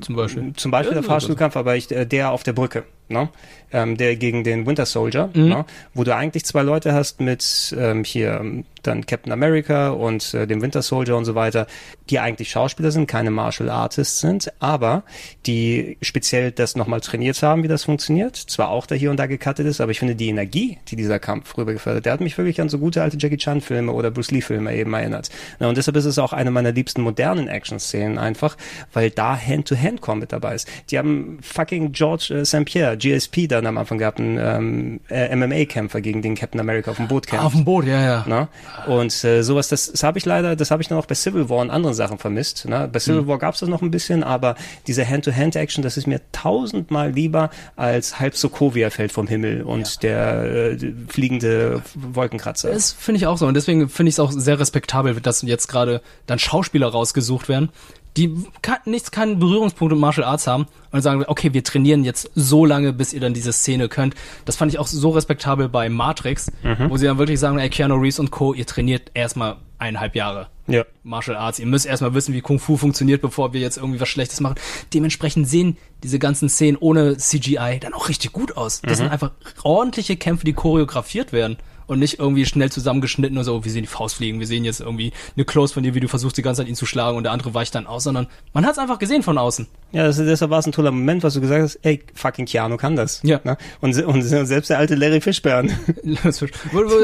Zum Beispiel. Zum Beispiel der Fahrstuhlkampf, aber ich, äh, der auf der Brücke, ne? ähm, der gegen den Winter Soldier, Mhm. ne? wo du eigentlich zwei Leute hast mit ähm, hier dann Captain America und äh, dem Winter Soldier und so weiter, die eigentlich Schauspieler sind, keine Martial Artists sind, aber die speziell das nochmal trainiert haben, wie das funktioniert. Zwar auch da hier und da gecuttet ist, aber ich finde die Energie, die dieser Kampf rübergefördert, der hat mich wirklich an so gute alte Jackie Chan Filme oder Bruce Lee Filme eben erinnert. Na, und deshalb ist es auch eine meiner liebsten modernen Action-Szenen einfach, weil da Hand-to-Hand-Combat dabei ist. Die haben fucking George äh, St. Pierre, GSP dann am Anfang gehabt, einen ähm, äh, MMA-Kämpfer gegen den Captain America auf dem Boot kämpft. Auf dem Boot, ja, ja. Ne? Und äh, sowas, das, das habe ich leider, das habe ich dann auch bei Civil War und anderen Sachen vermisst. Ne? Bei Civil Mhm. War gab es das noch ein bisschen, aber diese Hand-to-Hand-Action, das ist mir tausendmal lieber als halb Sokovia fällt vom Himmel und der äh, fliegende Wolkenkratzer. Das finde ich auch so. Und deswegen finde ich es auch sehr respektabel, dass jetzt gerade dann Schauspieler rausgesucht werden, die kann, nichts, keinen Berührungspunkt mit Martial Arts haben und sagen, okay, wir trainieren jetzt so lange, bis ihr dann diese Szene könnt. Das fand ich auch so respektabel bei Matrix, Mhm. wo sie dann wirklich sagen, ey, Keanu Reeves und Co., ihr trainiert erstmal eineinhalb Jahre. Ja. Martial Arts. Ihr müsst erstmal wissen, wie Kung Fu funktioniert, bevor wir jetzt irgendwie was Schlechtes machen. Dementsprechend sehen diese ganzen Szenen ohne CGI dann auch richtig gut aus. Das Mhm. sind einfach ordentliche Kämpfe, die choreografiert werden. Und nicht irgendwie schnell zusammengeschnitten und so, oh, wir sehen die Faust fliegen, wir sehen jetzt irgendwie eine Close von dir, wie du versuchst die ganze Zeit ihn zu schlagen und der andere weicht dann aus, sondern man hat es einfach gesehen von außen. Ja, das, deshalb war es ein toller Moment, was du gesagt hast, ey, fucking Keanu kann das. Ja. Ne? Und, und se- selbst der alte Larry Fishburne. *laughs* Du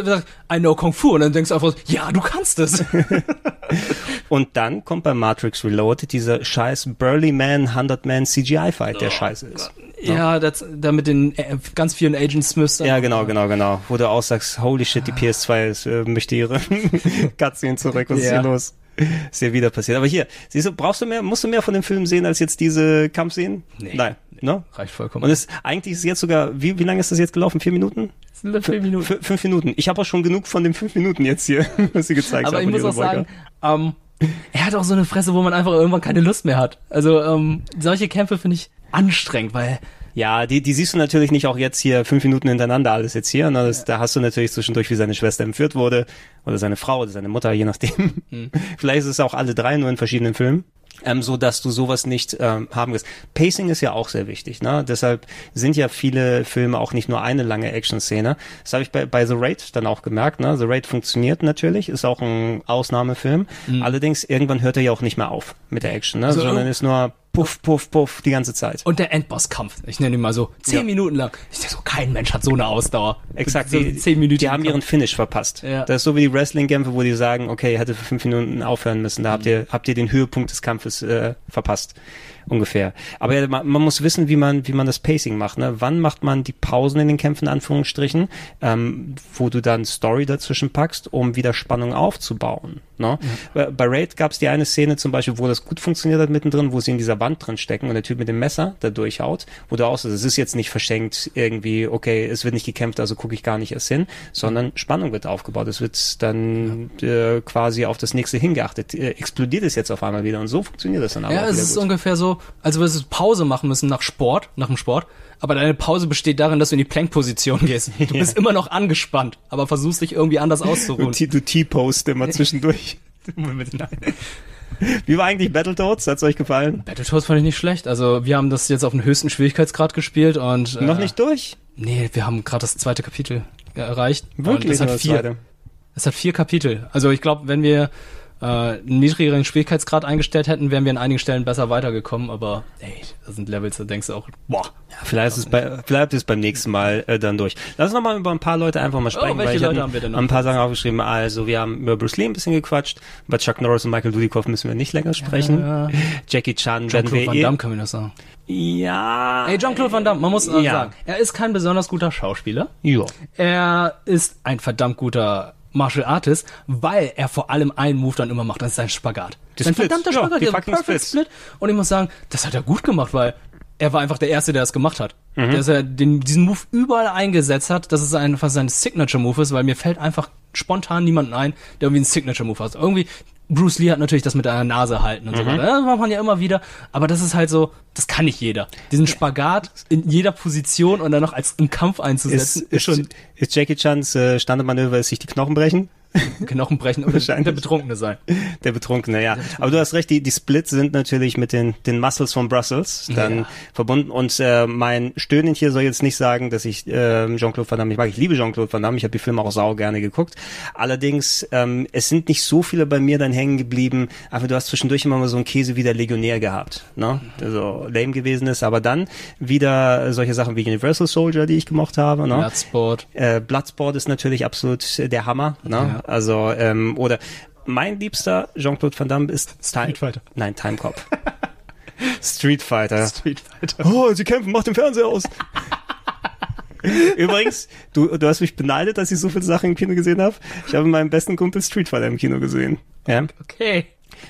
sagst, I know Kung Fu und dann denkst du einfach, ja, du kannst es. *laughs* Und dann kommt bei Matrix Reloaded dieser scheiß Burly Man, 100 Man CGI Fight, der scheiße ist. Ja, das, da mit den äh, ganz vielen Agent Smiths. Ja, genau, genau, genau. Wo du auch sagst, holy shit, die PS2 ist, äh, möchte ihre *laughs* Cutscene zurück, was ist Ja. hier los? Ist ja wieder passiert. Aber hier, siehst du, brauchst du mehr, musst du mehr von dem Film sehen als jetzt diese Kampfszenen? Nee. Nein. Ne? Reicht vollkommen. Und es, eigentlich ist es jetzt sogar, wie, wie lange ist das jetzt gelaufen? Vier Minuten? Fünf Minuten. F fünf Minuten. Ich habe auch schon genug von den fünf Minuten jetzt hier, *laughs* was sie gezeigt Aber haben. ich muss auch Wolke. sagen, ähm, er hat auch so eine Fresse, wo man einfach irgendwann keine Lust mehr hat. Also ähm, solche Kämpfe finde ich anstrengend, weil Ja, die, die siehst du natürlich nicht auch jetzt hier fünf Minuten hintereinander alles jetzt hier. Ne? Das, Da hast du natürlich zwischendurch, wie seine Schwester entführt wurde oder seine Frau oder seine Mutter, je nachdem. Hm. *laughs* Vielleicht ist es auch alle drei nur in verschiedenen Filmen. Ähm, so dass du sowas nicht ähm, haben wirst. Pacing ist ja auch sehr wichtig, ne? Deshalb sind ja viele Filme auch nicht nur eine lange Action-Szene. Das habe ich bei, bei The Raid dann auch gemerkt, ne? The Raid funktioniert natürlich, ist auch ein Ausnahmefilm. Mhm. Allerdings irgendwann hört er ja auch nicht mehr auf mit der Action, ne? Also, Sondern oh. ist nur puff, puff, puff die ganze Zeit. und der Endbosskampf, ich nenne ihn mal so, zehn Ja. Minuten lang. Ich denke so, kein Mensch hat so eine Ausdauer. Exakt, so die, zehn Minuten. die haben ihren Finish verpasst. Ja. Das ist so wie die Wrestling-Kämpfe, wo die sagen, okay, ihr hättet für fünf Minuten aufhören müssen, da habt ihr, habt ihr den Höhepunkt des Kampfes äh, verpasst. Ungefähr. Aber ja, man, man muss wissen, wie man, wie man das Pacing macht. Ne? Wann macht man die Pausen in den Kämpfen, in Anführungsstrichen, ähm, wo du dann Story dazwischen packst, um wieder Spannung aufzubauen. Ne? Bei, bei Raid gab es die eine Szene zum Beispiel, wo das gut funktioniert hat mittendrin, wo sie in dieser Wand drin stecken und der Typ mit dem Messer da durchhaut, wo du auch so, es ist jetzt nicht verschenkt irgendwie, okay, es wird nicht gekämpft, also gucke ich gar nicht erst hin, sondern Spannung wird aufgebaut. Es wird dann äh, quasi auf das nächste hingeachtet. Äh, explodiert es jetzt auf einmal wieder und so funktioniert das dann aber Ja, es ist gut. ungefähr so, als würdest du Pause machen müssen nach Sport, nach dem Sport. Aber deine Pause besteht darin, dass du in die Plankposition gehst. Du *laughs* bist immer noch angespannt, aber versuchst dich irgendwie anders auszuruhen. Du T-Post immer *laughs* zwischendurch. Wie war eigentlich Battletoads? Hat's euch gefallen? Battletoads fand ich nicht schlecht. Also wir haben das jetzt auf den höchsten Schwierigkeitsgrad gespielt und Noch äh, nicht durch? Nee, wir haben gerade das zweite Kapitel erreicht. Wirklich Und es hat vier. Es hat vier Kapitel. Also ich glaube, wenn wir äh, einen niedrigeren Schwierigkeitsgrad eingestellt hätten, wären wir an einigen Stellen besser weitergekommen. Aber ey, das sind Levels, da denkst du auch, boah. Ja, vielleicht ist es bei, vielleicht ist beim nächsten Mal äh, dann durch. Lass uns noch mal über ein paar Leute einfach mal sprechen. Oh, welche weil ich Leute hab haben wir denn noch? Ein paar Sachen aufgeschrieben. Also wir haben über Bruce Lee ein bisschen gequatscht. Über Chuck Norris und Michael Dudikoff müssen wir nicht länger sprechen. Ja. Jackie Chan Jean-Claude wir Van eh- Damme können wir das sagen. Ja. Ey, Jean-Claude Van Damme, man muss Ja. sagen, er ist kein besonders guter Schauspieler. Ja. Er ist ein verdammt guter Martial Artist, weil er vor allem einen Move dann immer macht, das ist sein Spagat. Die sein Splits, verdammter ja, Spagat, die der Perfect Splits. Split. Und ich muss sagen, das hat er gut gemacht, weil er war einfach der Erste, der das gemacht hat. Mhm. Dass er den, diesen Move überall eingesetzt hat, dass es einfach sein Signature-Move ist, weil mir fällt einfach spontan niemanden ein, der irgendwie einen Signature-Move hat. Irgendwie, Bruce Lee hat natürlich das mit einer Nase halten und so Mhm. weiter. Das macht man ja immer wieder. Aber das ist halt so, das kann nicht jeder. Diesen Spagat in jeder Position und dann noch als im Kampf Ist, einzusetzen, ist, ist, schon ist Jackie Chans äh, Standardmanöver, ist sich die Knochen brechen? *laughs* Knochen brechen oder der Betrunkene sein. Der Betrunkene, ja. Aber du hast recht, die, die Splits sind natürlich mit den, den Muscles von Brussels dann Ja. verbunden. Und äh, mein Stöhnen hier soll jetzt nicht sagen, dass ich äh, Jean-Claude Van Damme nicht mag. Ich liebe Jean-Claude Van Damme. Ich habe die Filme auch sau gerne geguckt. Allerdings, ähm, es sind nicht so viele bei mir dann hängen geblieben. Aber du hast zwischendurch immer mal so einen Käse wie der Legionär gehabt. Ne? Also lame gewesen ist. Aber dann wieder solche Sachen wie Universal Soldier, die ich gemocht habe. Ne? Bloodsport. Äh, Bloodsport ist natürlich absolut der Hammer. Ne? Ja. Also, ähm, oder mein liebster Jean-Claude Van Damme ist Street Fighter. Nein, Time Cop. *laughs* Street Fighter. Street Fighter. Oh, sie kämpfen, macht den Fernseher aus. *laughs* Übrigens, du, du hast mich beneidet, dass ich so viele Sachen im Kino gesehen habe. Ich habe meinen besten Kumpel Street Fighter im Kino gesehen. Ja? Okay.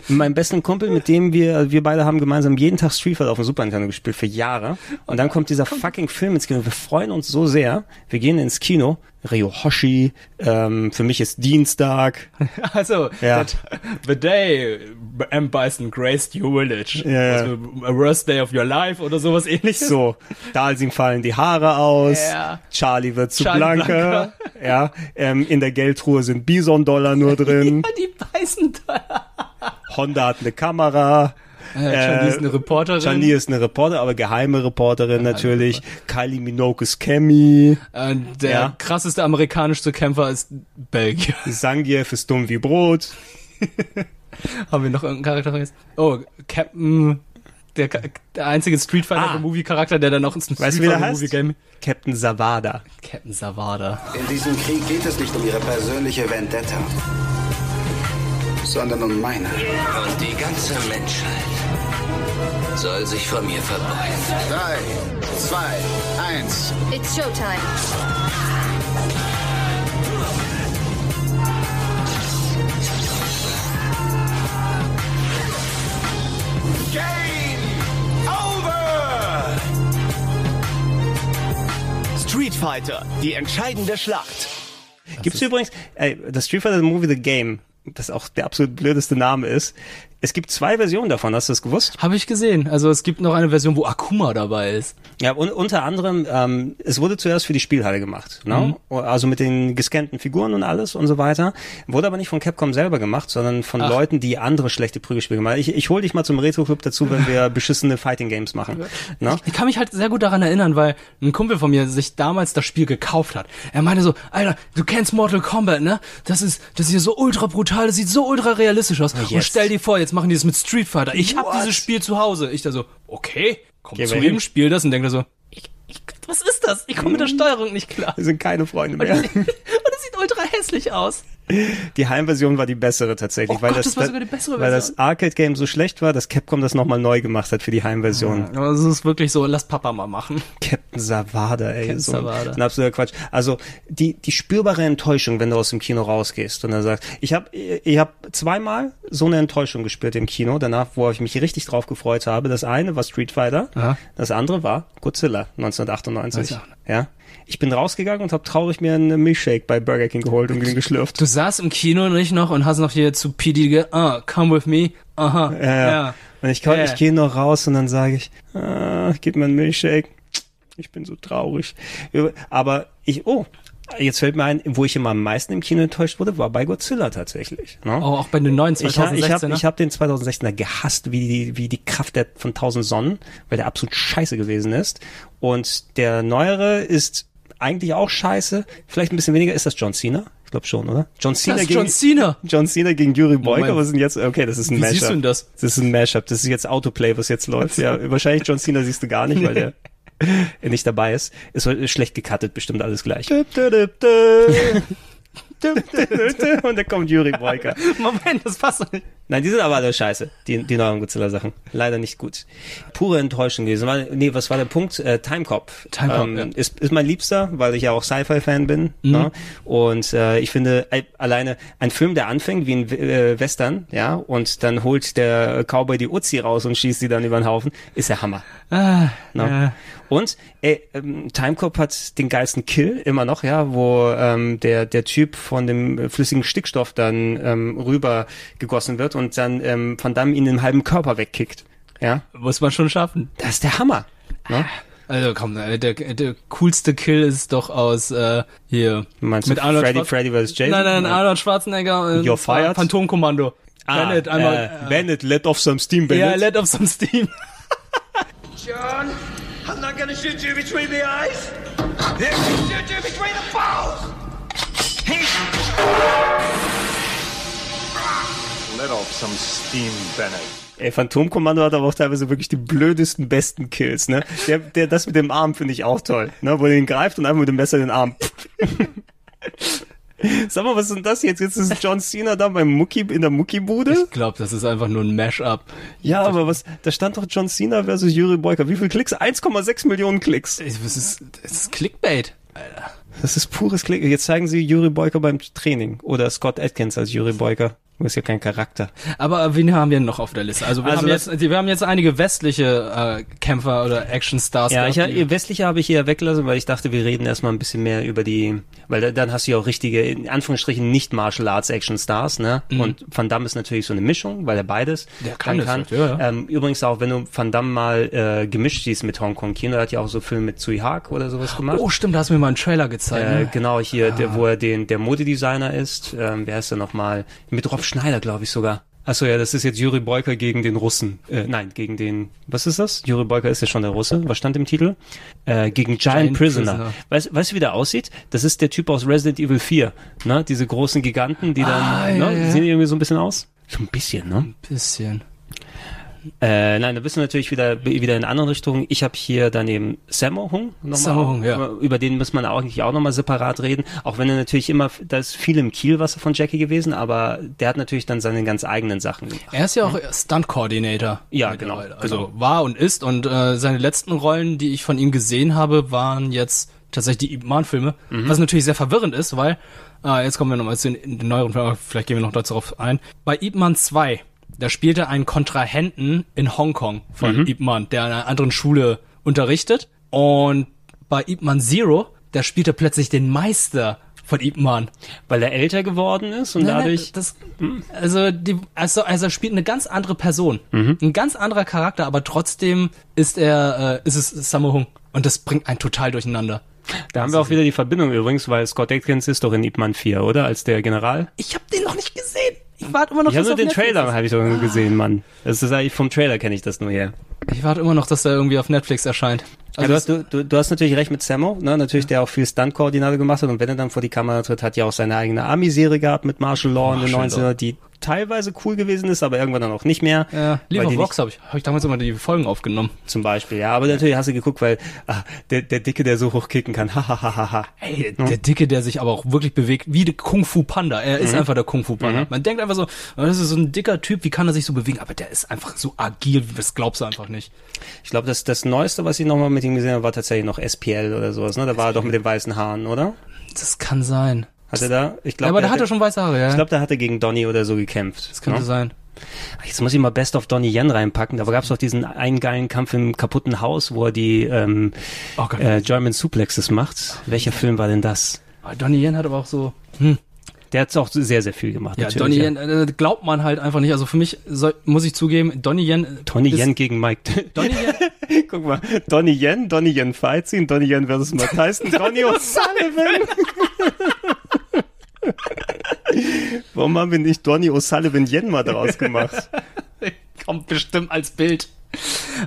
Mit meinem besten Kumpel, mit dem wir, wir beide haben gemeinsam jeden Tag Street Fighter auf dem Super Nintendo gespielt für Jahre. Und dann kommt dieser fucking Film ins Kino. Wir freuen uns so sehr. Wir gehen ins Kino. Ryo Hoshi, ähm, für mich ist Dienstag. *laughs* Also, Ja. that, the day M. Bison graced your village. Ja, ja. was the worst day of your life oder sowas ähnliches. So, Dalsing fallen die Haare aus, Ja. Charlie wird zu Charlie blanke, Blanke. ja, ähm, in der Geldtruhe sind Bison-Dollar nur drin, *laughs* Die beißen da. Honda hat eine Kamera, Äh, Chun-Li ist eine Reporterin. Chun-Li ist eine Reporter, aber geheime Reporterin natürlich, Kylie Minogue ist Cammy, Äh, der Ja. krasseste amerikanische Kämpfer ist Belgier. Zangief ist dumm wie Brot, *laughs* Haben wir noch irgendeinen Charakter vergessen? Oh, Captain, der, der einzige Street Fighter Movie Charakter, der dann noch ins Ah. weißt du, Street wie der Fighter heißt? Movie Game. Captain Zavada. Captain Savada. In diesem Krieg geht es nicht um ihre persönliche Vendetta, sondern um meine. Und die ganze Menschheit soll sich vor mir verbeugen. Drei, zwei, eins. It's Showtime. Game over! Street Fighter, die entscheidende Schlacht. Gibt's übrigens, ey, das Street Fighter Movie The Game, das auch der absolut blödeste Name ist, es gibt zwei Versionen davon, hast du das gewusst? Habe ich gesehen. Also es gibt noch eine Version, wo Akuma dabei ist. Ja, und unter anderem, ähm, es wurde zuerst für die Spielhalle gemacht, ne? Also mit den gescannten Figuren und alles und so weiter. Wurde aber nicht von Capcom selber gemacht, sondern von Ach. Leuten, die andere schlechte Prügelspiele gemacht haben. Ich, ich hol dich mal zum Retro-Club dazu, wenn wir *laughs* beschissene Fighting Games machen. Ne? Ich kann mich halt sehr gut daran erinnern, weil ein Kumpel von mir sich damals das Spiel gekauft hat. Er meinte so, Alter, du kennst Mortal Kombat, ne? Das ist, das ist hier so ultra brutal, das sieht so ultra realistisch aus. Und stell dir vor, jetzt machen die das mit Street Fighter. Ich hab What? dieses Spiel zu Hause. Ich da so, okay, komm Geh zu hin. spiel das und denke so, ich, ich, was ist das? Ich komme mit der Steuerung nicht klar. Wir sind keine Freunde Und mehr. *laughs* sieht ultra hässlich aus. Die Heimversion war die bessere tatsächlich, Oh weil Gott, das, das war sogar die bessere weil das Arcade-Game so schlecht war, dass Capcom das nochmal neu gemacht hat für die Heimversion. Aber es ist wirklich so, lass Papa mal machen. Captain Savada, ey. Captain so Savada. Ein absoluter Quatsch. Also die, die spürbare Enttäuschung, wenn du aus dem Kino rausgehst und dann sagst, ich habe ich hab zweimal so eine Enttäuschung gespürt im Kino, danach, wo ich mich richtig drauf gefreut habe. Das eine war Street Fighter, Aha. das andere war Godzilla 1998. Weiß ich auch Ja. Ich bin rausgegangen und habe traurig mir einen Milkshake bei Burger King geholt und den geschlürft. Du saßt im Kino nicht noch und hast noch hier zu PD ge, ah, come with me. Aha. Ja, ja. Und ich, Ja. ich gehe noch raus und dann sage ich, ah, gib mir einen Milchshake. Ich bin so traurig. Aber ich, oh, jetzt fällt mir ein, wo ich immer am meisten im Kino enttäuscht wurde, war bei Godzilla tatsächlich. Ne? Oh, auch bei den neuen Ich habe ich hab, 2016er? ich hab den 2016er gehasst, wie die, wie die Kraft der, von 1000 Sonnen, weil der absolut scheiße gewesen ist. Und der neuere ist eigentlich auch scheiße. Vielleicht ein bisschen weniger. Ist das John Cena? Ich glaube schon, oder? John Cena Das ist gegen John Cena. John Cena gegen Yuri. Moment. Was ist denn jetzt? Okay, das ist ein Wie Mashup. siehst du denn das? Das ist ein Mashup. Das ist jetzt Autoplay, was jetzt läuft. Ja, wahrscheinlich John Cena siehst du gar nicht, weil der *laughs* *laughs* nicht dabei ist. Ist schlecht gecuttet, bestimmt alles gleich. *laughs* Und da kommt Yuri Boyka. *laughs* Moment, das passt doch nicht. Nein, die sind aber alle scheiße, die, die neuen Godzilla-Sachen. Leider nicht gut. Pure Enttäuschung gewesen. War- Nee, was war der Punkt? Äh, Timecop. Timecop, ähm, ja. ist, ist mein Liebster, weil ich ja auch Sci-Fi-Fan bin. Mhm. Ne? Und äh, ich finde, äh, alleine ein Film, der anfängt wie ein äh, Western, ja, und dann holt der Cowboy die Uzi raus und schießt sie dann über den Haufen, ist der Hammer. Ah, Ne? ja. Und ey, ähm, Timecop hat den geilsten Kill immer noch, ja, wo ähm, der der Typ von dem äh, flüssigen Stickstoff dann ähm, rüber gegossen wird und dann ähm, Van Damme ihn den halben Körper wegkickt. Ja, Muss man schon schaffen. das ist der Hammer. Ne? Also komm, äh, der, der coolste Kill ist doch aus äh, hier Meinst du mit Arnold Freddy, Freddy vs. Jason? Nein, nein, Arnold Schwarzenegger und You're fired? Phantomkommando. Ah, Bennett einmal. äh, Bennett, let off some steam, Bennett. Ja, let off some steam. John, I'm not gonna shoot you between the eyes. I'm gonna shoot you between the balls. Let off some steam, Bennett. Ey, Phantomkommando hat aber auch teilweise wirklich die blödesten, besten Kills, ne? Der, der, das mit dem Arm finde ich auch toll, ne? Wo er ihn greift und einfach mit dem Messer den Arm. *laughs* Sag mal, was ist denn das jetzt? Jetzt ist John Cena da beim Mucki, in der Mucki-Bude? Ich glaube, das ist einfach nur ein Mash-up. Ja, aber was, da stand doch John Cena versus Yuri Boyka. Wie viele Klicks? 1,6 Millionen Klicks. Es ist, es ist Clickbait. Das ist pures Klick. Jetzt zeigen sie Yuri Boyka beim Training oder Scott Atkins als Yuri Boyka. Du ist ja kein Charakter. Aber wen haben wir noch auf der Liste? Also wir, Also haben, jetzt, wir haben jetzt einige westliche äh, Kämpfer oder Actionstars. Ja, gehabt, ich, westliche habe ich hier weggelassen, weil ich dachte, wir reden erstmal ein bisschen mehr über die, weil da, dann hast du ja auch richtige, in Anführungsstrichen, nicht Martial Arts Action Stars, ne? Mhm. Und Van Damme ist natürlich so eine Mischung, weil er beides Der kann das halt, ja, ja. Ähm, übrigens auch, wenn du Van Damme mal äh, gemischt siehst mit Hongkong Kino, er hat ja auch so Filme mit Tsui Hark oder sowas gemacht. Oh, stimmt, da hast du mir mal einen Trailer gezeigt. Äh, ne? genau, hier, der, wo er den, der Modedesigner ist, ähm, wer heißt der nochmal? Mit Rolf Schneider, glaube ich sogar. Achso, ja, das ist jetzt Juri Boyka gegen den Russen. Äh, nein, gegen den, was ist das? Juri Boyka ist ja schon der Russe. Was stand im Titel? Äh, gegen Giant, Giant Prisoner. Prisoner. Weißt, weißt du, wie der aussieht? Das ist der Typ aus Resident Evil 4. Ne? Diese großen Giganten, die dann, Ah, ne? ja, ja. sehen die irgendwie so ein bisschen aus? So ein bisschen, ne? Bisschen. Äh, nein, da bist du natürlich wieder, wieder in andere Richtung. Ich habe hier daneben Sammo Hung. nochmal. Sammo Hung, ja. Über- Über den muss man eigentlich auch nochmal separat reden. Auch wenn er natürlich immer, da ist viel im Kielwasser von Jackie gewesen, aber der hat natürlich dann seine ganz eigenen Sachen gemacht. Er ist ja auch Stunt-Coordinator. Ja, genau. Also war und ist und äh, seine letzten Rollen, die ich von ihm gesehen habe, waren jetzt tatsächlich die Ip Man-Filme, Mhm. was natürlich sehr verwirrend ist, weil äh, jetzt kommen wir nochmal zu den, in den neueren Filmen, aber vielleicht gehen wir noch darauf ein. Bei Ip Man 2, da spielte einen Kontrahenten in Hongkong von Mhm. Ip Man, der an einer anderen Schule unterrichtet und bei Ip Man Zero, da spielt er plötzlich den Meister von Ip Man. Weil er älter geworden ist und Nein, nein, dadurch. das, also, die, also, also er spielt eine ganz andere Person. Mhm. Ein ganz anderer Charakter, aber trotzdem ist er, äh, ist es Sammo Hung. Und das bringt einen total durcheinander. Da haben wir auch wieder die Verbindung übrigens, weil Scott Atkins ist doch in Ip Man 4, oder? Als der General. Ich habe den noch nicht gesehen. Ich warte immer noch, Ich habe dass nur er den Trailer, habe ich doch nur gesehen, Mann. Das ist eigentlich vom Trailer kenne ich das nur her. Ich warte immer noch, dass er irgendwie auf Netflix erscheint. Also Also du, hast, du, du, du hast natürlich recht mit Sammo, ne? natürlich der auch viel Stunt-Koordinator gemacht hat und wenn er dann vor die Kamera tritt, hat ja auch seine eigene Army-Serie gehabt mit Martial Law in den Martial 90er, Law. die teilweise cool gewesen ist, aber irgendwann dann auch nicht mehr. Ja, weil of die Rocks habe ich, hab ich damals immer die Folgen aufgenommen. Zum Beispiel, ja, aber natürlich hast du geguckt, weil ah, der, der Dicke, der so hoch kicken kann, *laughs* hahaha. Ey, der Dicke, der sich aber auch wirklich bewegt, wie der Kung Fu Panda. Er ist Mhm. einfach der Kung Fu Panda. Mhm. Man denkt einfach so, oh, das ist so ein dicker Typ, wie kann er sich so bewegen? Aber der ist einfach so agil, das glaubst du einfach nicht. Ich glaube, das, das Neueste, was ich nochmal mit ihm gesehen habe, war tatsächlich noch SPL oder sowas, ne? Da war er doch mit den weißen Haaren, oder? Das kann sein. Hat er da? Ich glaube, Ja, aber da hat er schon weiße Haare, ja. Ich glaube, da hat er gegen Donny oder so gekämpft. Das könnte ne? sein. Jetzt muss ich mal Best of Donnie Yen reinpacken. Da gab es doch diesen einen geilen Kampf im kaputten Haus, wo er die ähm, Oh äh, German Suplexes macht. Welcher Film war denn das? Aber Donnie Yen hat aber auch so, hm. Der hat auch sehr, sehr viel gemacht. Ja, ja. Yen, äh, glaubt man halt einfach nicht. Also für mich soll, muss ich zugeben, Donnie Yen. äh, ist- Yen gegen Mike. Donnie Yen. *laughs* Guck mal, Donnie Yen, Donnie Yen Fight Scene, Donnie Yen versus Mike Tyson, *laughs* Donnie O'Sullivan. *laughs* *laughs* Warum haben wir nicht Donnie O'Sullivan Yen mal draus gemacht? *laughs* Kommt bestimmt als Bild.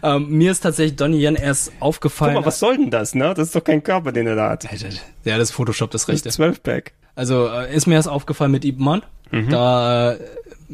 Ähm, mir ist tatsächlich Donnie Yen erst Guck aufgefallen. mal, was soll denn das, ne? Das ist doch kein Körper, den er da hat. Ja, das ist Photoshop, das Das rechte. ist 12-Pack. Also äh, ist mir erst aufgefallen mit Ip Man. Mhm. Da äh,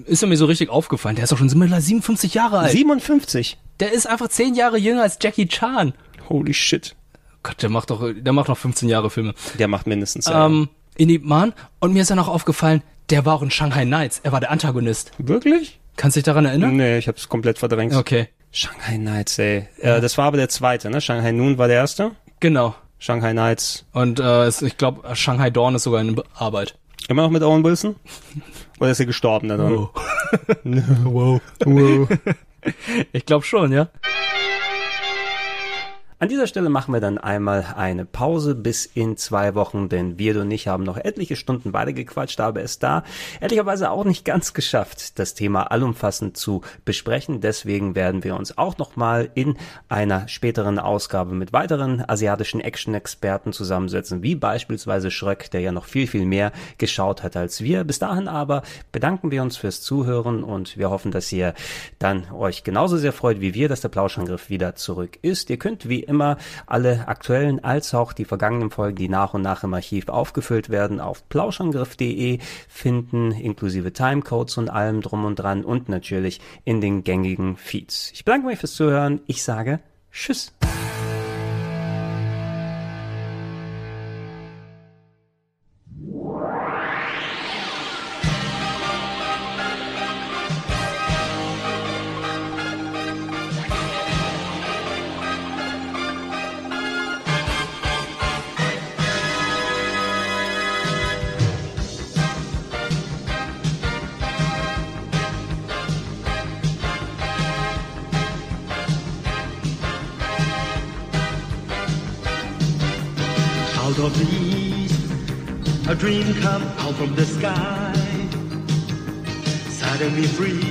ist er mir so richtig aufgefallen. Der ist doch schon mittlerweile 57 Jahre alt. 57? Der ist einfach 10 Jahre jünger als Jackie Chan. Holy shit. Gott, der macht doch, der macht noch 15 Jahre Filme. Der macht mindestens. ja. Ähm, in Ip Man. Und mir ist dann auch aufgefallen, der war auch in Shanghai Nights. Er war der Antagonist. Wirklich? Kannst du dich daran erinnern? Nee, ich hab's komplett verdrängt. Okay. Shanghai Nights, ey. Äh, das war aber der zweite, ne? Shanghai Noon war der erste. Genau. Shanghai Nights. Und äh, ich glaube, Shanghai Dawn ist sogar in Arbeit. Immer noch mit Owen Wilson? *laughs* Oder ist er gestorben da drin? *laughs* wow. *laughs* wow. ich glaube schon, ja. An dieser Stelle machen wir dann einmal eine Pause bis in zwei Wochen, denn wir und ich haben noch etliche Stunden weitergequatscht, aber es da ehrlicherweise auch nicht ganz geschafft, das Thema allumfassend zu besprechen. Deswegen werden wir uns auch nochmal in einer späteren Ausgabe mit weiteren asiatischen Action-Experten zusammensetzen, wie beispielsweise Schröck, der ja noch viel, viel mehr geschaut hat als wir. Bis dahin aber bedanken wir uns fürs Zuhören und wir hoffen, dass ihr dann euch genauso sehr freut wie wir, dass der Plauschangriff wieder zurück ist. Ihr könnt wie immer alle aktuellen als auch die vergangenen Folgen, die nach und nach im Archiv aufgefüllt werden, auf plauschangriff.de finden, inklusive Timecodes und allem drum und dran und natürlich in den gängigen Feeds. Ich bedanke mich fürs Zuhören. Ich sage Tschüss. out of the east, a dream come out from the sky, suddenly free.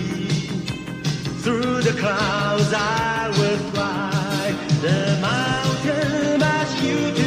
Through the clouds I will fly, the mountain as you.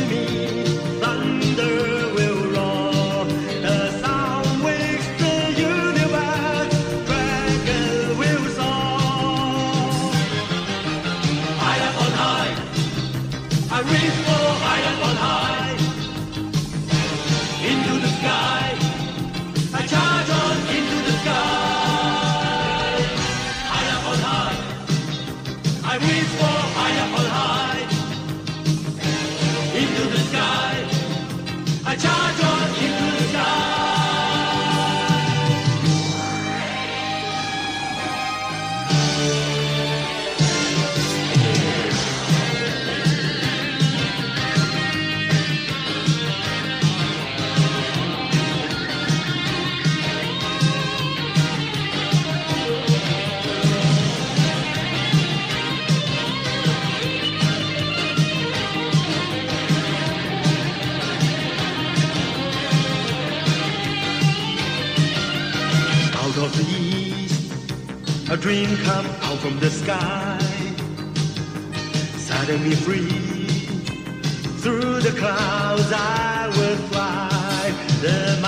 dream come out from the sky. Suddenly free, through the clouds I will fly. The